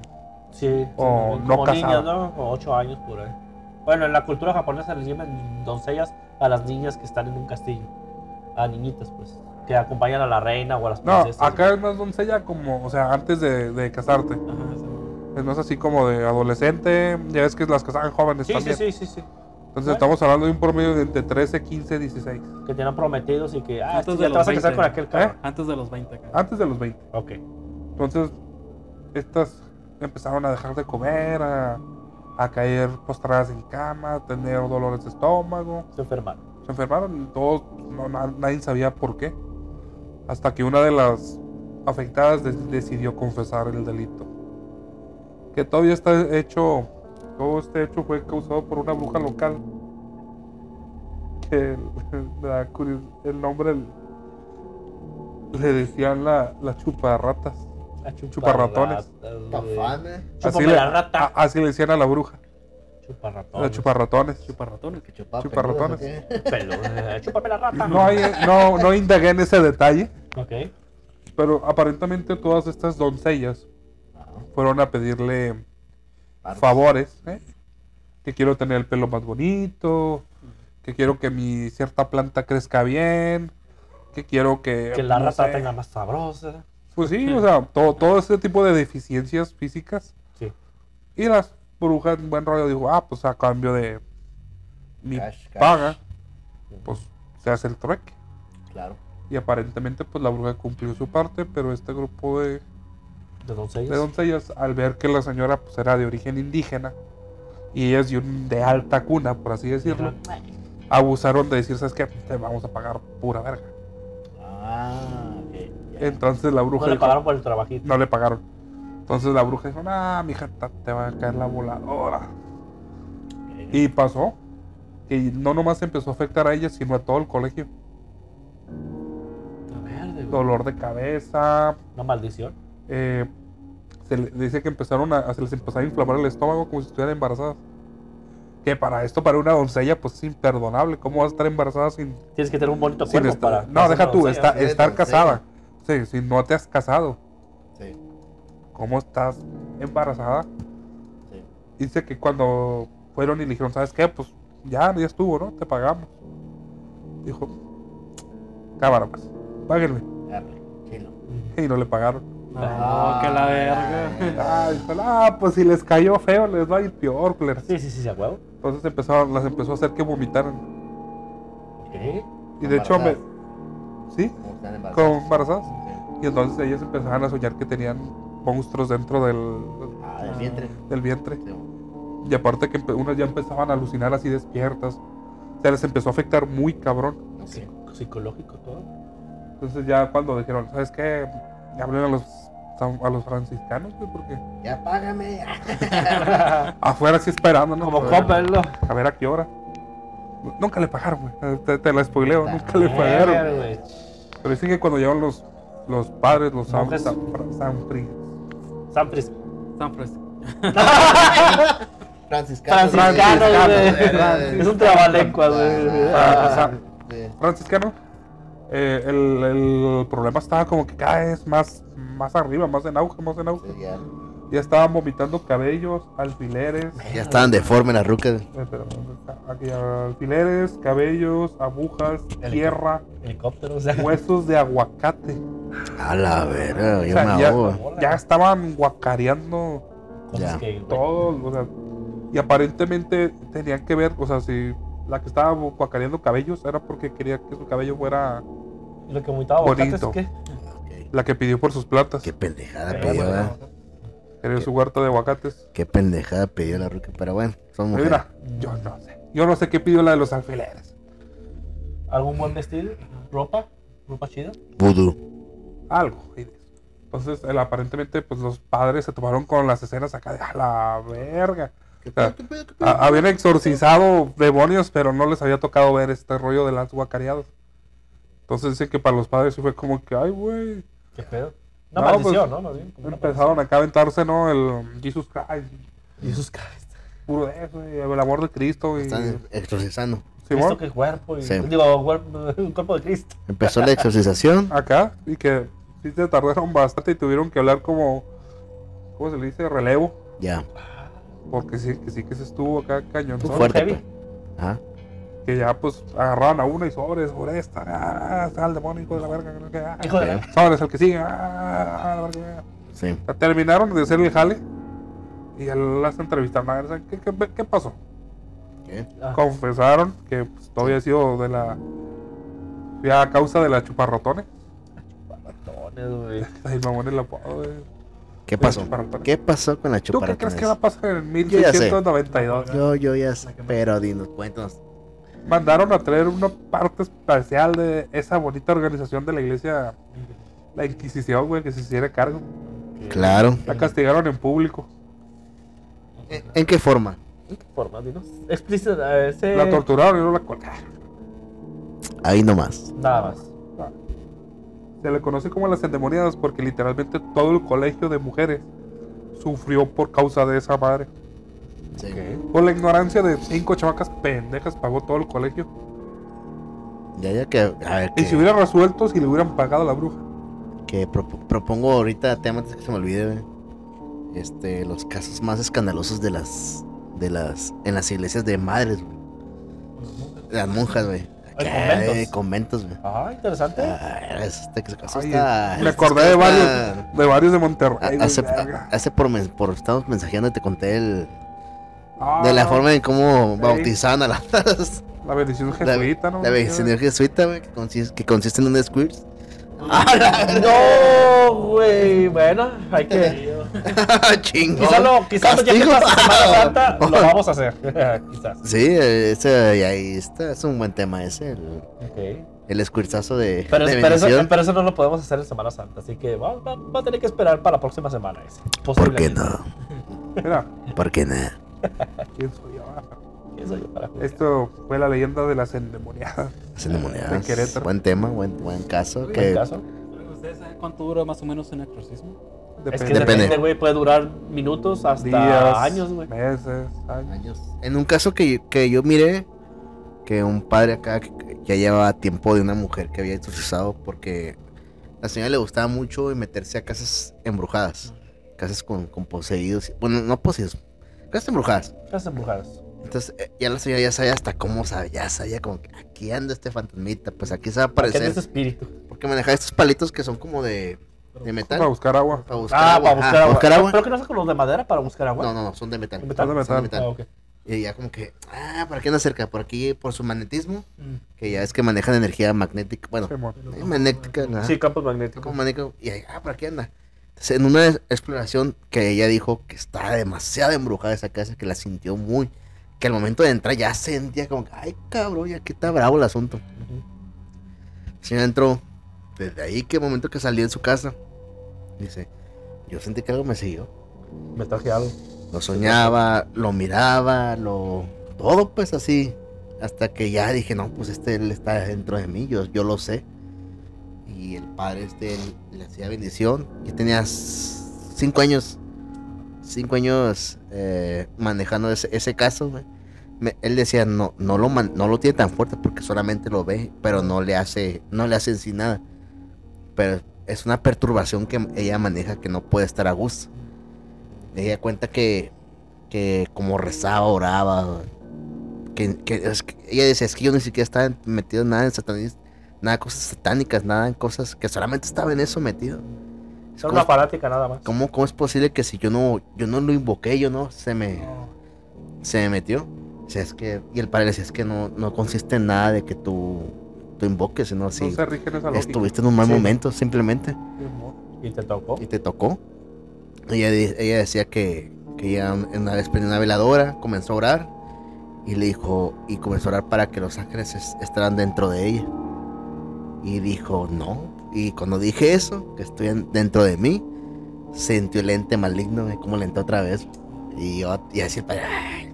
Sí. sí, O no como niñas. ¿no? Como ocho años por ahí. Bueno, en la cultura japonesa les llaman doncellas a las niñas que están en un castillo. A niñitas, pues. Que acompañan a la reina o a las No, princesas. acá es más doncella como, o sea, antes de, de casarte. Ajá, sí. Es más así como de adolescente, ya ves que las casaban jóvenes Sí, sí, también. sí, sí, sí. Entonces Bueno. estamos hablando de un promedio de entre 13, 15, 16. Que tienen prometidos y que, ah, Antes sí, de ya te vas a los casar 20. con aquel carro. Antes de los 20 acá. Antes de los 20. Ok. Entonces, estas empezaron a dejar de comer, a, a caer postradas en cama, a tener dolores de estómago. Se enfermaron. Se enfermaron y todos, no, na- nadie sabía por qué. Hasta que una de las afectadas de- decidió confesar el delito. Que todavía está hecho, todo este hecho fue causado por una bruja local. Que me *laughs* da curios- el nombre le decían la, la chuparratas. A Chuparratones. Eh. Así le, la rata. a- así le decían a la bruja, Chuparratones. la chuparratones. Chuparratones. Que chupaba Chuparratones. eh, *laughs* chúpame la rata. No, hay, no, no indagué en ese detalle. Ok. Pero aparentemente todas estas doncellas fueron a pedirle favores. ¿eh? Que quiero tener el pelo más bonito, que quiero que mi cierta planta crezca bien, que quiero que... Que la no rata sé. tenga más sabrosa. Pues sí, o sea, todo, todo ese tipo de deficiencias físicas. Sí. Y las brujas, en buen rollo, dijo, ah, pues a cambio de mi Cash, cash. paga, pues se hace el trueque. Claro. Y aparentemente, pues la bruja cumplió su parte, pero este grupo de, De doncellas. de doncellas, al ver que la señora pues, era de origen indígena y ellas de, un- de alta cuna, por así decirlo, Ajá. abusaron de decir, ¿sabes qué? Te vamos a pagar pura verga. Ah. Entonces la bruja No le dijo- pagaron por el trabajito. no le pagaron. Entonces la bruja dijo, nah, mija, te va a caer la voladora. Y pasó que no nomás empezó a afectar a ella, sino a todo el colegio. A ver, de- Dolor de cabeza, Una maldición. Eh, se le- dice que empezaron a, se les empezó a inflamar el estómago como si estuvieran embarazadas. Que para esto, para una doncella, pues es imperdonable. ¿Cómo vas a estar embarazada sin, Tienes que tener un bonito cuerpo estar- para. No, deja tú, doncella. estar doncella. casada. Sí, si no te has casado, Sí, ¿cómo estás embarazada? sí. Dice que cuando fueron y le dijeron, ¿sabes qué? Pues ya, ya estuvo, ¿no? Te pagamos. Dijo, cámara pues, páguenme. Y no le pagaron. No, que la verga. Ah, ah, pues si les cayó feo, les va a ir peor, culeras". Sí, sí, sí, a huevo. Entonces empezaron, las empezó a hacer que vomitaran. ¿Qué? Y de hecho, me. ¿sí? Como embarazadas. Sí. Y entonces ellas empezaban a soñar que tenían monstruos dentro del, Ah, del vientre. del vientre. Sí. Y aparte que unas ya empezaban a alucinar así despiertas. O sea, les empezó a afectar muy cabrón. Sí, Psicológico todo. Entonces ya cuando dijeron, ¿sabes qué? Hablen a los, a los franciscanos, güey, porque Ya págame. *laughs* afuera sí esperando, ¿no? Como ¿no? A ver a qué hora. Nunca le pagaron, güey. Te, te la spoileo, nunca le pagaron. Pero dicen que cuando llevan los, los padres, los San. San, San Fri- San Fris- San Francisco. *laughs* Franciscano. Franciscano, Franciscano, güey. Es un trabalenguas, güey. Ah, franciscano, eh, el, el problema estaba como que cada vez más, más arriba, más en auge, más en auge. Sí, ya. Ya estaban vomitando cabellos, alfileres. Ya estaban deformes las rucas. eh, alfileres, cabellos, agujas, tierra, Helicóptero, o sea. huesos de aguacate. A la verga, O sea, ya, ya estaban guacareando Ya. que, güey, todo, o sea, y aparentemente tenían que ver, o sea, si la que estaba guacareando cabellos era porque quería que su cabello fuera Lo que vomitaba Bonito. ¿qué? Ok. la que pidió por sus plantas. Qué pendejada Pero, pidió, ¿verdad? Quería su huerta de aguacates. Qué pendejada pidió la ruca. Pero bueno, son mujeres. Mira, yo no sé. Yo no sé qué pidió la de los alfileres. ¿Algún buen vestido? ¿Ropa? ¿Ropa chida? Vudú. Algo. y. Entonces, el- aparentemente, pues los padres se tomaron con las escenas acá de a la verga. Habían exorcizado demonios, pero no les había tocado ver este rollo de las guacareadas. Entonces dicen que para los padres sí fue como que, ay, güey. ¿Qué pedo? Una No, maldición, pues, ¿no? Más bien, como una Empezaron acá a aventarse, ¿no? El Jesus Christ. Jesus Christ. Puro de eso, y el amor de Cristo. Y, Están exorcizando. Cristo Simón, que cuerpo. Y, Sí. Digo, cuerpo, *laughs* un cuerpo de Cristo. Empezó la exorcización. acá, y que sí se tardaron bastante y tuvieron que hablar como, ¿cómo se le dice? Relevo. Ya. Porque sí, que sí que se estuvo acá cañón. Fuerte, heavy. pues. Ajá. Que ya pues agarraban a una y sobre, sobre esta. Ah, está el demonio, hijo de la verga. que ah, Hijo de la- Ok. Sobres, el que sigue. Ah, la verga. Sí. O sea, terminaron de hacer el jale. Y ya las entrevistaron a ver, ¿saben ¿qué, qué, qué pasó? ¿Qué? Ah, Confesaron que pues, todo había sido de la. Ya a causa de la chuparrotones. ratones, güey. *laughs* Ay, mamón el apodo, güey. ¿Qué pasó? ¿Qué pasó con la ¿Tú qué crees que va a pasar en Yo ya sé. 1692? Yo, yo ya sé. Pero dinos, cuéntanos. Mandaron a traer una parte especial de esa bonita organización de la iglesia, la Inquisición, güey, que se hiciera cargo. Claro. La castigaron en público. ¿En, en qué forma? ¿En qué forma? Dinos. Explícita. Ese... La torturaron y no la colgaron. Ahí nomás. Nada más. Se le conoce como las endemoniadas porque literalmente todo el colegio de mujeres sufrió por causa de esa madre. Sí. Por la ignorancia de cinco chavacas pendejas pagó todo el colegio. Ya, ya que. A ver, Y que, si hubiera resuelto, si le hubieran pagado a la bruja. que propo- propongo ahorita, tema antes que se me olvide, güey, Este, los casos más escandalosos de las. De las. En las iglesias de madres, güey. Las monjas, güey. Ay, Acá, conventos. eh, conventos, güey. Ah, interesante. Ah, este caso Ay, está- me acordé de está- varios, de varios de Monterrey. Güey, Hace, verga. hace por, men- por estamos mensajeando y te conté el, Ah, de la forma en cómo bautizaban a las *laughs* La bendición la, jesuita, ¿no? la bendición jesuita, güey, que consiste, que consiste en un squirt. *laughs* No, güey. Bueno, hay que. *laughs* Chingón. Quizá lo, quizá ya que pasa Semana Santa, lo vamos a hacer. Quizás. Sí, ese, y ahí está, es un buen tema ese, el, Ok. el squirtazo de, Pero, de pero, eso, bendición. pero eso no lo podemos hacer en Semana Santa. Así que va, va- va a tener que esperar para la próxima semana ese. ¿Por qué no? ¿Por qué no? *laughs* ¿quién soy yo? ¿Quién soy yo para juzgar? Esto fue la leyenda de las endemoniadas. Es endemoniadas. De Querétaro. Buen tema, buen, buen caso. ¿En Que, caso? ¿Ustedes saben cuánto dura más o menos un exorcismo? Es que Depende. Depende. depende, güey. Puede durar minutos hasta días, años, güey. meses, años. En un caso que, que yo miré, que un padre acá que, que ya llevaba tiempo de una mujer que había exorcizado porque la señora le gustaba mucho meterse a casas embrujadas, casas con, con poseídos, bueno, no poseídos, casas embrujadas. Casas embrujadas. Entonces eh, ya la señora ya sabía hasta cómo sabía, ya sabía como que aquí anda este fantasmita, pues aquí se va a ¿Qué aparecer. ese espíritu? Porque manejaba estos palitos que son como de, de metal. Para buscar agua. Para buscar Ah, agua. para buscar Ajá, agua. buscar agua. ¿Pero que no son con los de madera para buscar agua? No, no, no, son de metal. ¿De metal? Son de metal. Son de metal. Ah. Y ya como que, ah, ¿por qué anda cerca? Por aquí, por su magnetismo, Mm. que ya es que manejan energía magnética, bueno, eh, magnética. Sí, campos magnéticos. Como magnético, y ahí, ah, ¿por aquí anda? En una exploración que ella dijo que estaba demasiado embrujada esa casa, que la sintió muy, que al momento de entrar ya sentía como, que, ay, cabrón, ya que está bravo el asunto. Ujú. El señor entró, desde ahí que el momento que salió en su casa, dice, yo sentí que algo me siguió. Me traje algo. Lo soñaba, lo miraba, lo... Todo pues así. Hasta que ya dije, no, pues este él está dentro de mí, yo, yo lo sé. Y el padre este le hacía bendición. Yo tenía cinco años. Cinco años eh, manejando ese, caso, él decía, no, no lo tiene tan fuerte porque solamente lo ve, pero no le hace, no le hace en sí nada. Pero es una perturbación que ella maneja que no puede estar a gusto. Ella cuenta que, que como rezaba, oraba, que- ella decía, es que yo ni siquiera estaba metido en nada en satanismo, nada de cosas satánicas, nada en cosas que solamente estaba en eso metido. Es una fanática nada más. ¿Cómo, ¿Cómo es posible que si yo no, yo no lo invoqué, yo no, se me, No. se me metió? O sea, es que, y el decía, es que no, no consiste en nada de que tú, tú invoques, sino No si lógica. estuviste en un mal Sí. momento, simplemente. Y te tocó. y te tocó. Ella, ella decía que, que ella una vez prendió una veladora, comenzó a orar y le dijo, y comenzó a orar para que los ángeles es- estaran dentro de ella. Y dijo, no. Y cuando dije eso, que estoy en- dentro de mí, sentí el ente maligno, ve como le otra vez. Y yo, y así ay,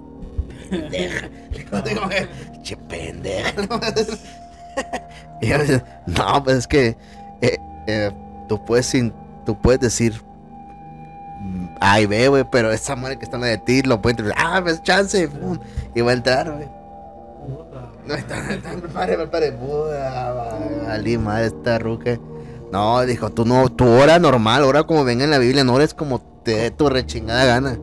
pendeja. *laughs* Che, pendeja. *laughs* y yo decía, no, pues es que eh, eh, tú puedes tú puedes decir mm, A y B, güey, pero esa madre que está en la de ti lo puede entrar. Ah, pues chance, pum, y va a entrar, güey. No, está, está, prepare, prepare, puta, valí madre esta ruca. No, dijo, tú no, tú ora normal, ora como venga en la Biblia, no ores como te dé tu rechingada gana.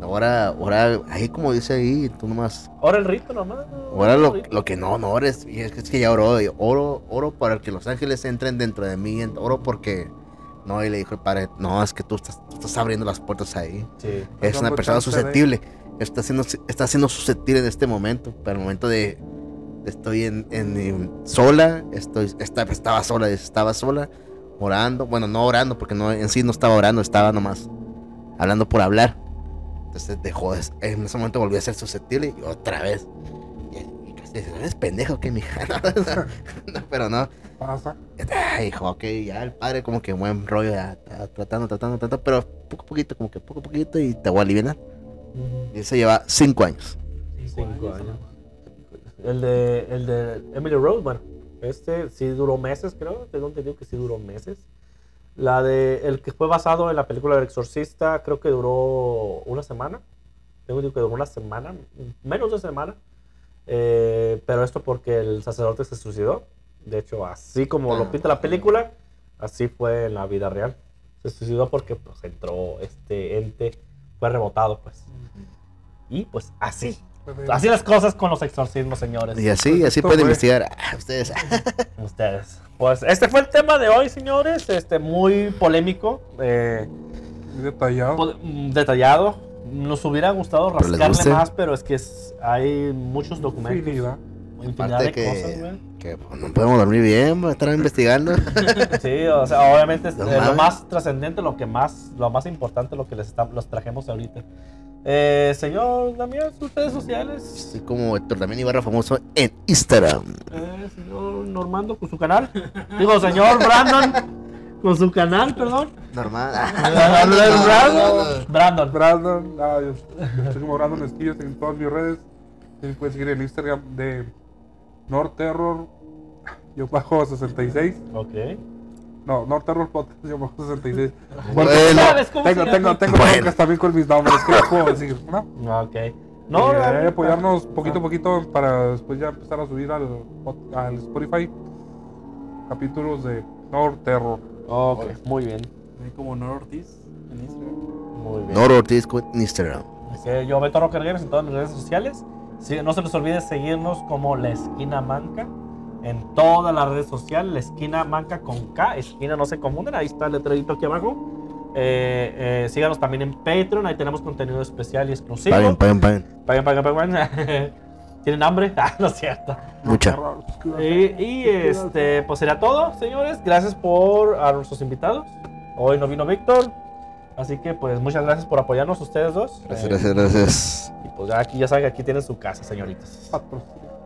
Ahora, ora, ahí como dice ahí, tú nomás, Ahora el rito nomás. ora lo, lo que no, no ores. Y es que, es que ya oró, y oro, oro para que los ángeles entren dentro de mí, oro porque, no, y le dijo el padre, no, es que tú estás, tú estás abriendo las puertas ahí. Sí. Es una persona susceptible. Está siendo, está siendo susceptible en este momento. Pero el momento de. Estoy en, en- en sola. Estoy, esta- estaba sola. Estaba sola. Orando. Bueno, no orando. Porque no, en sí no estaba orando. Estaba nomás hablando por hablar. Entonces dejó. de- En ese momento volvió a ser susceptible. Y otra vez. Y, y casi ¿eres pendejo que mija? *laughs* No, pero no. Pasa. Ay, hijo, ok, ya el padre como que buen rollo, ya, tratando, tratando, tratando, pero poco a poquito, como que poco a poquito y te voy a aliviar. Y eso lleva cinco años. Cinco años. El de, el de Emily Rose, bueno, este sí duró meses, creo. Tengo entendido que sí duró meses. La de el que fue basado en la película del exorcista, creo que duró una semana. Tengo entendido que duró una semana, menos de semana. Eh, pero esto porque el sacerdote se suicidó. De hecho, así como lo pinta la película, así fue en la vida real. Se suicidó porque pues entró este ente, fue rebotado, pues. Y pues así. Así las cosas con los exorcismos, señores. Y así, así pueden investigar. Ah, ustedes. *laughs* Ustedes. Pues este fue el tema de hoy, señores. Este, muy polémico, eh, Muy detallado. mm, detallado. Nos hubiera gustado Pero rascarle más, pero es que es- hay muchos documentos. Infinidad. Infinidad de que- cosas, güey. que pues, no podemos dormir bien, estar investigando. *laughs* Sí, o sea, obviamente es, No eh, lo más trascendente, lo que más, lo más importante, lo que les está- los trajemos ahorita. Eh, señor Damián, sus redes sociales. Soy como Héctor también Ibarra famoso en Instagram. Eh, señor Normando con su canal. *laughs* Digo, señor Brandon con su canal, perdón. Normal. *laughs* Brandon. Brandon. Brandon, ah, *laughs* yo soy como Brandon Esquillos en todas mis redes. Me pueden seguir en Instagram de Norterror, yo bajo 66. Ok. No, Norterror Podcast, yo bajo 66. Bueno, ¿Sabes cómo Tengo, tengo, tengo Bueno. también con mis nombres, ¿qué les puedo decir? ¿No? *laughs* Ok. No, eh, Dani, apoyarnos poquito a poquito para después ya empezar a subir al, al Spotify capítulos de Norterror. Ok, muy bien. Como Nor Ortiz en Instagram. Muy bien. Noro Ortiz con Instagram. Ok, yo, Beto Rocker Games en todas mis redes sociales. Sí, no se les olvide seguirnos como La Esquina Manca en todas las redes sociales. La Esquina Manca con K. Esquina no se confunden. Ahí está el letrerito aquí abajo. Eh, eh, síganos también en Patreon, ahí tenemos contenido especial y exclusivo. Paguen, paguen, paguen. Paguen, paguen, paguen. *laughs* ¿Tienen hambre? *laughs* Ah, no es cierto. Mucha. Y, y, este, pues sería todo, señores. Gracias por a nuestros invitados. Hoy no vino Víctor. Así que, pues, muchas gracias por apoyarnos ustedes dos. Gracias, Eh, gracias, gracias. Y pues ya aquí ya saben que aquí tienen su casa, señoritas.